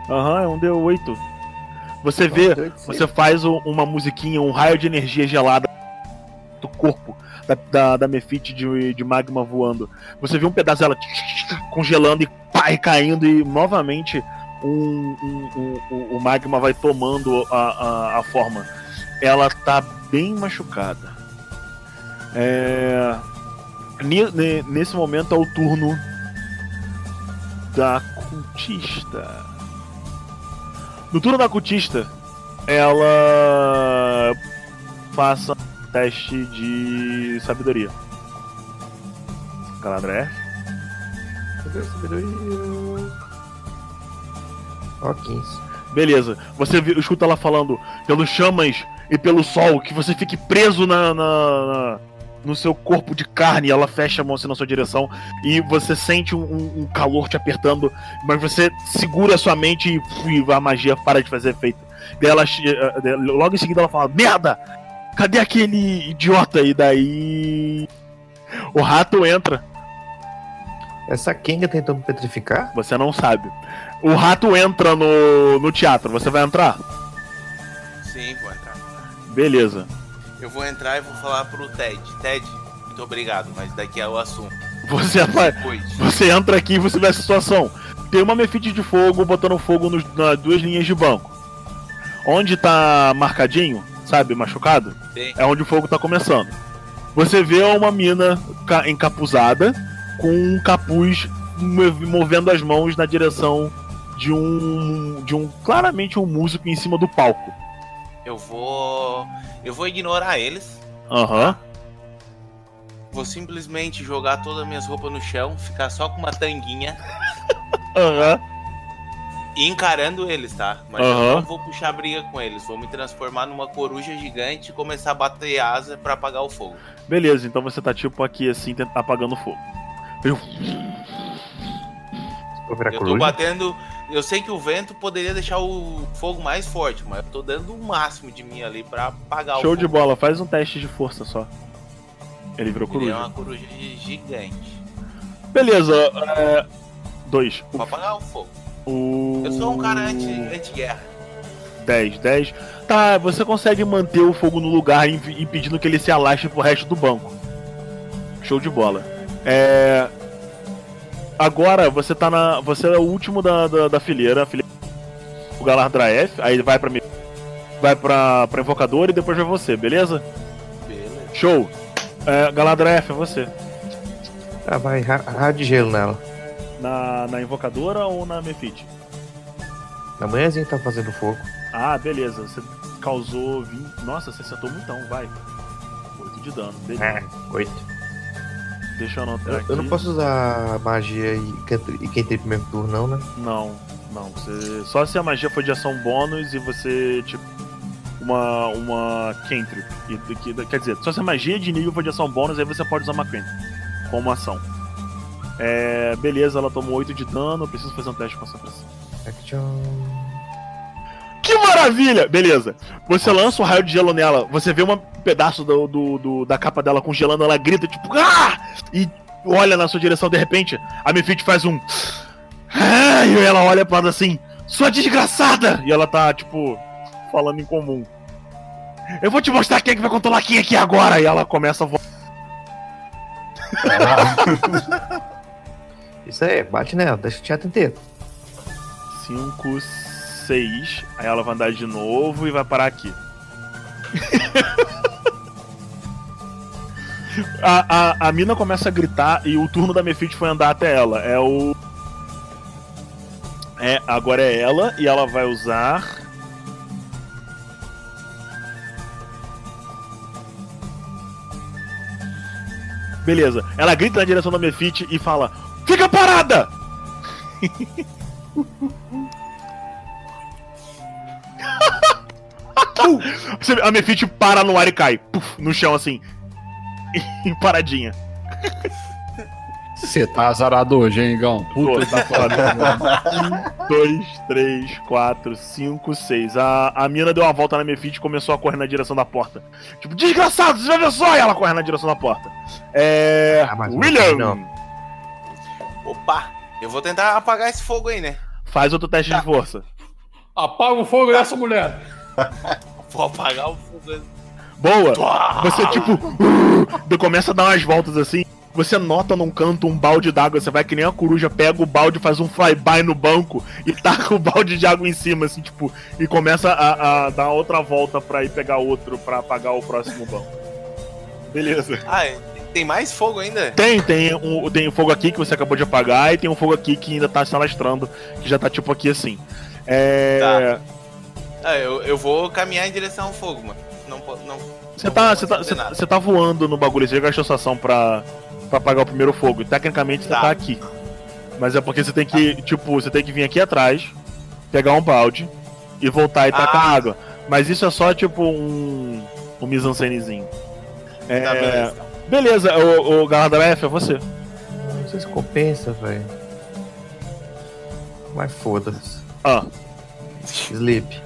Aham, é um D8. Você vê, você faz um- uma musiquinha, um raio de energia gelada da, da, da Mephite de, de magma voando. Você vê um pedaço dela congelando e pai caindo e novamente um, um- um- o- magma vai tomando a, a, a forma. Ela tá bem machucada. É, ne- ne- nesse momento é o turno da cultista. No turno da cultista, ela um teste de sabedoria. Galadriel? Cadê a sabedoria? Ó, 15. Beleza. Você escuta ela falando pelos chamas e pelo sol que você fique preso na, na- na- no seu corpo de carne. Ela fecha a mão assim na sua direção e você sente um, um- um calor te apertando, mas você segura a sua mente e ui, a magia para de fazer efeito. Daí ela, eh, daí logo em seguida ela fala: Merda! Cadê aquele idiota? E daí. O rato entra. Essa Kenga tentou me petrificar? Você não sabe. O rato entra no, no teatro. Você vai entrar? Sim, vou entrar. Beleza. Eu vou entrar e vou falar pro Ted. Ted, muito obrigado, mas daqui é o assunto. Você, vai- você entra aqui e você vê a situação. Tem uma mefite de fogo botando fogo nos- nas duas linhas de banco. Onde tá marcadinho, sabe, machucado, Sim. é onde o fogo tá começando. Você vê uma mina ca- encapuzada com um capuz mov- movendo as mãos na direção de um de um claramente um músico em cima do palco. Eu vou. Eu vou ignorar eles. Aham. Vou simplesmente jogar todas as minhas roupas no chão, ficar só com uma tanguinha Aham. E encarando eles, tá? Mas Aham. eu não vou puxar briga com eles. Vou me transformar numa coruja gigante e começar a bater asa pra apagar o fogo. Beleza, então você tá tipo aqui assim, apagando fogo. Eu- Vou virar Eu tô batendo Eu sei que o vento poderia deixar o fogo mais forte, mas eu tô dando o máximo de mim ali pra apagar Show o de fogo. bola, faz um teste de força só. Ele virou Ele é coruja. uma coruja gigante. Beleza, é... Dois. Pra apagar o fogo. O... Eu sou um cara anti- anti-guerra. 10, 10. Tá, você consegue manter o fogo no lugar, imp- impedindo que ele se alastre pro resto do banco. Show de bola. É. Agora você tá na. Você é o último da, da, da fileira, a fileira. O Galardraef, aí ele vai pra mim. Vai pra, pra invocador e depois vai você, beleza? Beleza. Show! É, Galadriel, é você. Ah, vai, ra- raio de gelo nela. Na, na invocadora ou na Mefit? Na manhãzinha tá fazendo fogo. Ah, beleza. Você causou 20. Nossa, você acertou muito, vai. 8 de dano, beleza. É, oito. Deixa eu anotar Eu, aqui. eu não posso usar magia e, quem tem primeiro turno, não, né? Não, não. Você... Só se a magia for de ação bônus e você, tipo, uma, uma cantrip. Que, quer dizer, só se a magia de nível for de ação bônus, aí você pode usar uma cantrip como ação. É, beleza, ela tomou 8 de dano, eu preciso fazer um teste de concentração. Action. Que maravilha! Beleza. Você lança um raio de gelo nela, você vê um pedaço do, do- do- da capa dela congelando, ela grita, tipo, ah! E olha na sua direção, de repente, a Mefit faz um. Ah! E ela olha pra ela assim, sua desgraçada! E ela tá, tipo, falando em comum. Eu vou te mostrar quem é que vai controlar quem aqui agora! E ela começa a voar. Isso aí, bate nela, deixa o teatro inteiro. 5, 6. Aí ela vai andar de novo e vai parar aqui. a, a, a mina começa a gritar e o turno da Mefit foi andar até ela. É o. É, agora é ela e ela vai usar. Beleza. Ela grita na direção da Mefit e fala: Fica parada! A Mefit para no ar e cai. Puf, no chão assim. E paradinha. Você tá azarado hoje, hein, Igão? Puta da foda. Dois, três, quatro, cinco, seis. A, a mina deu uma volta na Mefit e começou a correr na direção da porta. Tipo, desgraçado, você vai ver só! E ela corre na direção da porta. É. Ah, William! Opa! Eu vou tentar apagar esse fogo aí, né? Faz outro teste de força. Apaga o fogo dessa mulher. Vou apagar o fogo. Boa! Você, tipo, uh, começa a dar umas voltas assim. Você nota num canto um balde d'água. Você vai que nem a coruja, pega o balde, faz um flyby no banco e taca o balde de água em cima, assim, tipo, e começa a, a dar outra volta pra ir pegar outro pra apagar o próximo banco. Beleza. Ah, é- tem mais fogo ainda? Tem, tem um, tem um fogo aqui que você acabou de apagar e tem um fogo aqui que ainda tá se alastrando, que já tá tipo aqui assim. É. Ah, eu, eu vou caminhar em direção ao fogo, mano. Não, Você não tá, você tá, fazer você, tá voando no bagulho, você já gastou sua ação pra, pra apagar o primeiro fogo. Tecnicamente você tá. Tá. aqui. Mas é porque você tem que, tipo, você tem que vir aqui atrás, pegar um balde e voltar e tacar Ah. água. Mas isso é só tipo um. um mise-en-scenezinho. É, Tá, beleza. o, o Galadriel é você. Não sei se compensa, velho. Mas foda-se. Ah, Sleep.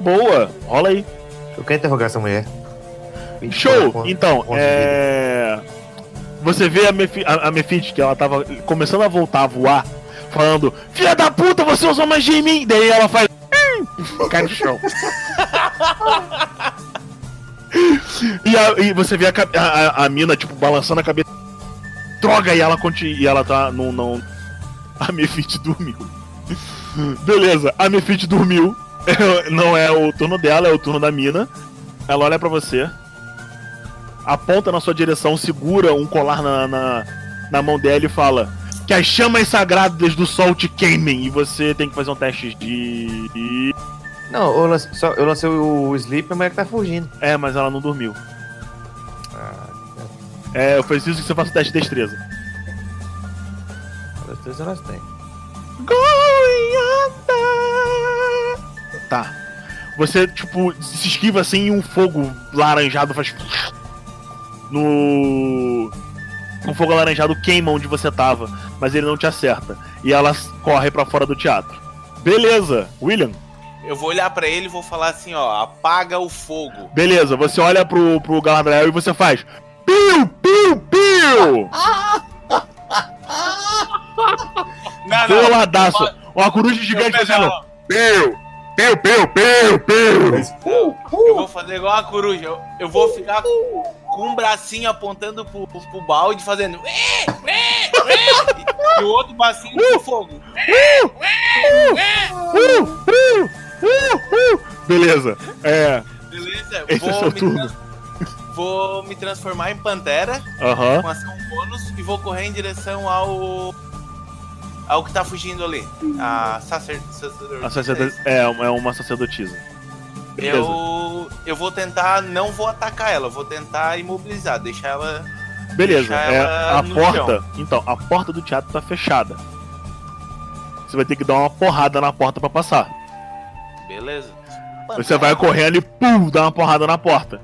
boa, rola aí. Eu quero interrogar essa mulher. 24 Show! pontos- Então, pontos é. Você vê a, Mefi a, a Mefit, que ela tava começando a voltar a voar, falando: Filha da puta, você usou magia em mim! Daí ela faz. "Hum", Cai no chão. e, a- e você vê a, a, a- mina, tipo, balançando a cabeça. Droga! E ela, conti e ela tá. Não, não. A Mefit dormiu. Beleza, a Mefit dormiu. Não é o turno dela, é o turno da mina. Ela olha pra você, aponta na sua direção, segura um colar na, na, na mão dela e fala: Que as chamas sagradas do sol te queimem. E você tem que fazer um teste de. Não, eu lancei, só, eu lancei o Sleep e a mulher que tá fugindo. É, mas ela não dormiu. Ah, É, eu preciso que você faça o teste de destreza. as três elas têm. Tá. Você, tipo, se esquiva assim e um fogo laranjado faz. No. Um fogo alaranjado queima onde você tava, mas ele não te acerta. E ela corre pra fora do teatro. Beleza, William. Eu vou olhar pra ele e vou falar assim, ó, apaga o fogo. Beleza, você olha pro, pro Galadriel e você faz. Piu, piu, piu! Não, Boladaço! Uma coruja gigante fazendo. não, Piu, piu, piu, piu, piu! Eu vou fazer igual a coruja. Eu, eu vou ficar com, com um bracinho apontando pro, pro, pro balde, fazendo. E o outro bracinho pro fogo. Uh, uh, uh, uh. Beleza, é. Beleza? Esse é Vou seu me turno. Vou me transformar em pantera Aham. com ação bônus e vou correr em direção ao. ao que tá fugindo ali. A sacer, sacerdotisa. É, uma- é uma sacerdotisa. Beleza. Eu, eu vou tentar, não vou atacar ela, vou tentar imobilizar, deixar ela. Beleza, deixar é, ela a porta. Então, a porta do teatro tá fechada. Você vai ter que dar uma porrada na porta pra passar. Beleza? Você vai correndo e pum, dá uma porrada na porta.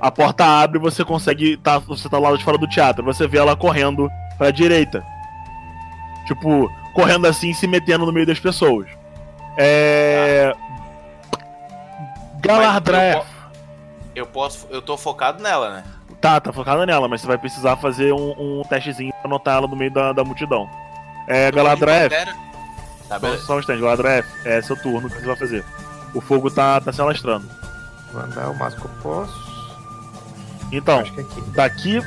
A porta abre e você consegue. Tá, você tá lá de fora do teatro. Você vê ela correndo pra direita. Tipo, correndo assim, se metendo no meio das pessoas. É. Galadriel. Eu posso. Eu tô focado nela, né? Tá, tá focada nela, mas você vai precisar fazer um, um testezinho pra anotar ela no meio da, da multidão. É, Galadriel. Tá, Só, beleza. só um instante, Galadriel, é seu turno, o que você vai fazer? O fogo tá, tá se alastrando. Vou andar o máximo que eu posso. Então, Acho que é aqui. daqui,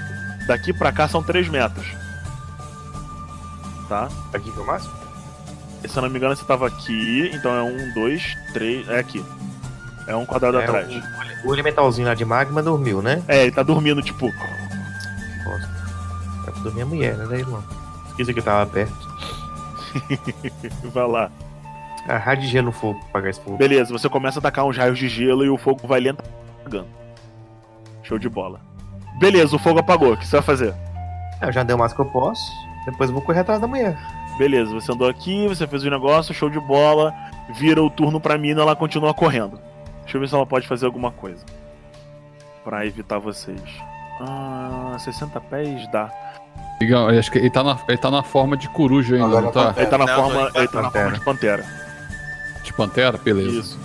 daqui pra cá são 3 metros. Tá? Aqui que é o máximo? Se eu não me engano, você tava aqui, então é um, dois, três. É aqui. É um quadrado É, atrás. o, o elementalzinho lá de magma dormiu, né? É, ele tá dormindo, tipo. É pra dormir a mulher, né, irmão? Esqueci que tava perto. Vai lá. Rádio de gelo no fogo pra apagar esse fogo. Beleza, você começa a atacar uns raios de gelo e o fogo vai lentamente apagando. Show de bola. Beleza, o fogo apagou. O que você vai fazer? Eu já dei o máximo que eu posso. Depois eu vou correr atrás da mulher. Beleza, você andou aqui, você fez o negócio, show de bola. Vira o turno pra mina, ela continua correndo. Deixa eu ver se ela pode fazer alguma coisa. Pra evitar vocês. Ah, 60 pés dá. Eu acho que ele tá, na, ele tá na forma de coruja ainda, Agora não tá? Ele tá na Não, forma. Ele tá na pantera. forma de pantera. De pantera? Beleza. Isso.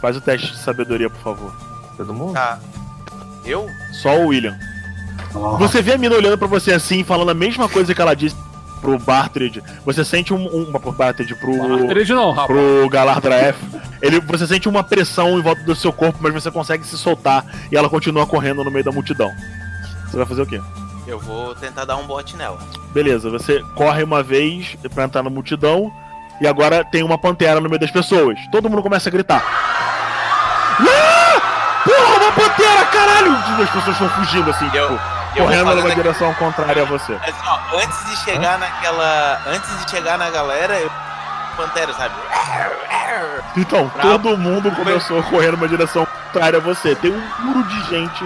Faz o teste de sabedoria, por favor. Todo mundo? Tá. Eu? Só o William. Ah, Você vê a mina olhando pra você assim, falando a mesma coisa que ela disse pro Bartred. Você sente um. um pro Bartred, pro. Bartred não, rapaz. pro Galardraef. Ele, você sente uma pressão em volta do seu corpo, mas você consegue se soltar e ela continua correndo no meio da multidão. Você vai fazer o quê? Eu vou tentar dar um bote nela. Beleza, você corre uma vez pra entrar na multidão e agora tem uma pantera no meio das pessoas. Todo mundo começa a gritar. Ah! Porra, uma pantera, caralho! As pessoas estão fugindo assim, Eu- tipo, Eu correndo numa daqui- direção contrária a você. Assim, ó, antes de chegar naquela. Antes de chegar na galera, eu. Pantera, sabe? Então, Bravo. todo mundo começou a correr numa direção contrária a você. Tem um muro de gente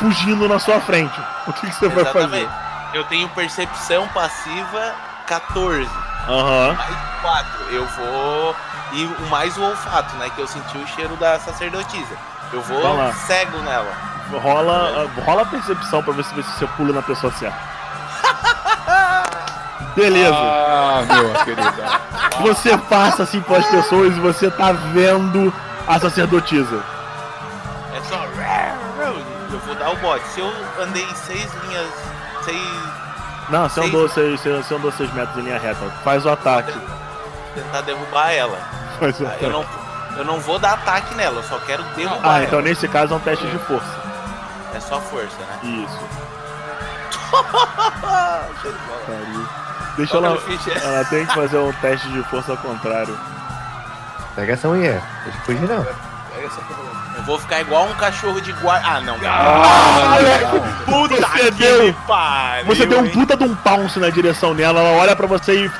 fugindo na sua frente. O que, que você vai fazer? Exatamente. Eu tenho percepção passiva 14. Aham. Mais 4. Eu vou. E o mais o olfato, né? Que eu senti o cheiro da sacerdotisa. Eu vou lá. cego nela. Rola, rola a percepção pra ver se você pula na pessoa certa. Beleza. Ah, meu querido. Você passa assim pelas pessoas e você tá vendo a sacerdotisa. Bote. Se eu andei seis linhas. Seis. Não, você Seis. andou 6 você, andou seis metros em linha reta. Faz o ataque. Tentar derrubar ela. Faz o Ah, ataque. Eu não, eu não vou dar ataque nela, eu só quero derrubar Ah, ela. então nesse caso é um teste de força. É só força, né? Isso. Deixa ela. Ela tem que fazer um teste de força ao contrário. Pega essa mulher. Deixa eu fugir, não. Eu vou ficar igual um cachorro de guarda. Ah, não. Puta Você que deu- pariu, Você deu um hein? puta de um pounce na direção dela, ela olha pra você e.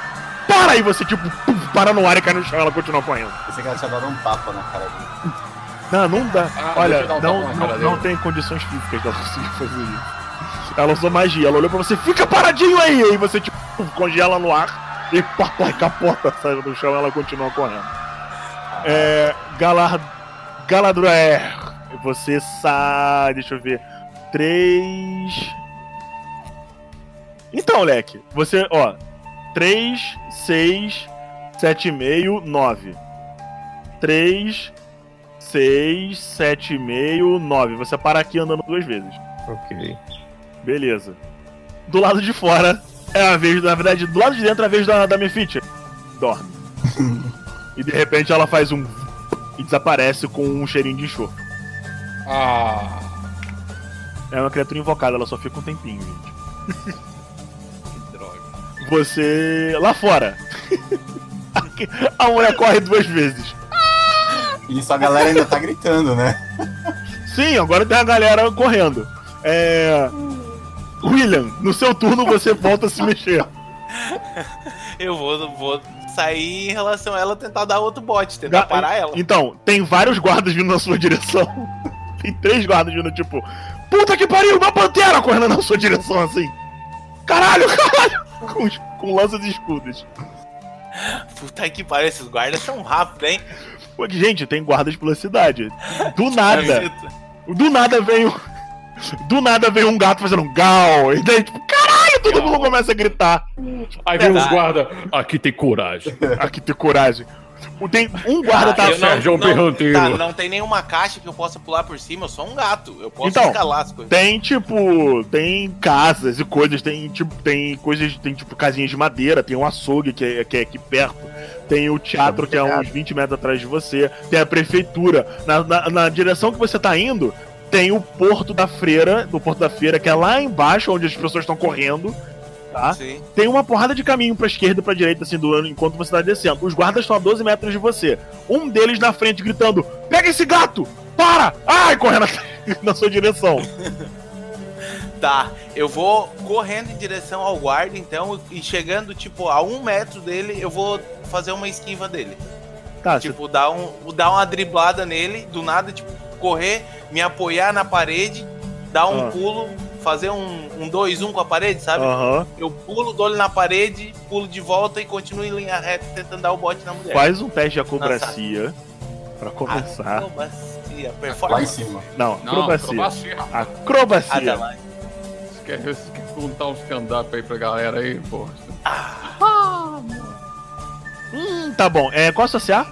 Para! E você, tipo, pum, para no ar e cai no chão ela continua correndo. Pensei que ela tinha dado um tapa na cara dele. Não, não dá. Ah, Olha, um não, não, não tem condições físicas dela conseguir fazer isso. Ela usou magia, ela olhou pra você, fica paradinho aí! E aí você, tipo, pum, congela no ar e pá, pá, capota, sai do chão e ela continua correndo. É. Galar. Galadriel. Você sai. Deixa eu ver. Três. Então, Leque, você, ó. 3, 6, 7,5, 9. 3, 6, 7,5, 9. Você para aqui andando duas vezes. Ok. Beleza. Do lado de fora é a vez, na verdade, do lado de dentro é a vez da, da Mephitia. Dorme. e de repente ela faz um. E desaparece com um cheirinho de enxofre. Ah. É uma criatura invocada, ela só fica um tempinho, gente. Que droga. Você. lá fora. a mulher corre duas vezes. Isso a galera ainda tá gritando, né? Sim, agora tem a galera correndo. É. William, no seu turno você volta a se mexer. Eu vou, vou sair em relação a ela tentar dar outro bote, tentar Ga- parar ela. Então, tem vários guardas vindo na sua direção. Tem três guardas vindo, tipo, puta que pariu, uma pantera correndo na sua direção assim. Caralho, caralho! Com, com lanças e escudos. Puta que pariu, esses guardas são rápidos, hein? Gente, tem guardas pela cidade. Do nada, do nada vem. Do nada vem um gato fazendo um gal. E daí, tipo, caralho, todo mundo começa a gritar. Aí vem os guarda. Aqui tem coragem. Aqui tem coragem. Tem um guarda tá Ah, não, Sérgio não, Berranteiro. tá, não tem nenhuma caixa que eu possa pular por cima, eu sou um gato. Eu posso Então, escalar as coisas. Tem, tipo, tem casas e coisas, tem, tipo, tem coisas, tem, tipo, casinhas de madeira, tem um açougue que é, que é aqui perto, tem o teatro que é uns 20 metros atrás de você, tem a prefeitura. Na, na, na direção que você tá indo, tem o Porto da Freira, do Porto da Feira, que é lá embaixo, onde as pessoas estão correndo, tá? Sim. Tem uma porrada de caminho pra esquerda e pra direita, assim, do ano, enquanto você tá descendo. Os guardas estão a 12 metros de você. Um deles na frente gritando: Pega esse gato! Para! Ai! Correndo na sua direção. Tá, eu vou correndo em direção ao guarda, então, e chegando, tipo, a um metro dele, eu vou fazer uma esquiva dele. Tá, você Tipo, dar, um, dar uma driblada nele, do nada, tipo, correr, me apoiar na parede, dar um Ah. pulo, fazer um 2-1 com a parede, sabe? Eu pulo, dou ele na parede, pulo de volta e continuo em linha reta tentando dar o bote na mulher. Faz um teste de acrobacia pra Ah, começar. Acrobacia, Lá em performance. cima. Não, Não, acrobacia. acrobacia. Acrobacia. Adelaide. Você quer, você quer contar um stand-up aí pra galera aí, pô? Hum, tá bom. É, qual a sua CA?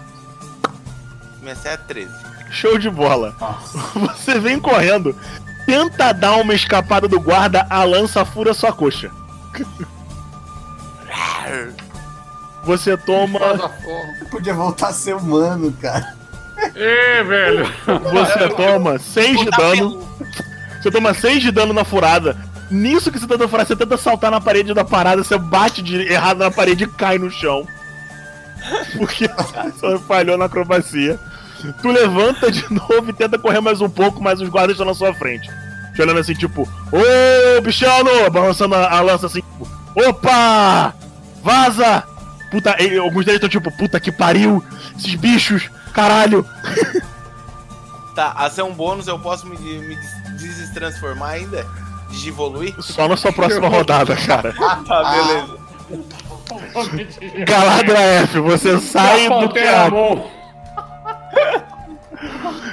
Minha CA é 13. Show de bola. Nossa. Você vem correndo, tenta dar uma escapada do guarda, a lança fura sua coxa. Você toma. Forma. Podia voltar a ser humano, cara. Ê, velho! Você toma 6 de dano. Você toma 6 de dano na furada. Nisso que você tenta furar, você tenta saltar na parede da parada, você bate de errado na parede e cai no chão. Porque você falhou na acrobacia. Tu levanta de novo e tenta correr mais um pouco, mas os guardas estão na sua frente. Te olhando assim, tipo, ô bichano! Balançando a, a lança assim, tipo, opa! Vaza! Puta, e alguns deles estão tipo, puta que pariu! Esses bichos! Caralho! Tá, ação bônus eu posso me, me des- destransformar ainda? Digivoluir? Só na sua próxima rodada, cara. Tá, beleza. Galadra F, você sai do teatro.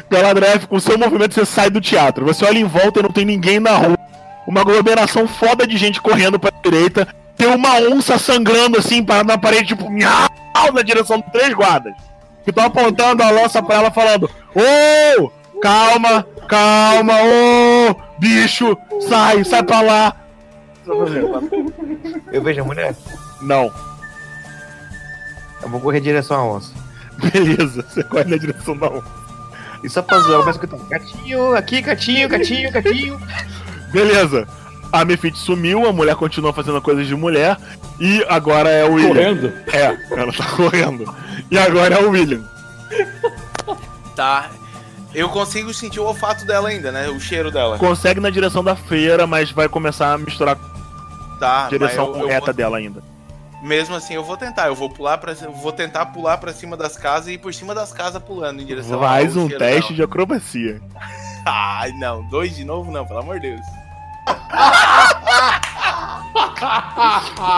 Galadra F, com o seu movimento você sai do teatro. Você olha em volta e não tem ninguém na rua. Uma aglomeração foda de gente correndo pra direita. Tem uma onça sangrando assim, parada na parede, tipo, miau, na direção de três guardas. Que estão apontando a lança pra ela, falando: Ô, calma, calma, ô, bicho, sai, sai pra lá. Eu vejo a mulher. Não. Eu vou correr em direção à onça. Beleza, você corre na direção da onça. E só pra zoar, começa a gritar: Gatinho, aqui, gatinho, gatinho, gatinho. Beleza. A Mefit sumiu, a mulher continua fazendo coisas de mulher. E agora é o William. Correndo? É, ela tá correndo. E agora é o William. Tá. Eu consigo sentir o olfato dela ainda, né? O cheiro dela. Consegue na direção da feira, mas vai começar a misturar Tá, a direção mas eu- eu correta vou- dela ainda. Mesmo assim, eu vou tentar. Eu vou pular para, vou tentar pular pra cima das casas e ir por cima das casas pulando em direção ao um teste dela. de acrobacia. Ai, não, dois de novo não, pelo amor de Deus.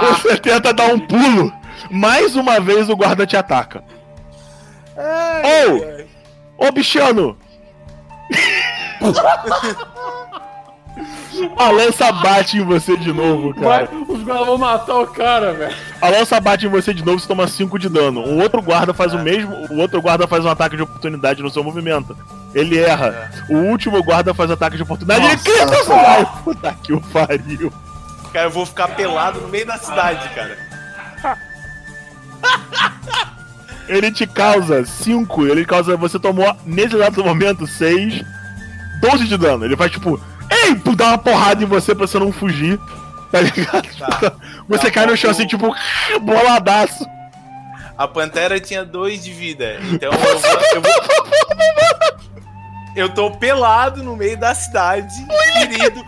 Você tenta dar um pulo. Mais uma vez o guarda te ataca. Ô! Ô, bichano! A lança bate em você de novo, cara. Vai, os guardas vão matar o cara, velho. A lança bate em você de novo, você toma 5 de dano. O outro guarda faz o mesmo. O outro guarda faz um ataque de oportunidade no seu movimento. Ele erra. O último guarda faz ataque de oportunidade. Ele crita, vai! Puta que o pariu. Cara, eu vou ficar pelado no meio da cidade, cara. Ele te causa 5. Ele causa. Você tomou, nesse exato momento, 6. 12 de dano. Ele faz tipo. Ei! Dá uma porrada em você pra você não fugir. Tá ligado? Tá. Você Tá cai no chão assim, tipo, boladaço. A pantera tinha dois de vida. Então eu eu vou- Eu tô pelado no meio da cidade, querido.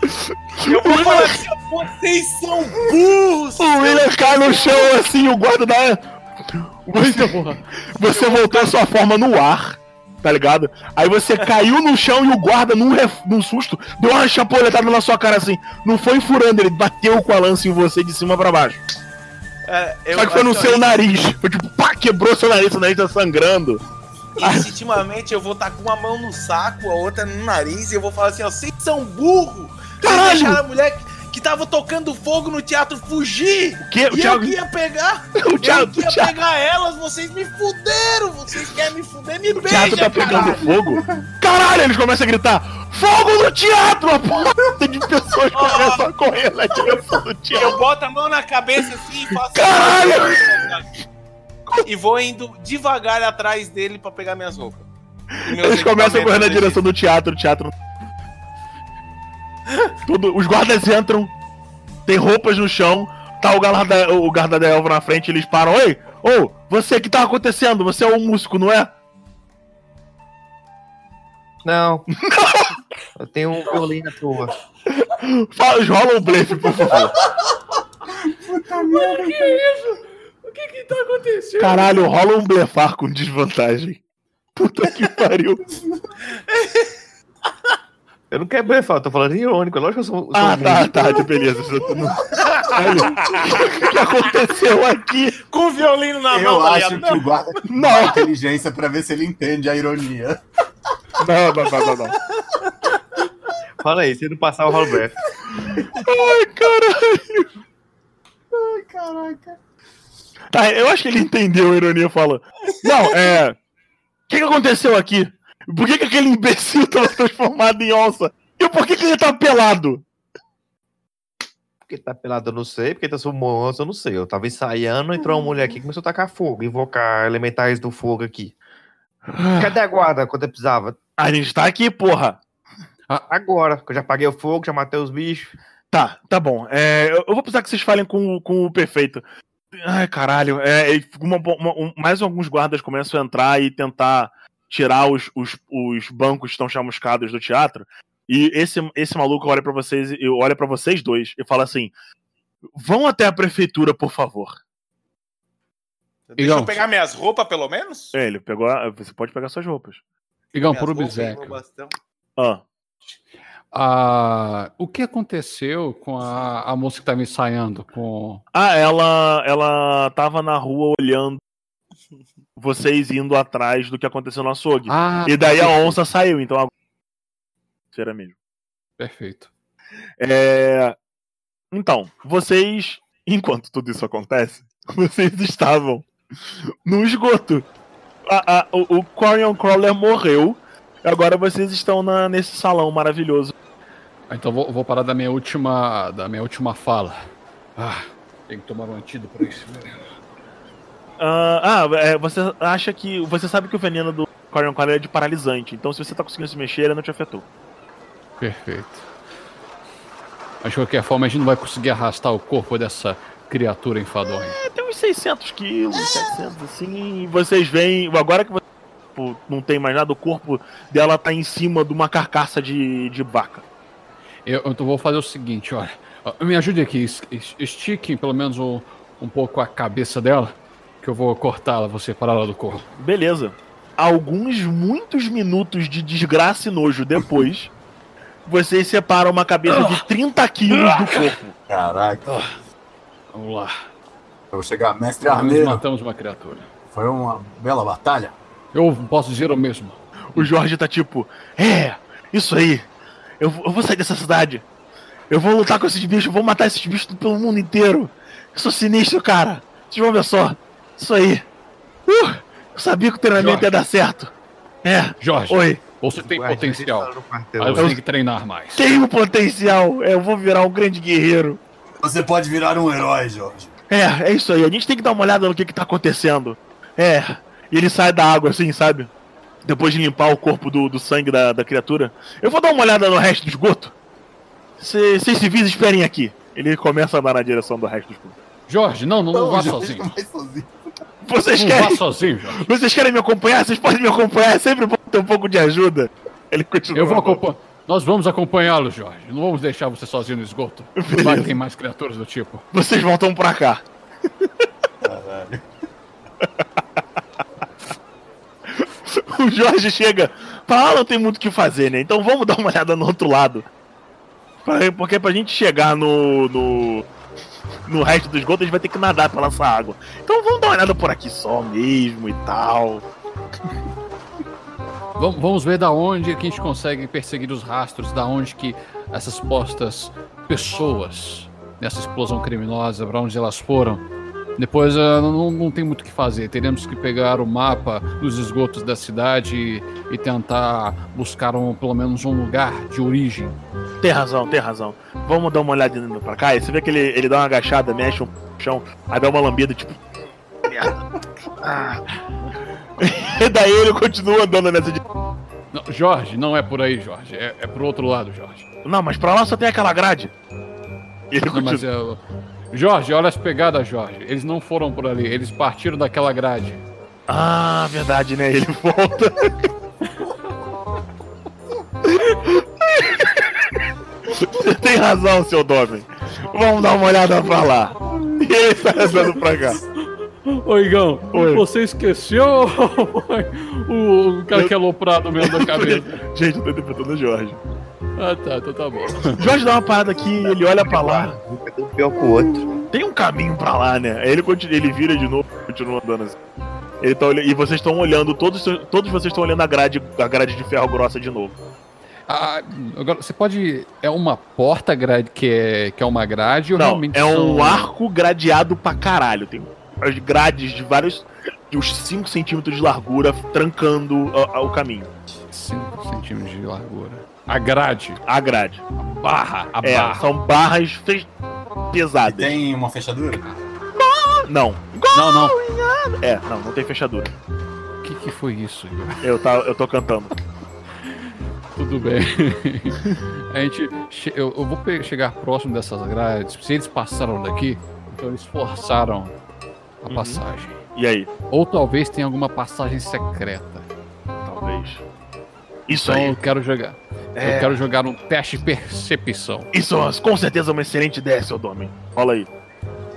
Eu vou falar assim, vocês são burros! O William cai no chão assim, o guarda dá. Você, você voltou a sua forma no ar, tá ligado? Aí você caiu no chão e o guarda, num, ref- num susto, deu uma chapoletada na sua cara assim. Não foi furando, ele bateu com a lança em você de cima pra baixo. É, Só que foi no seu nariz. Foi tipo, pá, quebrou seu nariz, seu nariz tá sangrando. Instintivamente eu vou estar com uma mão no saco, a outra no nariz, e eu vou falar assim, ó, vocês são burro! Vocês Caralho! deixaram a mulher que, tava tocando fogo no teatro fugir! O quê? O e Thiago- eu que ia pegar! O Thiago- eu que ia pegar elas, vocês me fuderam! Vocês querem me fuder, me O teatro tá pegando caralho! fogo. Caralho, eles começam a gritar: Fogo no teatro! A porta de pessoas começam a correr na direção do teatro. Eu boto a mão na cabeça assim e faço. Caralho! E vou indo devagar atrás dele pra pegar minhas roupas. Eles começam a correr na direção do teatro, o teatro. Tudo, os guardas entram, tem roupas no chão, tá o guarda, o guarda da Elva na frente, eles param. Oi! Ô, você, o que tá acontecendo? Você é um músico, não é? Não. Eu tenho um violino à toa. Fala, rola um blefe, por favor. Mano, que isso? O que que tá acontecendo? Caralho, rola um blefar com desvantagem. Puta que pariu. Eu não quero blefar, eu tô falando irônico. é Lógico que eu sou. sou Ah, tá, tá, beleza. Tá Olha, o que aconteceu aqui? Com o violino na Eu mão, tá acho que o guarda Não. inteligência pra ver se ele entende a ironia. Não, não, não, não, não. Fala aí, se não passar o rolo blefe. Ai, caralho. Ai, caraca. Tá, eu acho que ele entendeu a ironia e fala. Não, é. O que, que aconteceu aqui? Por que, que aquele imbecil tava transformado em onça? E por que, que ele tá pelado? Porque tá pelado, eu não sei. Porque tá sou monstro, eu não sei. Eu tava ensaiando, entrou uma mulher aqui e começou a tacar fogo, invocar elementais do fogo aqui. Cadê a guarda quando eu precisava? A gente tá aqui, porra. Agora, que eu já apaguei o fogo, já matei os bichos. Tá, tá bom. É, eu vou precisar que vocês falem com, o- com o perfeito. Ai, caralho. É, uma- uma- um- mais alguns guardas começam a entrar e tentar tirar os, os, os bancos que estão chamuscados do teatro. E esse, esse maluco olha pra vocês, e olha para vocês dois e fala assim: Vão até a prefeitura, por favor. Deixa Igão. eu pegar minhas roupas, pelo menos? É, ele pegou. a- Você pode pegar suas roupas. Igão, por obséquio. Ah, Ah, o que aconteceu com a, a moça que tava ensaiando? Com... Ah, ela, ela tava na rua olhando vocês indo atrás do que aconteceu no açougue. Ah, e daí a perfeito. onça saiu, então agora. Será mesmo. Perfeito. É... Então, vocês, enquanto tudo isso acontece, vocês estavam no esgoto. A- a- o, o Corian Crawler morreu. Agora vocês estão na- nesse salão maravilhoso. Ah, Então vou, vou parar da minha última, da minha última fala. Ah, tem que tomar um antídoto pra isso. Ah, ah, é, você acha que. Você sabe que o veneno do Corian Crawler é de paralisante. Então, se você tá conseguindo se mexer, ele não te afetou. Perfeito. Mas de qualquer forma, a gente não vai conseguir arrastar o corpo dessa criatura enfadonha. É, tem uns 600 quilos, 700 assim. E vocês veem. Agora que você tipo, não tem mais nada, o corpo dela tá em cima de uma carcaça de, de vaca. Eu, então vou fazer o seguinte, olha. Me ajude aqui, es- es- estiquem pelo menos um, um pouco a cabeça dela, que eu vou cortá-la, vou separá-la do corpo. Beleza. Alguns muitos minutos de desgraça e nojo depois, vocês separam uma cabeça de 30 quilos do corpo. Caraca. Vamos lá. Eu vou chegar, mestre Nós armeiro. matamos uma criatura. Foi uma bela batalha. Eu posso dizer o mesmo. O Jorge tá tipo, é, isso aí. Eu, vou- eu vou sair dessa cidade. Eu vou lutar com esses bichos, eu vou matar esses bichos pelo mundo inteiro. Eu sou sinistro, cara. Vocês vão ver só. Isso aí. Uh, eu sabia que o treinamento Jorge. ia dar certo. É. Jorge, Oi. você tem Guarda, potencial. eu. Mas você tem que treinar mais. Tenho potencial. Eu vou virar um grande guerreiro. Você pode virar um herói, Jorge. É, é isso aí. A gente tem que dar uma olhada no que, que tá acontecendo. É. E ele sai da água assim, sabe? Depois de limpar o corpo do, do sangue da, da criatura. Eu vou dar uma olhada no resto do esgoto. Vocês civis esperem aqui. Ele começa a andar na direção do resto do esgoto. Jorge, não, não, não vá Jorge, sozinho. vai sozinho. Vocês Não vá querem, sozinho, Jorge. vocês querem me acompanhar? Vocês podem me acompanhar. É sempre bom ter um pouco de ajuda. Ele continua. Eu vou acompanhar. Nós vamos acompanhá-lo, Jorge. Não vamos deixar você sozinho no esgoto. Vai que tem mais criaturas do tipo. Vocês voltam pra cá. Caralho. O Jorge chega. Fala, não tem muito o que fazer, né? Então vamos dar uma olhada no outro lado. Pra- Porque pra gente chegar no. no. No resto do esgoto, a gente vai ter que nadar pela essa água. Então vamos dar uma olhada por aqui só mesmo e tal. Vamos, vamos ver da onde que a gente consegue perseguir os rastros, da onde que essas postas pessoas nessa explosão criminosa, para onde elas foram. Depois ah, não, não tem muito o que fazer. Teremos que pegar o mapa dos esgotos da cidade e, e tentar buscar um, pelo menos um lugar de origem. Tem razão, tem razão. Vamos dar uma olhada indo pra cá. E você vê que ele, ele dá uma agachada, mexe um chão, aí dá uma lambida, tipo. Merda. Ah. E daí ele continua andando nessa de. Não, Jorge, não é por aí, Jorge. É, é pro outro lado, Jorge. Não, mas pra lá só tem aquela grade. Ele Não, continua. mas é, Jorge, olha as pegadas, Jorge. Eles não foram por ali, eles partiram daquela grade. Ah, verdade, né? Ele volta. Você tem razão, seu Domen. Vamos dar uma olhada pra lá. E ele tá andando pra cá. Ô, Igão, Oi. você esqueceu o, o cara que é aloprado mesmo da cabeça? Gente, eu tô interpretando o Jorge. Ah, tá, então tá bom. Jorge dá uma parada aqui, ele olha pra lá. Um pior que o outro. Tem um caminho pra lá, né? Aí ele, continua, ele vira de novo e continua andando assim. Ele tá olhando, e vocês estão olhando, todos, todos vocês estão olhando a grade, a grade de ferro grossa de novo. Ah, agora, você pode. É uma porta grade que é, que é uma grade ou Não, realmente é um são- arco gradeado pra caralho. Tem as grades de vários. de uns 5 centímetros de largura trancando a- a- o caminho. 5 centímetros de largura. A grade, A grade. barra, a É, barra. são barras fe- pesadas. Tem uma fechadura? Não. Não, não. É, não, não tem fechadura. O que, que foi isso? Eu, tá, eu tô cantando. Tudo bem. a gente. Eu, eu vou chegar próximo dessas grades. Se eles passaram daqui, então eles forçaram a Uhum. passagem. E aí? Ou talvez tenha alguma passagem secreta. Talvez. Isso Então aí. eu quero jogar. É. Eu quero jogar um teste de percepção. Isso é com certeza uma excelente ideia, seu Domen. Rola aí.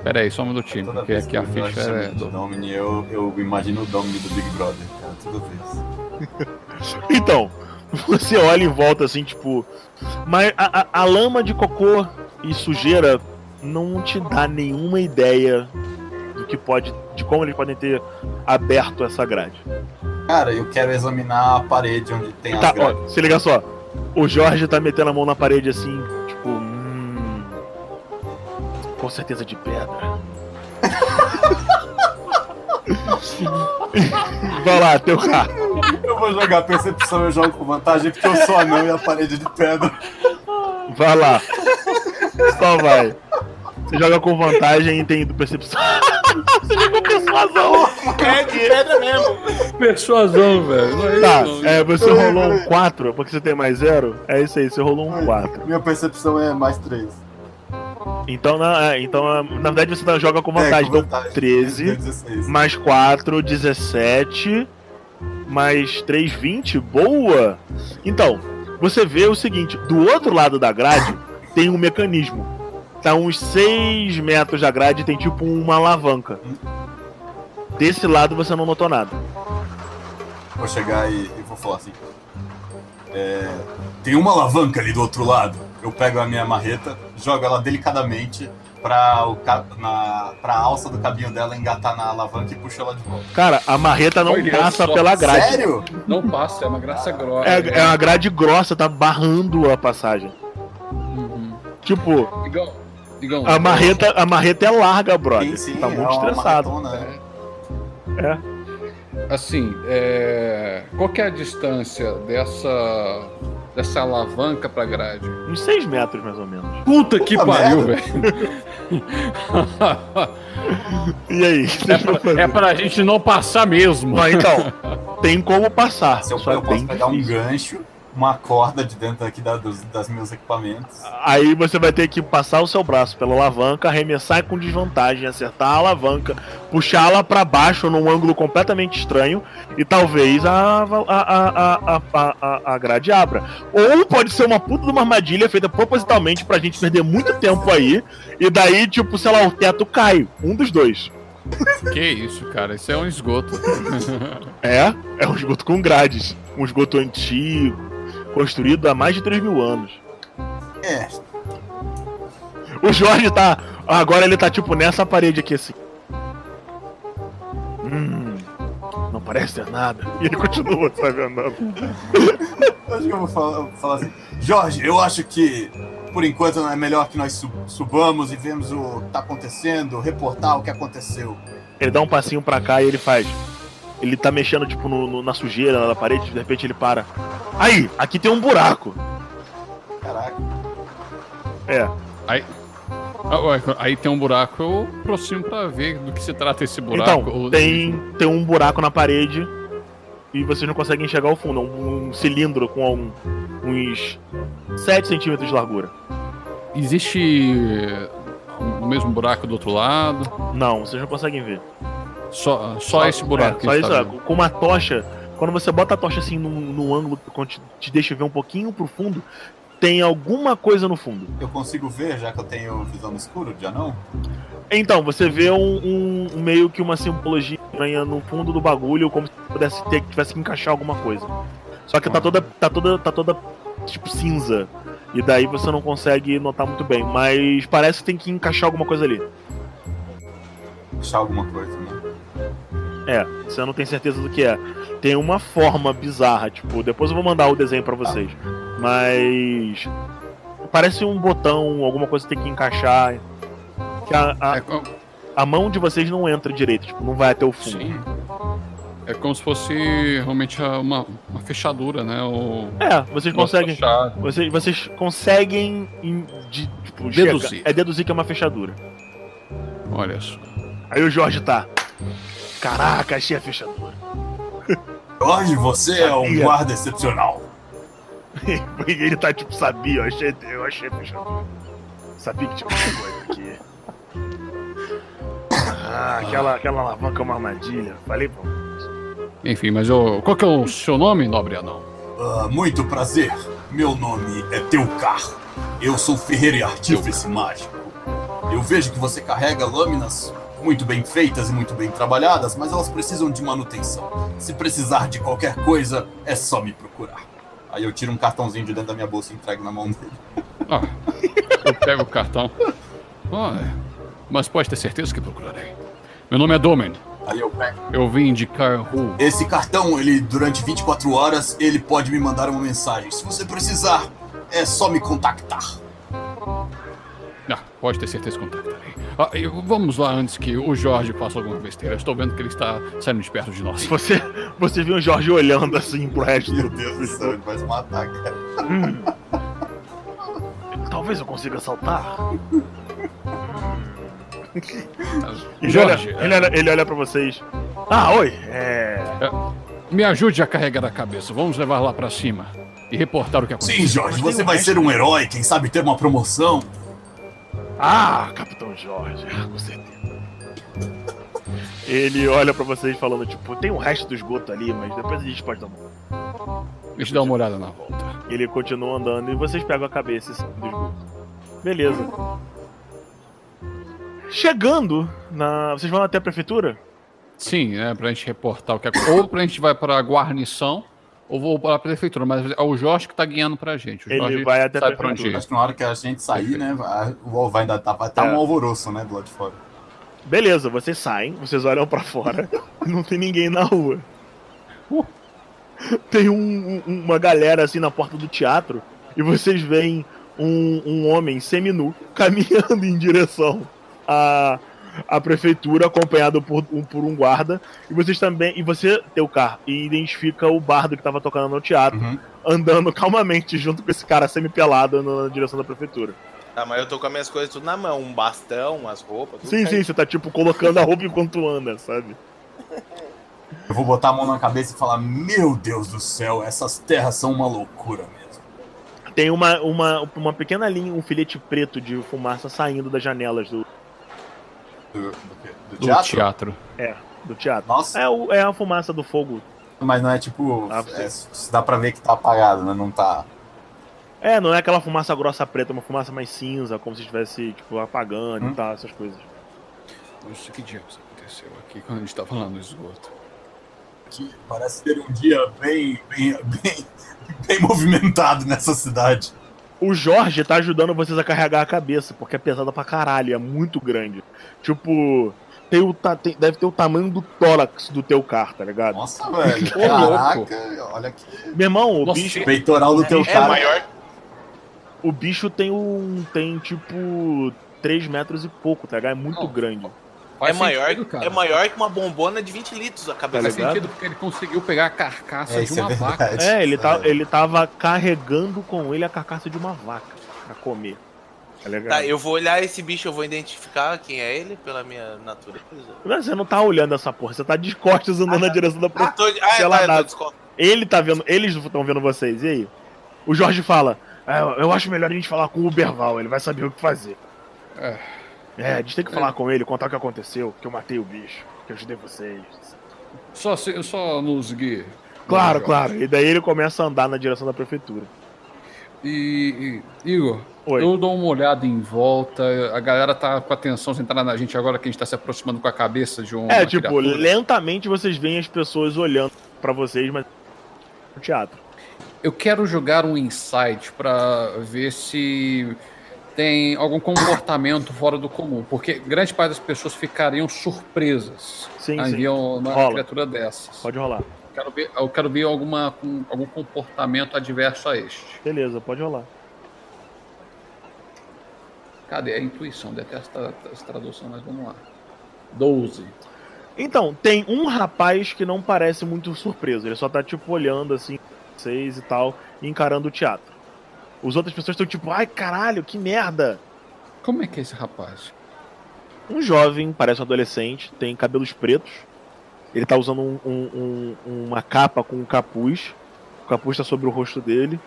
Pera aí, só um minutinho, Toda porque aqui a ficha é. do- Domini, eu, eu imagino o Domini do Big Brother, cara, toda vez. Então, você olha em volta assim, tipo. Mas a, a- a lama de cocô e sujeira não te dá nenhuma ideia do que pode. de como eles podem ter aberto essa grade. Cara, eu quero examinar a parede onde tem as Tá, grades. ó, se liga só. O Jorge tá metendo a mão na parede assim, tipo. Hum, com certeza de pedra. Vai lá, teu carro. Eu vou jogar percepção, eu jogo com vantagem porque eu sou anão e a parede é de pedra. Vai lá. Só vai. Você joga com vantagem e tem percepção. Você jogou persuasão. É de pedra mesmo. Persuasão, velho. É Tá, é, você Peraí, rolou um peraí. 4, porque você tem mais 0. É isso aí, você rolou um 4. Minha percepção é mais 3. Então, na, é, então, na na verdade, você tá- joga com vantagem. É, com Então, vantagem. 13, 16. mais 4, 17, mais 3, 20. Boa! Então, você vê o seguinte: do outro lado da grade tem um mecanismo. Tá uns 6 metros da grade tem tipo uma alavanca. Desse lado você não notou nada. Vou chegar e, e vou falar assim. É, tem uma alavanca ali do outro lado. Eu pego a minha marreta, jogo ela delicadamente pra, o, na, pra alça do cabinho dela engatar na alavanca e puxo ela de volta. Cara, a marreta não Olha passa só. pela grade. Sério? Não passa, é uma graça grossa. É, é uma grade grossa, tá barrando a passagem. Uhum. Tipo, Digão, digão. a marreta, a marreta é larga, brother. Sim, sim, tá é muito uma estressado. maratona, né? Assim, é... qual que é a distância dessa dessa alavanca pra grade? Uns 6 metros, mais ou menos. Puta que Puta pariu, merda. velho. E aí? é, pra, é pra gente não passar mesmo. Mas então, tem como passar. Se eu, só é eu posso pegar um difícil. gancho, uma corda de dentro aqui da, dos das meus equipamentos. Aí você vai ter que passar o seu braço pela alavanca, arremessar com desvantagem, acertar a alavanca, puxá-la pra baixo num ângulo completamente estranho e talvez a, a, a, a, a, a, a grade abra. Ou pode ser uma puta de uma armadilha feita propositalmente pra gente perder muito tempo aí e daí, tipo, sei lá, o teto cai. Um dos dois. Que isso, cara? Isso é um esgoto. É, é um esgoto com grades. Um esgoto antigo, construído há mais de 3 mil anos. É, O Jorge tá. Agora ele tá tipo nessa parede aqui assim. Hum. Não parece ter nada. E ele continua, sabe, andando. acho que eu vou falar, eu vou falar assim. Jorge, eu acho que por enquanto é melhor que nós sub- subamos e vemos o que tá acontecendo, reportar o que aconteceu. Ele dá um passinho pra cá e ele faz. Ele tá mexendo, tipo, no- no- na sujeira na parede, de repente ele para. Aí, aqui tem um buraco. Caraca. É. Ah, ué, Aí tem um buraco, eu aproximo pra ver do que se trata esse buraco. Então, tem, tem um buraco na parede e vocês não conseguem enxergar o fundo. É um, um cilindro com um- uns 7 centímetros de largura. Existe o mesmo buraco do outro lado? Não, vocês não conseguem ver. Só, só esse buraco É, que só a isso, tá vendo. com uma tocha, quando você bota a tocha assim num, num ângulo que te, te deixa ver um pouquinho pro fundo, tem alguma coisa no fundo. Eu consigo ver, já que eu tenho visão no escuro de anão? Então, você vê um, um- meio que uma simbologia estranha no fundo do bagulho, como se pudesse ter, tivesse que encaixar alguma coisa. Só que tá toda, tá toda, tá toda tipo cinza. E daí você não consegue notar muito bem, mas parece que tem que encaixar alguma coisa ali. Achar alguma coisa, né? É, você não tem certeza do que é. Tem uma forma bizarra, tipo, depois eu vou mandar o desenho pra vocês. Mas parece um botão, alguma coisa que tem que encaixar. Que a, a, É, a mão de vocês não entra direito, tipo, não vai até o fundo. sim. É como se fosse realmente uma, uma fechadura, né? O, É, vocês conseguem. Vocês, vocês conseguem in- de, tipo, Deduzir. chegar- é deduzir que é uma fechadura. Olha só. Aí o Jorge tá. Caraca, achei a fechadura. Jorge, você é um guarda excepcional. Ele tá tipo, sabia, eu achei, eu achei a fechadura. Sabia que tinha uma coisa aqui. Ah, aquela, aquela alavanca é uma armadilha. Falei, pô. Enfim, mas eu, qual que é o seu nome, nobre anão? Ah, muito prazer. Meu nome é Teucar. Eu sou ferreiro e artífice mágico. Eu vejo que você carrega lâminas muito bem feitas e muito bem trabalhadas, mas elas precisam de manutenção. Se precisar de qualquer coisa, é só me procurar. Aí eu tiro um cartãozinho de dentro da minha bolsa e entrego na mão dele. Ah, eu pego o cartão. Ah, mas pode ter certeza que procurarei. Meu nome é Domen. Aí eu pego. Eu vim indicar Ru. Esse cartão, ele durante 24 horas, ele pode me mandar uma mensagem. Se você precisar, é só me contactar. Ah, pode ter certeza que contactarei. Ah, e vamos lá antes que o Jorge faça alguma besteira. Estou vendo que ele está saindo de perto de nós. Você, você viu o Jorge olhando assim pro resto Meu do. Deus do céu, ele vai se matar, cara. Hum. Talvez eu consiga saltar. Ele Jorge, olha, ele, olha, ele olha pra vocês. Ah, oi. É. me ajude a carregar a cabeça. Vamos levar lá pra cima e reportar o que aconteceu. Sim, Jorge, você vai ser um herói, quem sabe ter uma promoção. Ah, Capitão Jorge, com certeza. Ele olha pra vocês falando, tipo, tem um resto do esgoto ali, mas depois a gente pode dar uma. Deixa eu dar uma olhada na volta. Ele continua andando e vocês pegam a cabeça assim, do esgoto. Beleza. Chegando na. Vocês vão até a prefeitura? Sim, é pra gente reportar o que aconteceu. Ou pra gente vai pra guarnição, ou vou para a prefeitura. Mas é o Jorge que tá guiando pra gente. O Ele Jorge vai até a sabe pra onde. Acho que na hora que a gente sair, né, vai, o- vai dar, tá, vai tá É. um alvoroço, né, do lado de fora. Beleza, vocês saem, vocês olham pra fora não tem ninguém na rua. Uh. Tem um- um- uma galera assim na porta do teatro e vocês veem um, um homem seminu caminhando em direção à, à prefeitura, acompanhado por um, por um guarda. E vocês também. E você, teu carro, e identifica o bardo que tava tocando no teatro, Uhum. andando calmamente junto com esse cara semi-pelado na direção da prefeitura. Tá, mas eu tô com as minhas coisas tudo na mão. Um bastão, umas roupas. tudo Sim, sim, você tá tipo colocando a roupa enquanto anda, sabe? Eu vou botar a mão na cabeça e falar: Meu Deus do céu, essas terras são uma loucura mesmo. Tem uma, uma, uma pequena linha, um filete preto de fumaça saindo das janelas do, Do, do? Do Do teatro? teatro. é, do teatro. Nossa, É, o, é a fumaça do fogo. mas não é tipo. Ah, é, dá pra ver que tá apagado, né? Não tá. É, não é aquela fumaça grossa preta, uma fumaça mais cinza, como se estivesse, tipo, apagando Hum. e tal, essas coisas. Isso que diabos aconteceu aqui quando a gente tava lá no esgoto? Que parece ter um dia bem, bem, bem, bem movimentado nessa cidade. O Jorge tá ajudando vocês a carregar a cabeça, porque é pesada pra caralho, é muito grande. Tipo, tem o, ta- tem- deve ter o tamanho do tórax do teu carro, tá ligado? Nossa, velho. Ô, louco. Caraca, olha aqui. Meu irmão, o Nossa, bicho, O peitoral do teu É cara. maior. o bicho tem um. tem tipo 3 metros e pouco, tá ligado? É muito Não. grande. É maior, sentido, cara. é maior que uma bombona de 20 litros a cabeça. Faz Tá ligado? sentido porque ele conseguiu pegar a carcaça É, de é uma vaca. verdade. É, ele, tá, É. ele tava carregando com ele a carcaça de uma vaca pra comer. Tá ligado? Tá, eu vou olhar esse bicho, eu vou identificar quem é ele pela minha natureza. Mas Você não tá olhando essa porra, você tá de costas andando na direção da Ah, prefeitura. tô, ah, tá, eu tô Ele tá vendo, eles estão vendo vocês, e aí? O Jorge fala: "É, Eu acho melhor a gente falar com o Berval, ele vai saber o que fazer. É. É, a gente tem que falar com ele, contar o que aconteceu, que eu matei o bicho, que eu ajudei vocês. Só, se- só nos guie. Claro, claro. E daí ele começa a andar na direção da prefeitura. E, e- Igor, Oi. eu dou uma olhada em volta. A galera tá com atenção centrada na gente agora que a gente tá se aproximando com a cabeça de um. É, tipo, lentamente vocês veem as pessoas olhando pra vocês, mas no teatro. Eu quero jogar um insight pra ver se tem algum comportamento fora do comum, porque grande parte das pessoas ficariam surpresas Sim, a sim. uma Rola. criatura dessas. Pode rolar. Quero ver, eu quero ver alguma, algum comportamento adverso a este. Beleza, pode rolar. Cadê a intuição? Detesto a- essa tradução, mas vamos lá. 12. Então, tem um rapaz que não parece muito surpreso. Ele só tá, tipo, olhando assim, vocês e tal, e encarando o teatro. Os outras pessoas estão tipo, ai caralho, que merda! Como é que é esse rapaz? Um jovem, parece um adolescente, tem cabelos pretos. Ele tá usando um- um- um- uma capa com um capuz. O capuz tá sobre o rosto dele.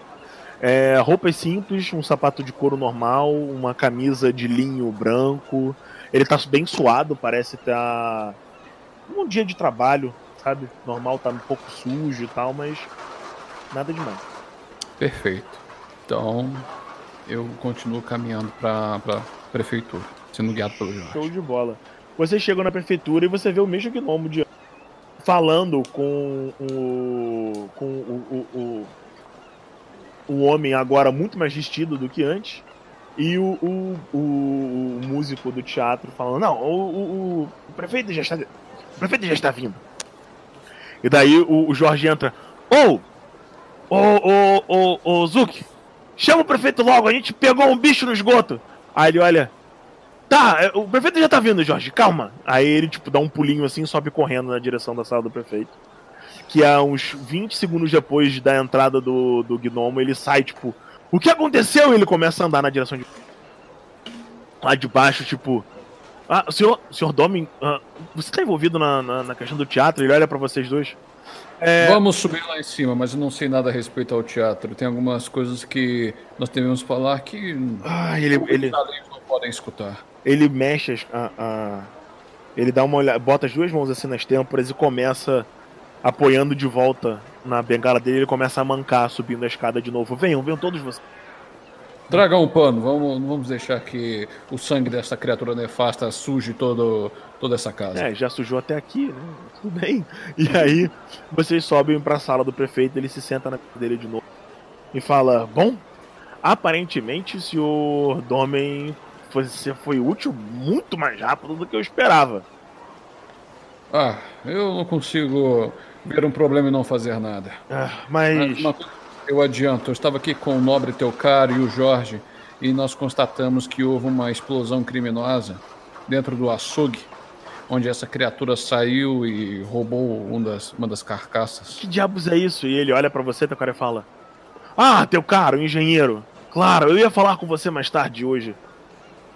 É, roupas simples, um sapato de couro normal, uma camisa de linho branco. Ele tá bem suado, parece tá um dia de trabalho, sabe? Normal, tá um pouco sujo e tal, mas nada demais. Perfeito. Então, eu continuo caminhando pra, pra prefeitura, sendo guiado pelo Jorge. Show de bola. Você chega na prefeitura e você vê o mesmo gnomo de falando com o com o, o, o, o homem agora muito mais vestido do que antes e o, o, o, o músico do teatro falando não o, o, o- o prefeito já está o prefeito já está vindo e daí o, o Jorge entra ô ô ô ô ô Zuki chama o prefeito logo a gente pegou um bicho no esgoto aí ele olha Tá, é, o prefeito já tá vindo, Jorge, calma. Aí ele, tipo, dá um pulinho assim sobe correndo na direção da sala do prefeito. Que é uns 20 segundos depois da entrada do, do gnomo, ele sai, tipo, o que aconteceu? E ele começa a andar na direção de. Lá de baixo, tipo. Ah, senhor, senhor Domin, ah, você tá envolvido na, na, na questão do teatro? Ele olha pra vocês dois. É, Vamos subir lá em cima, mas eu não sei nada a respeito ao teatro. Tem algumas coisas que nós devemos falar que ah, ele, ele, não podem escutar. ele mexe as- a, a- ele dá uma olhada, bota as duas mãos assim nas têmporas e começa apoiando de volta na bengala dele, ele começa a mancar subindo a escada de novo. Venham, venham todos vocês. Traga um pano, vamos, vamos deixar que o sangue dessa criatura nefasta suje todo, toda essa casa. É, já sujou até aqui, né? Tudo bem. E aí vocês sobem pra sala do prefeito, ele se senta na dele de novo e fala: "Bom, aparentemente o senhor Domen você foi útil muito mais rápido do que eu esperava. Ah, eu não consigo ver um problema e não fazer nada. Ah, Mas mas coisa eu adianto, eu estava aqui com o nobre Teucaro e o Jorge, e nós constatamos que houve uma explosão criminosa dentro do açougue, onde essa criatura saiu e roubou um das, uma das carcaças. Que diabos é isso? E ele olha pra você, teu cara e fala: Ah, teu caro, engenheiro. Claro, eu ia falar com você mais tarde hoje.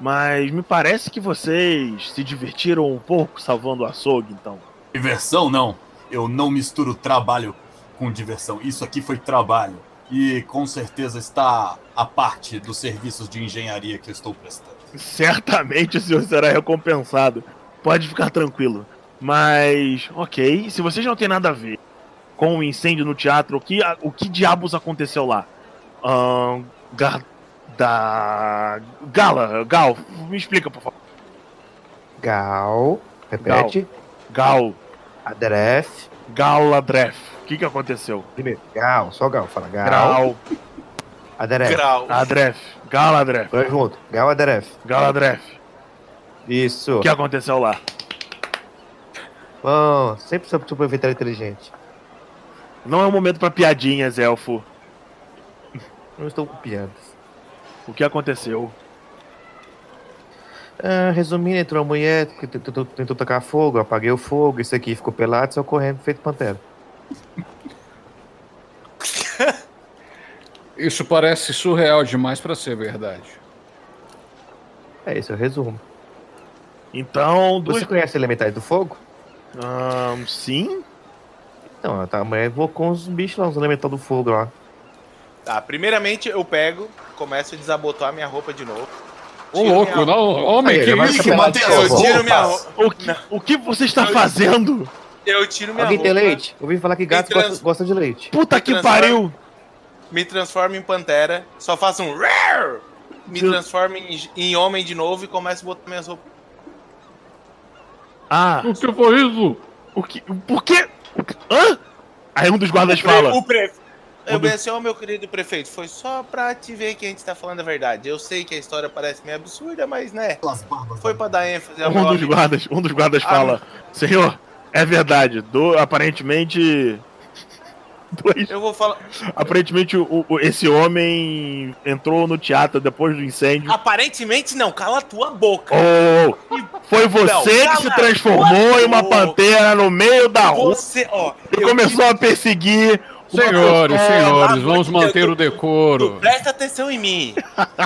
Mas me parece que vocês se divertiram um pouco salvando o açougue, então. Diversão não. Eu não misturo trabalho com diversão. Isso aqui foi trabalho. E com certeza está a parte dos serviços de engenharia que eu estou prestando. Certamente o senhor será recompensado. Pode ficar tranquilo. Mas, ok, se vocês não têm nada a ver com o incêndio no teatro, o que, o que diabos aconteceu lá? Ahn. Ga- da. Gala, Gal, me explica, por favor. Gal. Repete. Gal, Aderef. Galadref. O que que aconteceu? Primeiro. Gal. Só Gal. Fala Gal. Gal, Aderef. Grau. Adref, Galadref, Vai junto. Gal Aderef. Galadref. Isso. O que aconteceu lá? Bom, sempre soube super inteligente. Não é um momento pra piadinhas, elfo. Não estou com piadas. O que aconteceu? Ah, resumindo, entrou uma mulher que tentou, tentou tacar fogo, eu apaguei o fogo, esse aqui ficou pelado, saiu correndo, feito pantera. Isso parece surreal demais para ser verdade. É esse é o resumo. Então, duas. Você conhece elementais do fogo? Ahn, sim? Não, tá, a mulher invocou uns bichos lá, uns elementais do fogo lá. Tá, primeiramente eu pego, começo a desabotoar minha roupa de novo. Ô, louco, minha- não, homem, Aí, que isso? Mateus, Eu tiro minha roupa. O que, o que você está fazendo? Eu tiro minha Alguém tem roupa. leite? Ouvi falar que gato trans- gosta, gosta de leite. Puta que Transforma- pariu! me transformo em pantera, só faço um me Meu- transformo em, em homem de novo e começo a botar minhas roupas. Ah, O que foi isso? o que. Por quê? Hã? Aí um dos guardas O pre- fala. O pre... Eu assim, ó, meu querido prefeito, foi só pra te ver que a gente tá falando a verdade. Eu sei que a história parece meio absurda, mas né, foi pra dar ênfase ao Um dos guardas, um dos guardas Ah, fala: Senhor, é verdade. Do, aparentemente. Dois, Eu vou falar. aparentemente, o, o- esse homem entrou no teatro depois do incêndio. Aparentemente não, cala a tua boca. Oh, foi você Não, que se transformou em uma boca. pantera no meio da rua Você, ó. e começou a perseguir. Senhores, pessoa. senhores, vamos manter o decoro. Presta atenção em mim.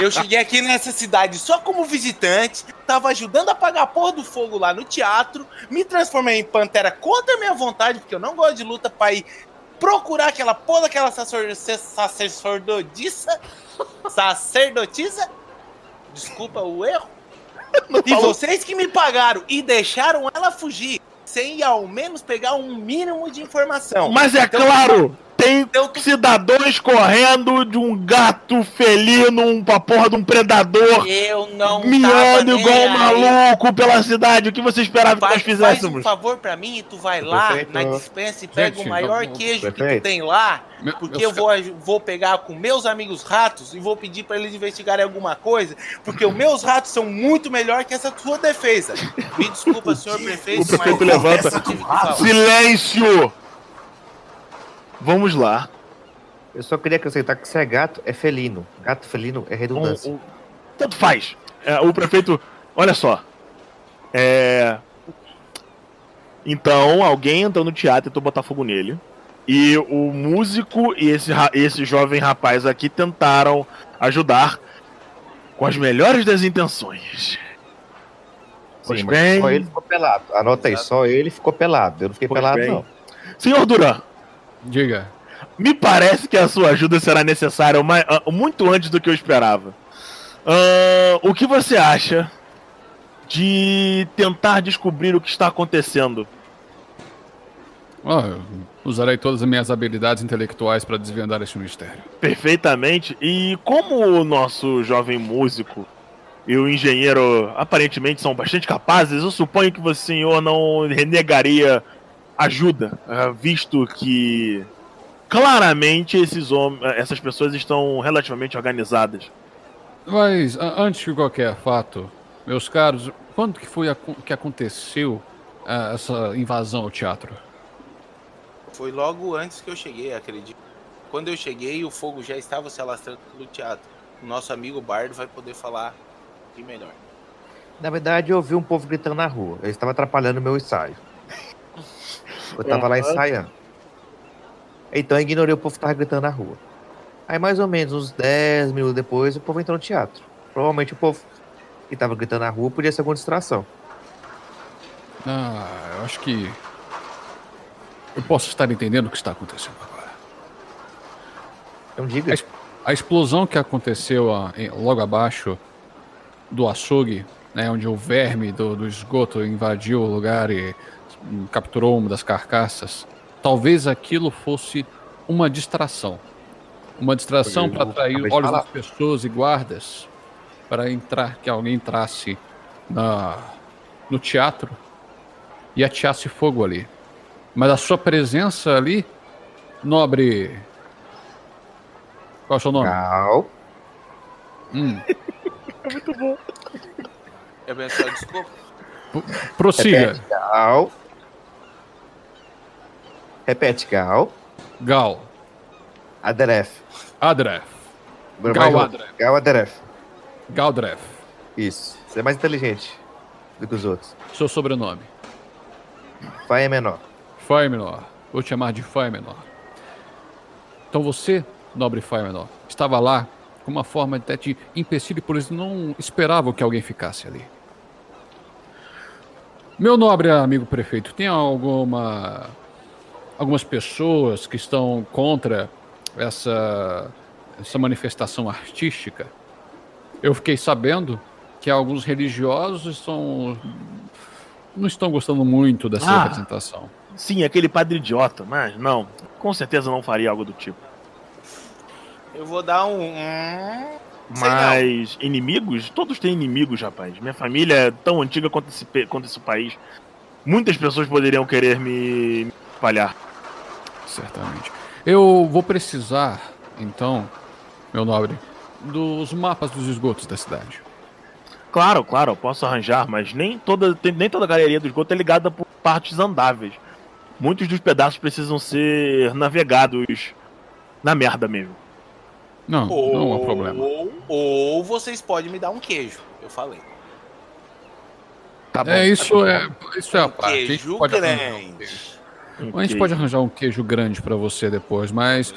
Eu cheguei aqui nessa cidade só como visitante, tava ajudando a apagar a porra do fogo lá no teatro, me transformei em pantera contra a minha vontade, porque eu não gosto de luta pra ir procurar aquela porra daquela sacerdotisa. Sacerdotisa? Desculpa o erro. E vocês que me pagaram e deixaram ela fugir, sem ao menos pegar um mínimo de informação. Mas é Então- claro, tem cidadãos correndo de um gato felino, um pra porra de um predador, Eu não tava miando nem igual um aí. maluco pela cidade. O que você esperava que Faz, nós faz um fizéssemos? favor pra mim e tu vai lá Prefeito. na dispensa e pega Gente, o maior vamos- queijo que tu tem lá, Meu- porque eu vou, vou pegar com meus amigos ratos e vou pedir pra eles investigarem alguma coisa, porque os meus ratos são muito melhor que essa tua defesa. Me desculpa, senhor prefeito, O prefeito mas levanta. que. Silêncio! Vamos lá. Eu só queria acrescentar que se é gato, é felino. Gato felino é redundância. Um- um- Tanto faz. É, o prefeito. Olha só. É. Então, alguém entrou no teatro e tentou botar fogo nele. E o músico e esse, esse jovem rapaz aqui tentaram ajudar com as melhores das intenções. Pois Sim, bem. só ele ficou pelado. Anota aí, só ele ficou pelado. Eu não fiquei Pois pelado, bem. não. Senhor Duran, Diga. me parece que a sua ajuda será necessária muito antes do que eu esperava. Ah, o que você acha de tentar descobrir o que está acontecendo? Eu usarei todas as minhas habilidades intelectuais para desvendar este mistério. Perfeitamente. E como o nosso jovem músico e o engenheiro aparentemente são bastante capazes, eu suponho que o senhor não renegaria ajuda, ah, visto que claramente esses hom- essas pessoas estão relativamente organizadas. Mas, a- antes de qualquer fato, meus caros, quando que foi acon- que aconteceu ah, essa invasão ao teatro? Foi logo antes que eu cheguei, acredito. Quando eu cheguei, o fogo já estava se alastrando no teatro. o nosso amigo Bardo vai poder falar de melhor. Na verdade, eu ouvi um povo gritando na rua. Eles estavam atrapalhando o meu ensaio. Eu tava lá ensaiando. Então eu ignorei o povo que tava gritando na rua. Aí mais ou menos uns 10 minutos depois, o povo entrou no teatro. Provavelmente o povo que tava gritando na rua podia ser alguma distração. Ah, eu acho que. Eu posso estar entendendo o que está acontecendo agora. Então diga. A, es- a explosão que aconteceu ah, em- logo abaixo do açougue, né, onde o verme do, do esgoto invadiu o lugar e capturou uma das carcaças, talvez aquilo fosse uma distração. Uma distração para atrair olhos das pessoas e guardas para entrar, que alguém entrasse na, no teatro e ateasse fogo ali. Mas a sua presença ali, nobre. Qual é o seu nome? Cal. Hum, Eu penso, desculpa. prossiga. Cal. Repete, Cal. Gal. Aderef. Adref. Mais Gal. Aderef. Gal Aderef. Galdref. Isso. Você é mais inteligente do que os outros. Seu sobrenome. Vai é menor. Fai menor. Vou te chamar de Fai menor. Então você, nobre Fai menor, estava lá com uma forma até de empecilho, por eles não esperavam que alguém ficasse ali. Meu nobre amigo prefeito, tem alguma algumas pessoas que estão contra essa essa manifestação artística? Eu fiquei sabendo que alguns religiosos estão não estão gostando muito dessa Ah. representação. Sim, aquele padre idiota, mas não. Com certeza não faria algo do tipo. Eu vou dar um. hum. Mas inimigos? Todos têm inimigos, rapaz. Minha família é tão antiga quanto esse, quanto esse país. Muitas pessoas poderiam querer me me espalhar. Certamente. Eu vou precisar, então, meu nobre, dos mapas dos esgotos da cidade. Claro, claro, eu posso arranjar, mas nem toda, nem toda a galeria do esgoto é ligada por partes andáveis. Muitos dos pedaços precisam ser navegados na merda mesmo. Não, Ou, não há problema. ou vocês podem me dar um queijo. Eu falei. Tá bom. É, isso é, isso é a Um parte. A gente queijo um grande. Um A gente pode arranjar um queijo grande para você depois, mas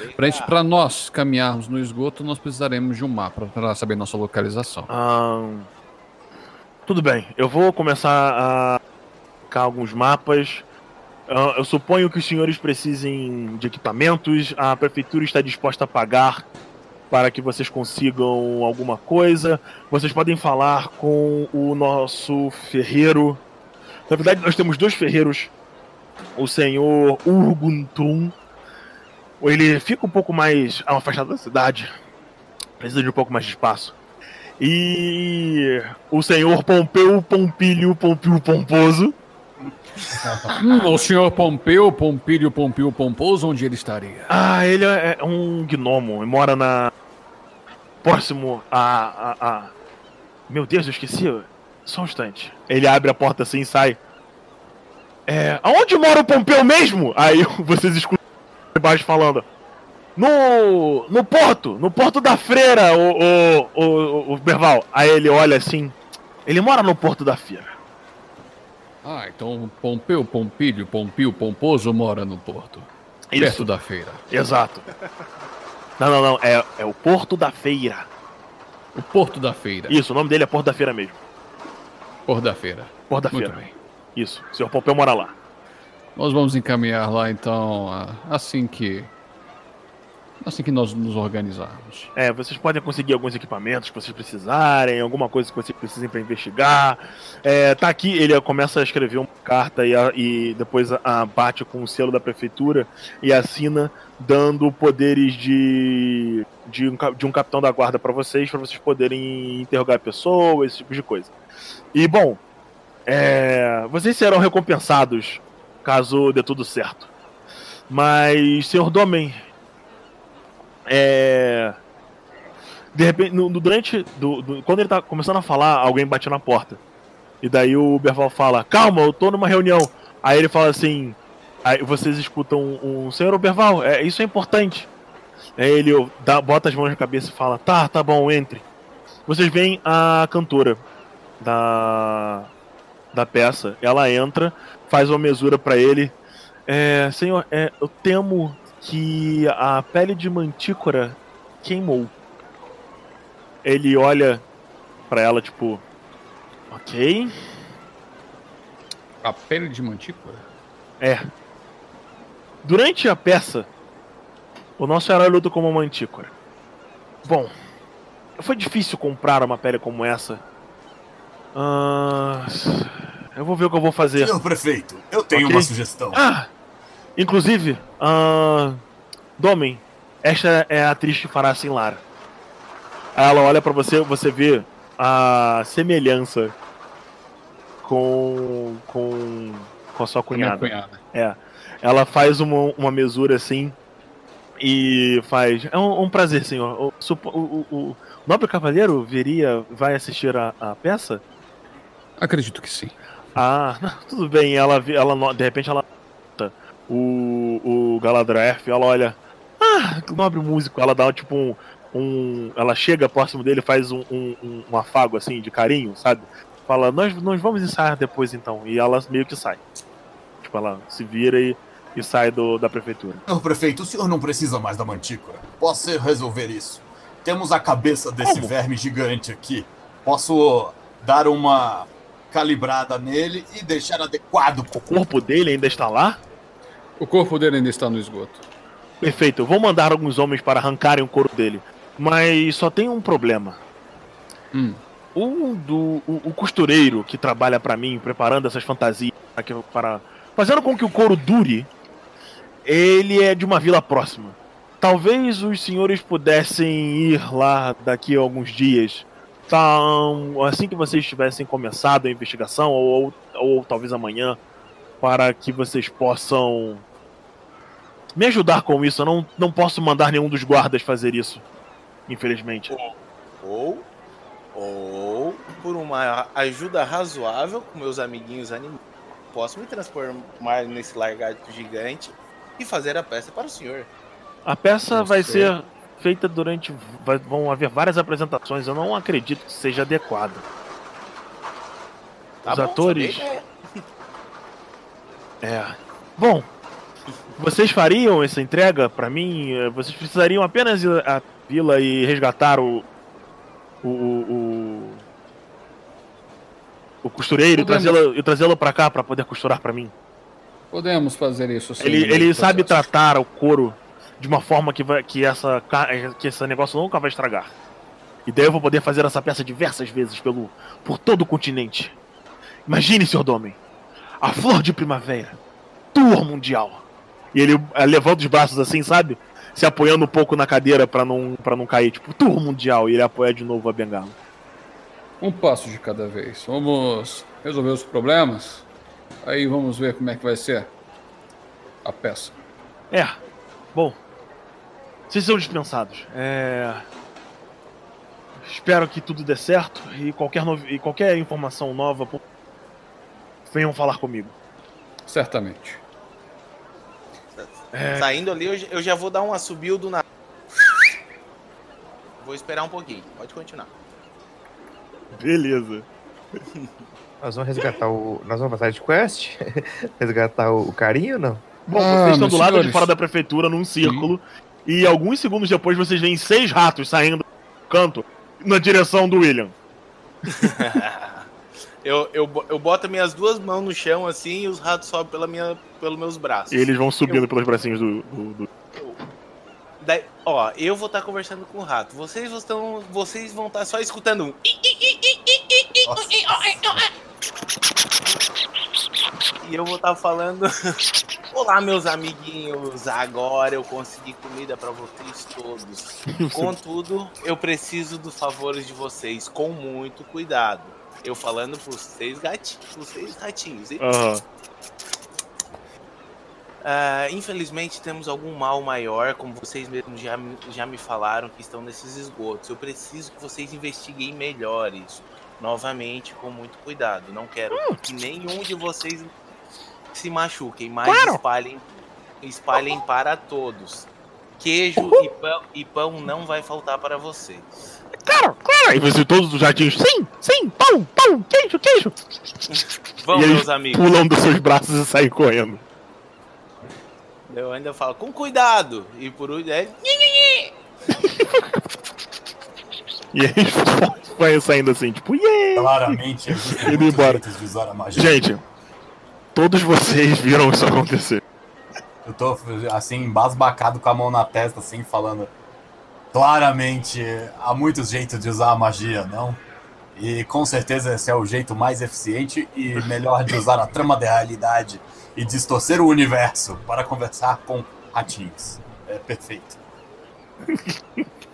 pra nós caminharmos no esgoto, nós precisaremos de um mapa para saber nossa localização. Ahn, tudo bem, eu vou começar a colocar alguns mapas. Ah, eu suponho que os senhores precisem de equipamentos. A prefeitura está disposta a pagar para que vocês consigam alguma coisa. Vocês podem falar com o nosso ferreiro. Na verdade, nós temos dois ferreiros. O senhor Urguntum. Ele fica um pouco mais afastado da cidade. Precisa de um pouco mais de espaço. E o senhor Pompeu Pompilho Pompil Pomposo. Hum, o senhor Pompeu, Pompílio, Pompil, Pomposo, onde ele estaria? Ah, ele é um gnomo e mora na. Próximo a, a, a- Meu Deus, eu esqueci. Só um instante. Ele abre a porta assim e sai. É. Aonde mora o Pompeu mesmo? Aí vocês escutam embaixo falando. No. No porto! No porto da freira, o, o, o, o Berval. Aí ele olha assim. Ele mora no porto da feira. Ah, então Pompeu, Pompílio, Pompil, Pomposo mora no porto. Isso. Perto da feira. Exato. Não, não, não. É, é o porto da feira. O porto da feira. Isso, o nome dele é Porto da Feira mesmo. Porto da feira. Porto da Muito Feira. bem. Isso. O senhor Pompeu mora lá. Nós vamos encaminhar lá então assim que assim que nós nos organizarmos. É, vocês podem conseguir alguns equipamentos que vocês precisarem, alguma coisa que vocês precisem para investigar. É, tá aqui, ele começa a escrever uma carta e, a- e depois a, a bate com o selo da prefeitura e assina, dando poderes de, de, um, de um capitão da guarda para vocês, para vocês poderem interrogar pessoas, esse tipo de coisa. E bom, é, vocês serão recompensados caso dê tudo certo. Mas, senhor Domen, é. De repente, no- durante. do- do- quando ele tá começando a falar, alguém bate na porta. E daí o Berval fala: Calma, eu tô numa reunião. Aí ele fala assim: Aí vocês escutam um. Senhor Berval, é, isso é importante. Aí ele dá, bota as mãos na cabeça e fala: Tá, tá bom, entre. Vocês veem a cantora da, da peça. Ela entra, faz uma mesura para ele. É, senhor, é, eu temo que a pele de mantícora queimou. Ele olha para ela, tipo, ok. A pele de mantícora? É. Durante a peça, o nosso herói luta como uma mantícora. Bom, foi difícil comprar uma pele como essa. Ah, eu vou ver o que eu vou fazer. Senhor prefeito, eu tenho Ok. uma sugestão. Ah! Inclusive, ah, Domen, esta é a atriz que fará assim Lara. Aí Ela olha pra você, você vê a semelhança com com com a sua cunhada. cunhada. É. Ela faz uma, uma mesura assim e faz. É um, um prazer, senhor. O, o, o- o nobre cavaleiro viria, vai assistir a, a peça? Acredito que sim. Ah, não, tudo bem. Ela, vi- ela de repente ela nota o, o Galadriel, ela olha. Ah, que nobre músico. Ela dá tipo um. um- ela chega próximo dele, faz um, um, um- um afago assim de carinho, sabe? Fala, nós, nós vamos ensaiar depois então. E ela meio que sai. Tipo, ela se vira e, e sai do, da prefeitura. Senhor prefeito, o senhor não precisa mais da mantícora. Posso resolver isso. Temos a cabeça desse Como? verme gigante aqui. Posso dar uma calibrada nele e deixar adequado. O corpo dele ainda está lá? O corpo dele ainda está no esgoto. Perfeito, eu vou mandar alguns homens para arrancarem o couro dele. Mas só tem um problema. Hum. O, do, o, o costureiro que trabalha para mim, preparando essas fantasias para, que- para fazendo com que o couro dure, ele é de uma vila próxima. Talvez os senhores pudessem ir lá daqui a alguns dias. Então, assim que vocês tivessem começado a investigação, ou, ou, ou talvez amanhã, para que vocês possam me ajudar com isso. Eu não, não posso mandar nenhum dos guardas fazer isso, infelizmente. Ou, ou, por uma ajuda razoável com meus amiguinhos animais, posso me transformar nesse largato gigante e fazer a peça para o senhor. A peça vai ser feita durante. vai- vão haver várias apresentações. Eu não acredito que seja adequado. Tá Os bom, atores. É. Bom, vocês fariam essa entrega pra mim? Eh, Vocês precisariam apenas ir à vila e resgatar o. o. o, o costureiro e Podemos. trazê-lo e trazê-lo pra cá pra poder costurar pra mim. Podemos fazer isso sim. Ele, ele sabe tratar o couro de uma forma que, vai, que, essa, que esse negócio nunca vai estragar. E daí eu vou poder fazer essa peça diversas vezes pelo, por todo o continente. Imagine, Sr. Domen, a flor de primavera, tour mundial. E ele eh, levanta os braços assim, sabe? Se apoiando um pouco na cadeira pra não, pra não cair, tipo, tour mundial. E ele apoia de novo a bengala. Um passo de cada vez. Vamos resolver os problemas. Aí vamos ver como é que vai ser a peça. É, bom. Vocês são dispensados. É. Espero que tudo dê certo e qualquer, novi- e qualquer informação nova, por- venham falar comigo. Certamente. É, Saindo ali, eu, já vou dar um assobio do na. Vou esperar um pouquinho. Pode continuar. beleza. Nós vamos resgatar o. Nós vamos passar de quest? resgatar o, carinho ou não? Bom, Ah, vocês estão do lado de senhores. fora da prefeitura num círculo e alguns segundos depois vocês veem seis ratos saindo do canto na direção do William. Eu, eu, eu boto minhas duas mãos no chão assim e os ratos sobem pela minha, pelos meus braços. E eles vão subindo pelos bracinhos do. do- do- Daí, ó, eu vou estar conversando com o rato. Vocês vão, vocês vão estar só escutando um. E eu vou estar falando. Olá, meus amiguinhos. Agora eu consegui comida para vocês todos. Contudo, eu preciso dos favores de vocês com muito cuidado. Eu falando pros seis gatinhos, pros seis ratinhos. hein? Aham. Ah, infelizmente temos algum mal maior, como vocês mesmos já, já me falaram, que estão nesses esgotos. Eu preciso que vocês investiguem melhor isso. Novamente, com muito cuidado. Não quero que nenhum de vocês se machuquem, mas Claro. espalhem, espalhem para todos. queijo e pão, e pão não vai faltar para vocês. Claro, claro. E você todos os jardinos, sim, sim, pão, pão, queijo, queijo. Vamos, e meus amigos. pulam dos seus braços e saem correndo. Eu ainda falo, com cuidado. E por último, é... E eles vai saindo assim, tipo, yeah! Claramente, Indo embora. de usar a magia. Gente, todos vocês viram isso acontecer. Eu tô, assim, embasbacado com a mão na testa, assim, falando. Claramente, há muitos jeitos de usar a magia, não? E com certeza esse é o jeito mais eficiente e melhor de usar a trama da realidade e distorcer o universo para conversar com ratinhos. É perfeito.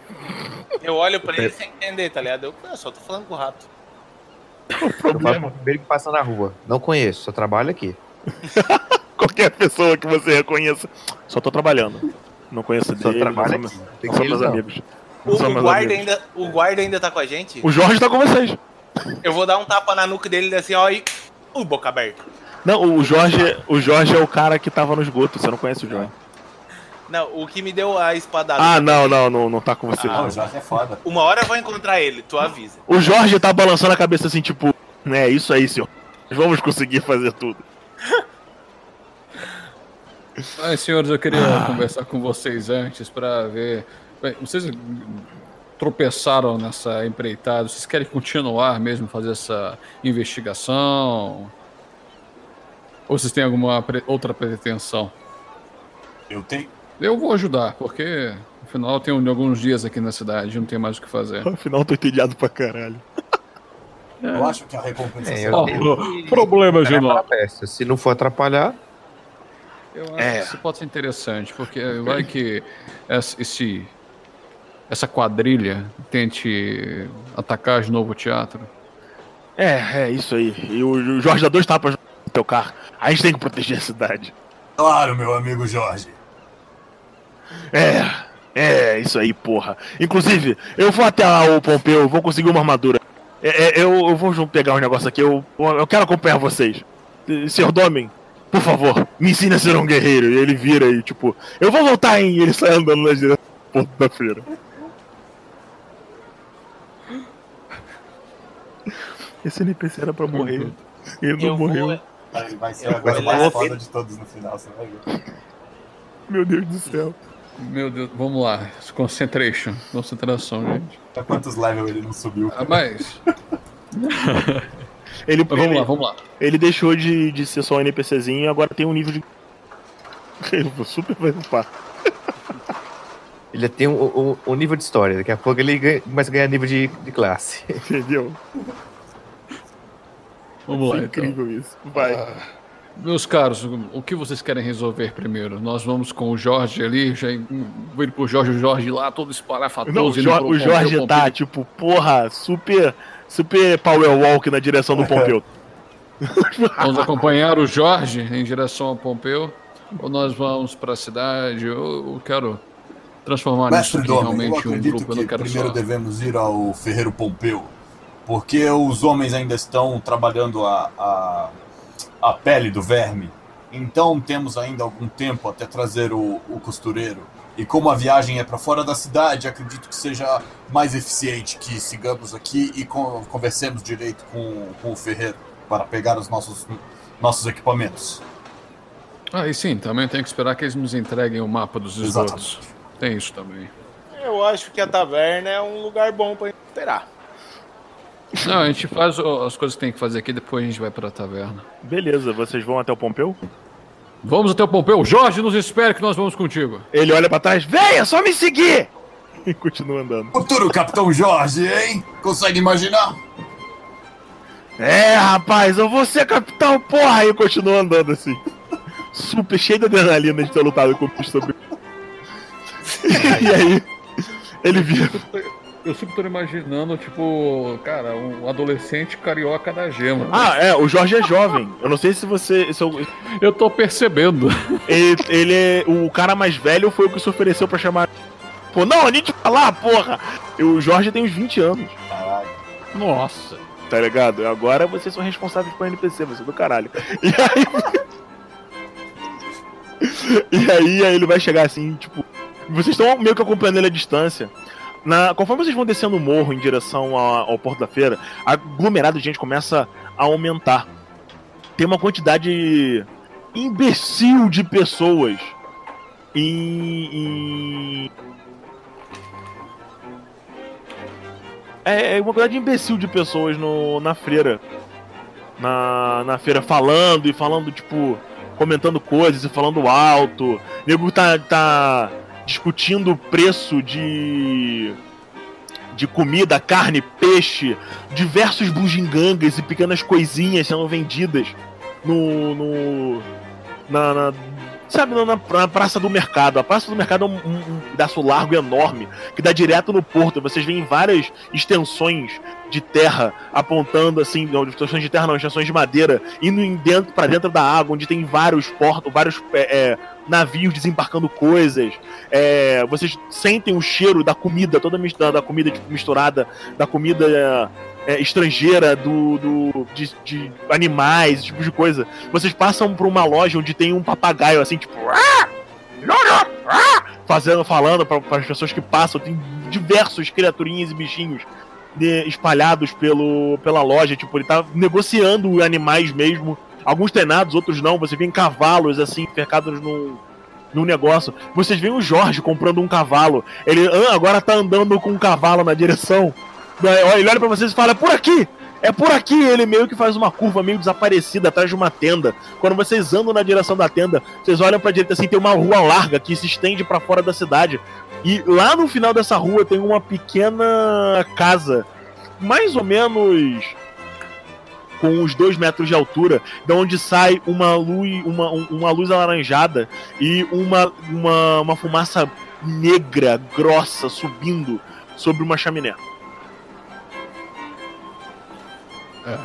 Eu olho pra ele sem entender, tá ligado? Eu "Ah, só tô falando com o rato. Eu pro primeiro que passa na rua. Não conheço, só trabalho aqui. Qualquer pessoa que você reconheça. Só tô trabalhando. Não conheço Só dele, não trabalho aqui. não Tem somos que ir, não. amigos. O, o meus guarda amigos. ainda, o guarda ainda tá com a gente? O Jorge tá com vocês. Eu vou dar um tapa na nuca dele assim, ó, e. Uh, boca aberta. Não, o Jorge, o Jorge é o cara que tava no esgoto. Você não conhece o Jorge. Não, o que me deu a espadada. Ah, não, não, não, não tá com você. Ah, não. o Jorge é foda. Uma hora eu vou encontrar ele, tu avisa. O Jorge tá balançando a cabeça assim, tipo, é isso aí, senhor. Vamos conseguir fazer tudo. Ai, senhores, eu queria conversar com vocês antes para ver. Bem, vocês tropeçaram nessa empreitada, vocês querem continuar mesmo fazer essa investigação? Ou vocês têm alguma pre- outra pretensão? Eu tenho. Eu vou ajudar, porque afinal eu tenho alguns dias aqui na cidade, não tem mais o que fazer. Afinal, tô entediado pra caralho. Eu acho que a recompensa É, será. eu- Oh, problema, É Gino. para a peça. Se não for atrapalhar, Eu acho É. que isso pode ser interessante, porque vai que essa, esse, essa quadrilha tente atacar de novo o teatro. É, é isso aí. E o, o Jorge dá dois tapas no teu carro. A gente tem que proteger a cidade. Claro, meu amigo Jorge. É, é, isso aí, porra. Inclusive, eu vou até lá o Pompeu, vou conseguir uma armadura. É, é, eu, eu vou pegar um negócio aqui, eu, eu quero acompanhar vocês. Senhor Domen, por favor, me ensine a ser um guerreiro. E ele vira e, tipo, eu vou voltar, hein? E ele sai andando na direção do ponto da feira. Esse NPC era pra morrer. Ele não Eu morreu. vou. Vai, vai ser a coisa mais foda de todos no final, você vai ver. Meu Deus do céu. Meu Deus, vamos lá. Concentration. Concentração, gente. Pra quantos levels ele não subiu? Ah, mas, Ele, mas vamos ele, lá, vamos lá. ele deixou de, de ser só um NPCzinho e agora tem um nível de. Ele super vai upar. ele tem um, um- um nível de história. Daqui a pouco ele ganha- começa a ganhar nível de, de classe. Entendeu? Vamos lá, É então. incrível isso. Vai. Meus caros, o que vocês querem resolver primeiro? Nós vamos com o Jorge ali, já vou ir pro Jorge, o Jorge lá, todo espalhafatoso. Não, o, Jo- Jorge Pompeu. tá, tipo, porra, super. Super power walk na direção do Pompeu. Vamos acompanhar o Jorge em direção ao Pompeu? Ou nós vamos para a cidade? Eu, eu quero transformar isso Mestre aqui Domen, eu realmente em um grupo. Eu que não quero primeiro só. devemos ir ao Ferreiro Pompeu, porque os homens ainda estão trabalhando a, a, a pele do verme. Então temos ainda algum tempo até trazer o, o costureiro. E como a viagem é para fora da cidade, acredito que seja mais eficiente que sigamos aqui e con- conversemos direito com, com o ferreiro para pegar os nossos, nossos equipamentos. Ah, e sim, também tem que esperar que eles nos entreguem o mapa dos esgotos. Exatamente. Tem isso também. Eu acho que a taverna é um lugar bom pra esperar. Não, a gente faz as coisas que tem que fazer aqui, depois a gente vai para a taverna. Beleza, vocês vão até o Pompeu? Vamos até o Pompeu. Jorge, nos espere que nós vamos contigo. Ele olha pra trás, venha, só me seguir! E continua andando. Futuro Capitão Jorge, hein? Consegue imaginar? É, rapaz, eu vou ser capitão, porra! E continua andando assim. Super cheio de adrenalina de ter lutado com o sobre. e aí, ele vira. Eu sempre tô imaginando, tipo, cara, um adolescente carioca da gema. Ah, é, o Jorge é jovem. Eu não sei se você. Se eu- Eu tô percebendo. ele, ele é. O cara mais velho foi o que se ofereceu pra chamar. Pô, não, a gente falar, porra! E O Jorge tem uns 20 anos, Caralho. Nossa. tá ligado? Agora vocês são responsáveis por NPC, você é do caralho. E aí. e aí, aí ele vai chegar assim, tipo. Vocês estão meio que acompanhando ele à distância. Na, conforme vocês vão descendo o morro em direção ao, ao Porto da Feira, a aglomerado de gente começa a aumentar. Tem uma quantidade imbecil de pessoas em. em... É, é uma quantidade imbecil de pessoas no, na feira. Na, na feira falando e falando, tipo, comentando coisas e falando alto. O nego tá, tá discutindo o preço de de comida, carne, peixe, diversos bugigangas e pequenas coisinhas sendo vendidas no, no na, na sabe, na, na, Praça do Mercado. A Praça do Mercado é um, um, um, pedaço largo enorme que dá direto no porto. Vocês veem várias extensões de terra apontando assim, não, extensões de terra não, extensões de madeira indo dentro para dentro da água, onde tem vários portos, vários é, é, navios desembarcando coisas. É, vocês sentem o cheiro da comida, toda da, da comida tipo, misturada, da comida é, estrangeira, do, do de, de, animais, esse tipo de coisa. Vocês passam por uma loja onde tem um papagaio assim, tipo. Fazendo, falando para as pessoas que passam, tem diversos criaturinhas e bichinhos de, espalhados pelo, pela loja. Tipo, ele tá negociando animais mesmo. Alguns treinados, outros não. Você vê cavalos assim, cercados num, num negócio. Vocês veem o Jorge comprando um cavalo. Ele ah, agora tá andando com um cavalo na direção ele olha pra vocês e fala, é por aqui! É por aqui! Ele meio que faz uma curva meio desaparecida atrás de uma tenda. Quando vocês andam na direção da tenda, vocês olham pra direita assim, tem uma rua larga que se estende para fora da cidade. E lá no final dessa rua tem uma pequena casa, mais ou menos com uns dois metros de altura, de onde sai uma luz, uma, uma luz alaranjada e uma, uma, uma fumaça negra, grossa, subindo sobre uma chaminé. É,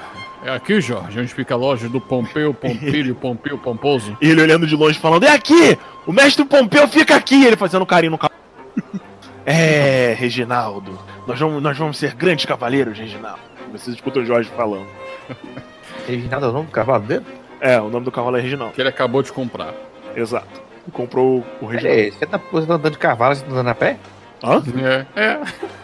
é aqui, Jorge, onde fica a loja do Pompeu, Pompilho, Pompeu, Pomposo. E ele olhando de longe falando, é aqui! O mestre Pompeu fica aqui! Ele fazendo carinho no cavalo. é, Reginaldo, nós vamos, nós vamos ser grandes cavaleiros, Reginaldo. Vocês escutam o Jorge falando. Reginaldo é o nome do cavalo dele? É, o nome do cavalo é Reginaldo. Que ele acabou de comprar. Exato. Comprou o Reginaldo. É, você tá andando de cavalo, você tá andando a pé? Hã? É.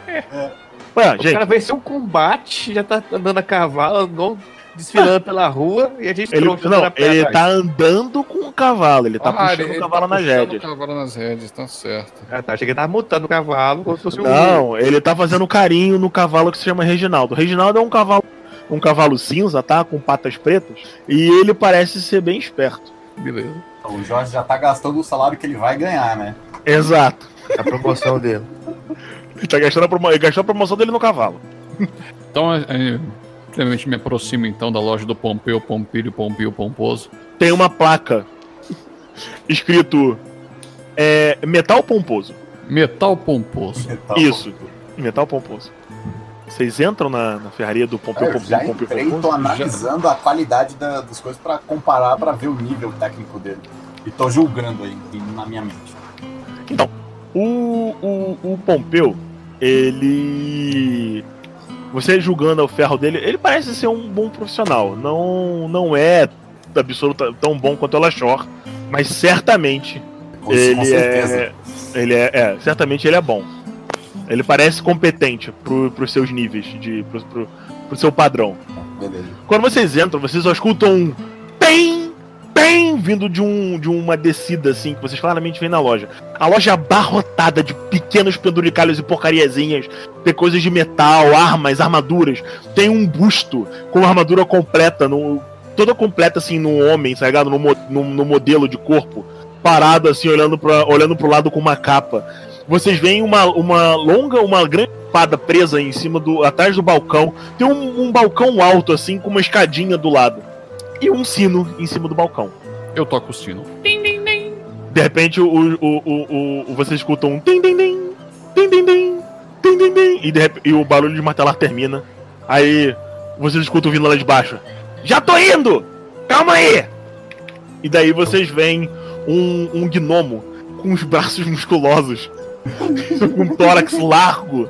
É. é. Ué, o gente. cara venceu um combate, já tá andando a cavalo, desfilando pela rua e a gente ele, Não, ele atrás. tá andando com o cavalo, ele tá ah, puxando ele, o cavalo tá nas rédeas. o cavalo nas rédeas, tá certo. Ah, tá, achei que ele tava mutando o cavalo como se fosse um. Não, ele tá fazendo carinho no cavalo que se chama Reginaldo. O Reginaldo é um cavalo, um cavalo cinza, tá? Com patas pretas. E ele parece ser bem esperto. Beleza. Então, o Jorge já tá gastando o salário que ele vai ganhar, né? Exato. A promoção dele. Ele tá gastando a, promo... ele gastou a promoção dele no cavalo. Então, é, é, simplesmente me aproximo então da loja do Pompeu, Pompilho, Pompio, Pomposo. Tem uma placa escrito é, Metal Pomposo. Metal Pomposo. Metal Isso, pomposo. Metal Pomposo. Vocês entram na, na ferraria do Pompeu, é, Pompeu, já Pompeu, entrei, tô analisando já... a qualidade da, das coisas para comparar, para ver o nível técnico dele. E tô julgando aí na minha mente. Então, o, o, o Pompeu, ele. Você julgando o ferro dele, ele parece ser um bom profissional. Não, não é absoluta, tão bom quanto o Lachor, mas certamente com, ele com é. Ele é, é, Certamente ele é bom. Ele parece competente pro, pros seus níveis, de, pro, pro, pro seu padrão. Beleza. Quando vocês entram, vocês só escutam um PEM! bem vindo de, um, de uma descida, assim, que vocês claramente veem na loja. A loja é abarrotada de pequenos penduricalhos e porcariazinhas. Tem coisas de metal, armas, armaduras. Tem um busto com armadura completa, no, toda completa, assim, no homem, tá ligado? No, no, no modelo de corpo. Parado, assim, olhando, pra, olhando pro lado com uma capa vocês veem uma, uma longa, uma grande espada presa em cima do. atrás do balcão. Tem um, um balcão alto, assim, com uma escadinha do lado. E um sino em cima do balcão. Eu toco o sino. Din, din, din. De repente o, o, o, o, você escuta um din din din, din din din, din din din, e, de, e o barulho de martelar termina. Aí vocês escutam vindo lá de baixo. Já tô indo! Calma aí! E daí vocês veem um, um gnomo com os braços musculosos com um tórax largo,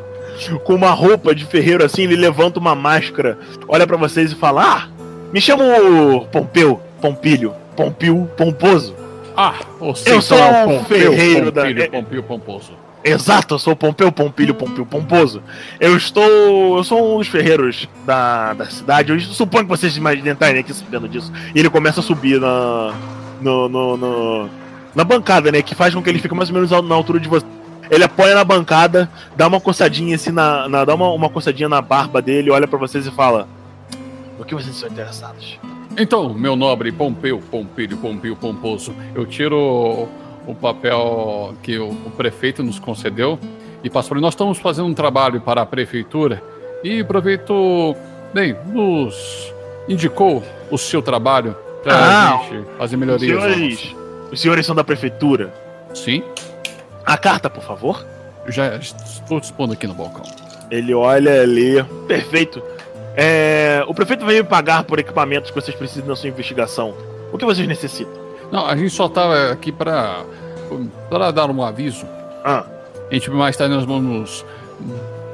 com uma roupa de ferreiro assim, ele levanta uma máscara, olha para vocês e fala: Ah, me chamo Pompeu, Pompilho, Pompil, Pomposo. Ah, você Eu sou então é um o Pompeu, ferreiro da- Pompilho, é- Pompeu Pomposo. Exato, eu sou o Pompeu Pompilho Pompil Pomposo. Eu estou. Eu sou um dos ferreiros da, da cidade. Eu suponho que vocês imaginem estarem aqui sabendo disso. E ele começa a subir na. No, no, no- na bancada, né? Que faz com que ele fique mais ou menos na altura de você. Ele apoia na bancada, dá uma coçadinha assim na. na- dá uma, uma coçadinha na barba dele, olha pra vocês e fala. No que vocês são interessados? Então, meu nobre Pompeu, Pompilho, Pompil, Pomposo, eu tiro o papel que o, o prefeito nos concedeu e passo para. Nós estamos fazendo um trabalho para a prefeitura e aproveito, bem, nos indicou o seu trabalho para Ah, a gente fazer Os melhorias. senhores. Os senhores são da prefeitura. Sim, A carta, por favor. já estou dispondo aqui no balcão. Ele olha, lê. Perfeito. É, o prefeito vai me pagar por equipamentos que vocês precisam na sua investigação. O que vocês necessitam? Não, a gente só estava aqui para para dar um aviso. Ah, A gente mais tarde nós vamos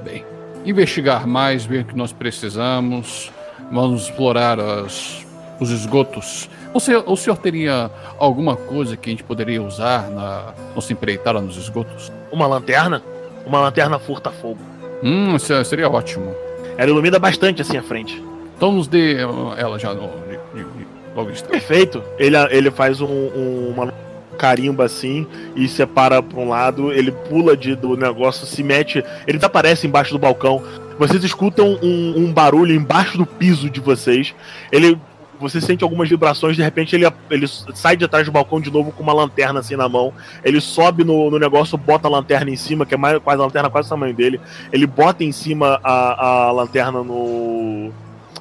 bem, investigar mais, ver o que nós precisamos, vamos explorar as- os esgotos. O senhor, o senhor teria alguma coisa que a gente poderia usar na nossa empreitada nos esgotos? uma lanterna? Uma lanterna furta-fogo. Hum, isso seria ótimo. Ela ilumina bastante assim a frente. Então nos dê uh, ela já no, de- de- logo instante. Perfeito. Ele, ele faz um, um- uma carimba assim e separa pra um lado. Ele pula de, do negócio, se mete. Ele desaparece embaixo do balcão. Vocês escutam um, um barulho embaixo do piso de vocês. Ele. Você sente algumas vibrações, de repente ele, ele sai de atrás do balcão de novo com uma lanterna assim na mão. Ele sobe no, no negócio, bota a lanterna em cima, que é mais, quase a lanterna quase o tamanho dele. Ele bota em cima a, a lanterna no.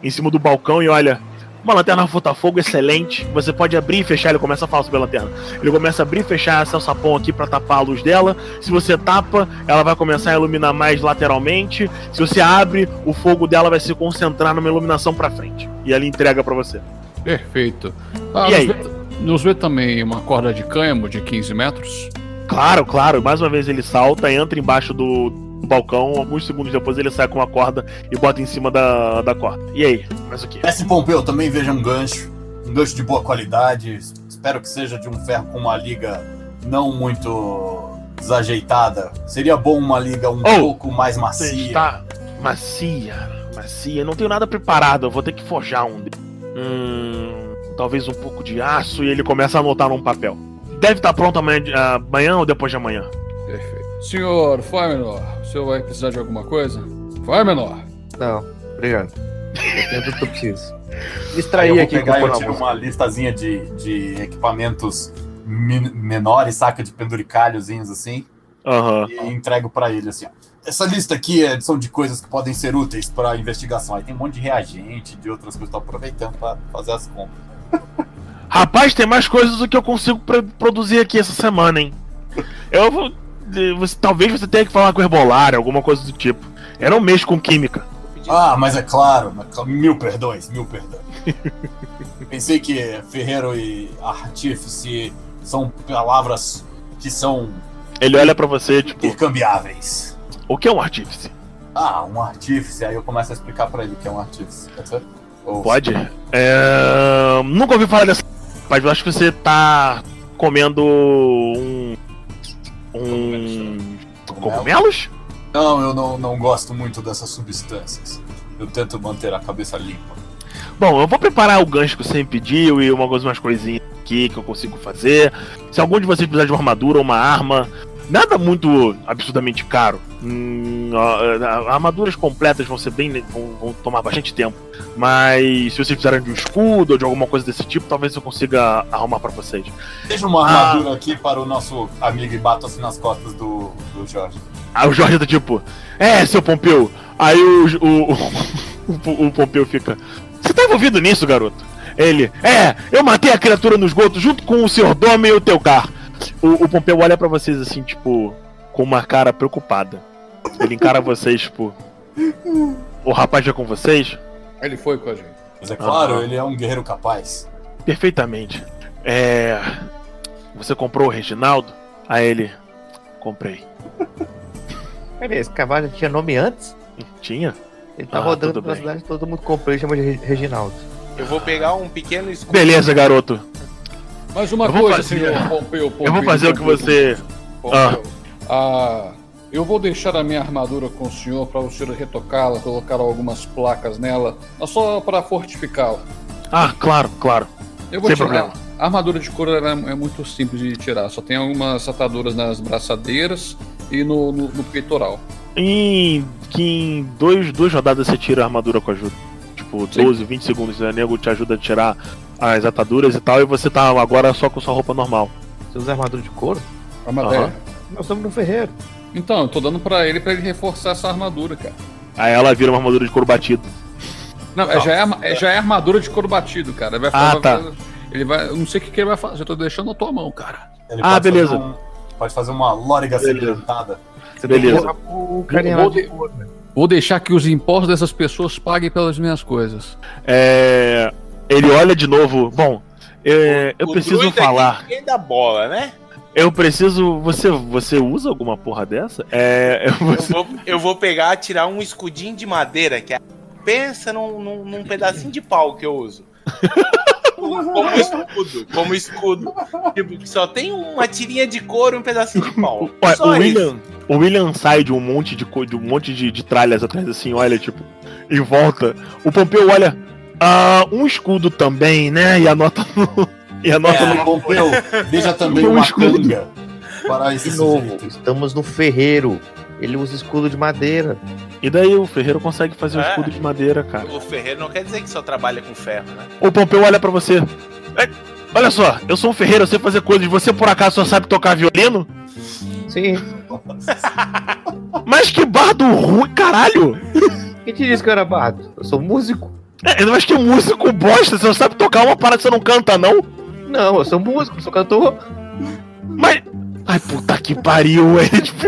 em cima do balcão e olha. Uma lanterna furta-fogo excelente. Você pode abrir e fechar. Ele começa a falar sobre a lanterna. Ele começa a abrir e fechar esse sapão aqui para tapar a luz dela. Se você tapa, ela vai começar a iluminar mais lateralmente. Se você abre, o fogo dela vai se concentrar numa iluminação para frente. E ela entrega para você. Perfeito. Ah, E nos, aí? vê, nos vê também uma corda de cânhamo de 15 metros? Claro, claro. Mais uma vez ele salta, entra embaixo do balcão. Alguns segundos depois ele sai com uma corda e bota em cima da, da corda. E aí? Mais o quê? Mestre Pompeu, também veja um gancho. Um gancho de boa qualidade. Espero que seja de um ferro com uma liga não muito desajeitada. Seria bom uma liga um Oh, pouco mais macia. está macia, macia. Não tenho nada preparado. Eu vou ter que forjar um. Hum, talvez um pouco de aço e ele começa a anotar num papel. Deve estar pronto amanhã, ah, amanhã ou depois de amanhã. Senhor Fámenor, o senhor vai precisar de alguma coisa? Fámenor! Não, obrigado. Eu tenho tudo que eu preciso. Aí Distrair eu vou aqui pegar eu tiro uma listazinha de, de equipamentos min- menores, saca de penduricalhozinhos assim, Aham. e entrego pra ele assim. Essa lista aqui é, são de coisas que podem ser úteis pra investigação. Aí tem um monte de reagente, de outras coisas. Tô aproveitando pra fazer as compras. Rapaz, tem mais coisas do que eu consigo pro- produzir aqui essa semana, hein? Eu vou. Você, talvez você tenha que falar com o herbolário, alguma coisa do tipo. Eu não mexo com química. Ah, mas é claro, mil perdões, mil perdões. Pensei que ferreiro e artífice são palavras que são Ele olha pra você, tipo, intercambiáveis. o que é um artífice? Ah, um artífice. Aí eu começo a explicar pra ele o que é um artífice. Pode ser? Ou- Pode? É, Nunca ouvi falar dessa. Mas eu acho que você tá comendo um. Um. Cogumelos? Não, eu não, não gosto muito dessas substâncias. Eu tento manter a cabeça limpa. Bom, eu vou preparar o gancho que você me pediu e umas, umas coisinhas aqui que eu consigo fazer. Se algum de vocês precisar de uma armadura ou uma arma, nada muito absurdamente caro. Hum, armaduras completas vão ser bem. Vão, vão tomar bastante tempo. Mas se vocês precisarem de um escudo ou de alguma coisa desse tipo, talvez eu consiga arrumar pra vocês. Deixa uma Ah. armadura aqui para o nosso amigo e bato assim nas costas do, do Jorge. Aí o Jorge tá tipo, é, seu Pompeu. Aí o, o, o, o Pompeu fica, você tá envolvido nisso, garoto? Ele, é, eu matei a criatura no esgoto junto com o Sr. Dome e o Teucar. O, o Pompeu olha pra vocês assim, tipo, com uma cara preocupada. Ele encara vocês, tipo, o rapaz já com vocês? Ele foi com a gente. Mas é claro, ele é um guerreiro capaz. Perfeitamente. É. Você comprou o Reginaldo? Aí ele, comprei. Peraí, esse cavalo já tinha nome antes? Tinha? Ele tá Ah, rodando pela bem. cidade, todo mundo comprou e chama de Re- Reginaldo. Eu vou pegar um pequeno escudo. Beleza, garoto. Mais uma coisa, fazer- senhor Pompeu, Pompeu. Eu vou fazer o que Pompeu, você. Pompeu. Ah, eu vou deixar a minha armadura com o senhor para o senhor retocá-la, colocar algumas placas nela, mas só para fortificá-la. Ah, claro, claro. Eu vou Sem tirar. problema. A armadura de couro é muito simples de tirar, só tem algumas ataduras nas braçadeiras e no, no- no peitoral. Em, que em dois, duas rodadas você tira a armadura com ajuda. Tipo, Sim. 12, 20 segundos. O nego te ajuda a tirar as ataduras e tal. E você tá agora só com sua roupa normal. Você usa armadura de couro? Armadura. Aham. Nós estamos no ferreiro. Então, eu tô dando pra ele pra ele reforçar essa armadura, cara. Aí ela vira uma armadura de couro batido. Não, é- já, é, arma- é- já é armadura de couro batido, cara. Ele vai Ah, tá. Ele vai. Eu não sei o que, que ele vai fazer, eu tô deixando na tua mão, cara. Ele Ah, beleza. fazer um- pode fazer uma lóriga Beleza. segmentada. Você Beleza. o lá Vou de né? Vou deixar que os impostos dessas pessoas paguem pelas minhas coisas. É, Ele olha de novo. Bom, é, eu O preciso falar. é da bola, né? Eu preciso. Você, você usa alguma porra dessa? É. Eu Você... vou, eu vou pegar, tirar um escudinho de madeira, que é. Pensa num, num, num pedacinho de pau que eu uso. Como escudo, como escudo. Tipo, só tem uma tirinha de couro e um pedacinho de pau. Só o. William, o William sai de um monte de, de um monte de, de tralhas atrás, assim, olha, tipo, e volta. O Pompeu olha. Ah, um escudo também, né? E anota no. E anota É, no. Pompeu, veja também Um uma escudo. canga para esse De novo, estamos no ferreiro. Ele usa escudo de madeira. E daí o Ferreiro consegue fazer um É. escudo de madeira, cara. O ferreiro não quer dizer que só trabalha com ferro, né? O Pompeu olha pra você. "É, Olha só, eu sou um ferreiro, eu sei fazer coisas. Você por acaso só sabe tocar violino? Sim. Mas que bardo ruim, caralho! Quem te disse que eu era bardo? Eu sou músico. É, mas que músico bosta, você não sabe tocar uma parada que você não canta, não? Não, eu sou músico, eu sou cantor. Mas. Ai, puta que pariu, é tipo.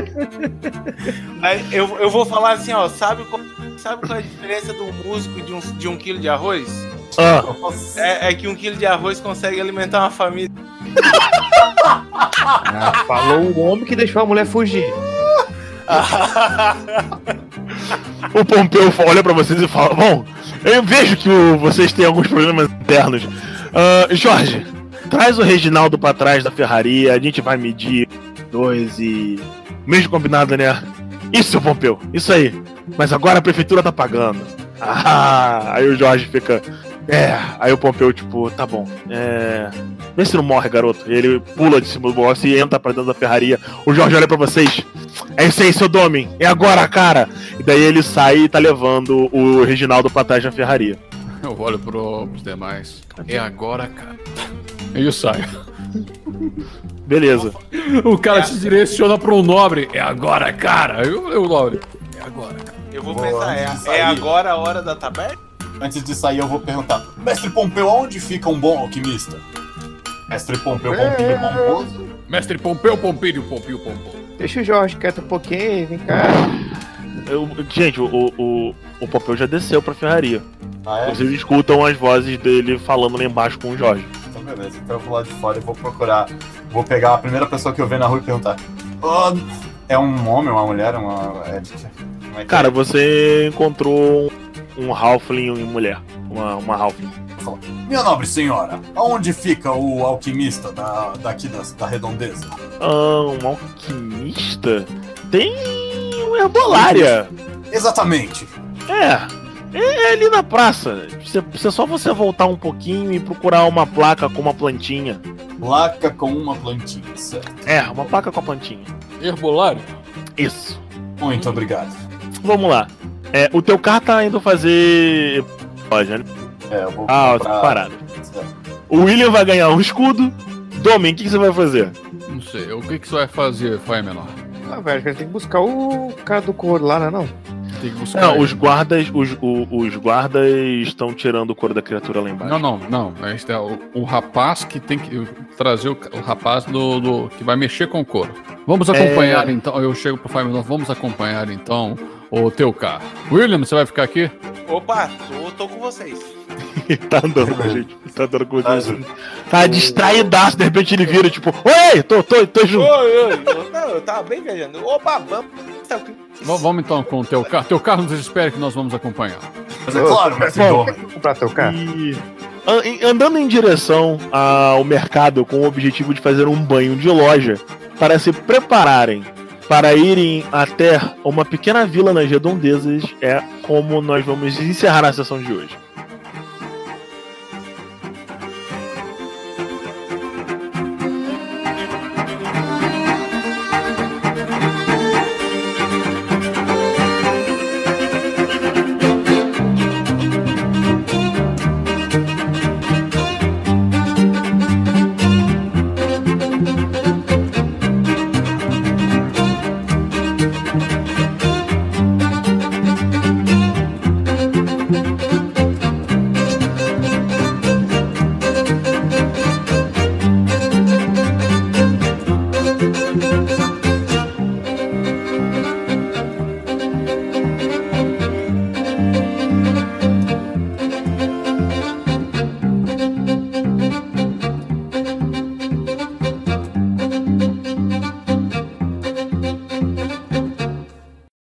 Aí eu, eu vou falar assim, ó, sabe qual, sabe qual é a diferença do músico de um, de um quilo de arroz? Ah, É, é que um quilo de arroz consegue alimentar uma família. Ah, falou o homem que deixou a mulher fugir. o Pompeu olha pra vocês e fala: Bom, eu vejo que o- vocês têm alguns problemas internos. Ah, Jorge, traz o Reginaldo pra trás da ferraria, a gente vai medir dois e. Mesmo combinado, né? Isso, Pompeu, isso aí. Mas agora a prefeitura tá pagando. Ah, aí o Jorge fica. É, aí o Pompeu, tipo, tá bom. É. Vê se não morre, garoto. E ele pula de cima do boss e entra pra dentro da ferraria. O Jorge olha pra vocês. É isso aí, seu Domin. É agora, cara. E daí ele sai e tá levando o Reginaldo pra trás da ferraria. Eu olho pro, pros demais. É agora, cara. E eu saio. Beleza. O cara se direciona um nobre. É agora, cara. Eu, eu nobre. É agora, cara. Eu vou Vou pensar, é, é agora a hora da taberna? Antes de sair, eu vou perguntar: Mestre Pompeu, onde fica um bom alquimista? Mestre Pompeu, Pompinho, Pomposo? Mestre Pompeu, Pompírio, Pompio, Pompô. Deixa o Jorge quieto um pouquinho, vem cá. Eu- gente, o, o, o, Pompeu já desceu pra ferraria. Ah, é? Vocês escutam as vozes dele falando lá embaixo com o Jorge. Então, beleza. Então eu vou lá de fora e vou procurar. Vou pegar a primeira pessoa que eu ver na rua e perguntar: "Ah, É um homem, uma mulher? Uma. É é Cara, é? você encontrou um, um Halfling e mulher. Uma, uma Halfling. Minha nobre senhora, aonde fica o alquimista da, daqui da, da redondeza? Ah, um alquimista? Tem uma herbolária. Exatamente. É. É ali na praça. Você, você- só você voltar um pouquinho e procurar uma placa com uma plantinha. Placa com uma plantinha, certo? É, uma placa com a plantinha. Herbolário? Isso. Muito obrigado. Vamos lá. É, o teu carro tá indo fazer. Loja, né? É, eu vou Ah, comprar- tá parado. O William vai ganhar um escudo. Domen, o que, que você vai fazer? Não sei. O que, que você vai fazer, Faia Menor? Ah, velho, a gente tem que buscar o cara do couro lá, né, não? Tem que buscar. Não, ele. os guardas. Os, o- os guardas estão tirando o couro da criatura lá embaixo. Não, não, não. Este é o, o rapaz que tem que trazer o, o rapaz do, do- que vai mexer com o couro. Vamos acompanhar então. Eu chego pro Faia Menor. Vamos acompanhar então o teu carro. William, você vai ficar aqui? Opa, tô, tô com vocês. Ele tá andando com a gente. Ele tá andando com Ah, vocês. Tá distraidaço, de repente ele vira, tipo, Oi, tô, tô, tô junto. Oi, oi, eu, não, eu tava bem viajando. Opa, vamos. Tá, vamos então com o teu carro. Teu carro nos espere que nós vamos acompanhar. Mas é claro, mestre Bom, Domen. vamos comprar teu carro. E andando em direção ao mercado com o objetivo de fazer um banho de loja para se prepararem para irem até uma pequena vila nas redondezas, é como nós vamos encerrar a sessão de hoje.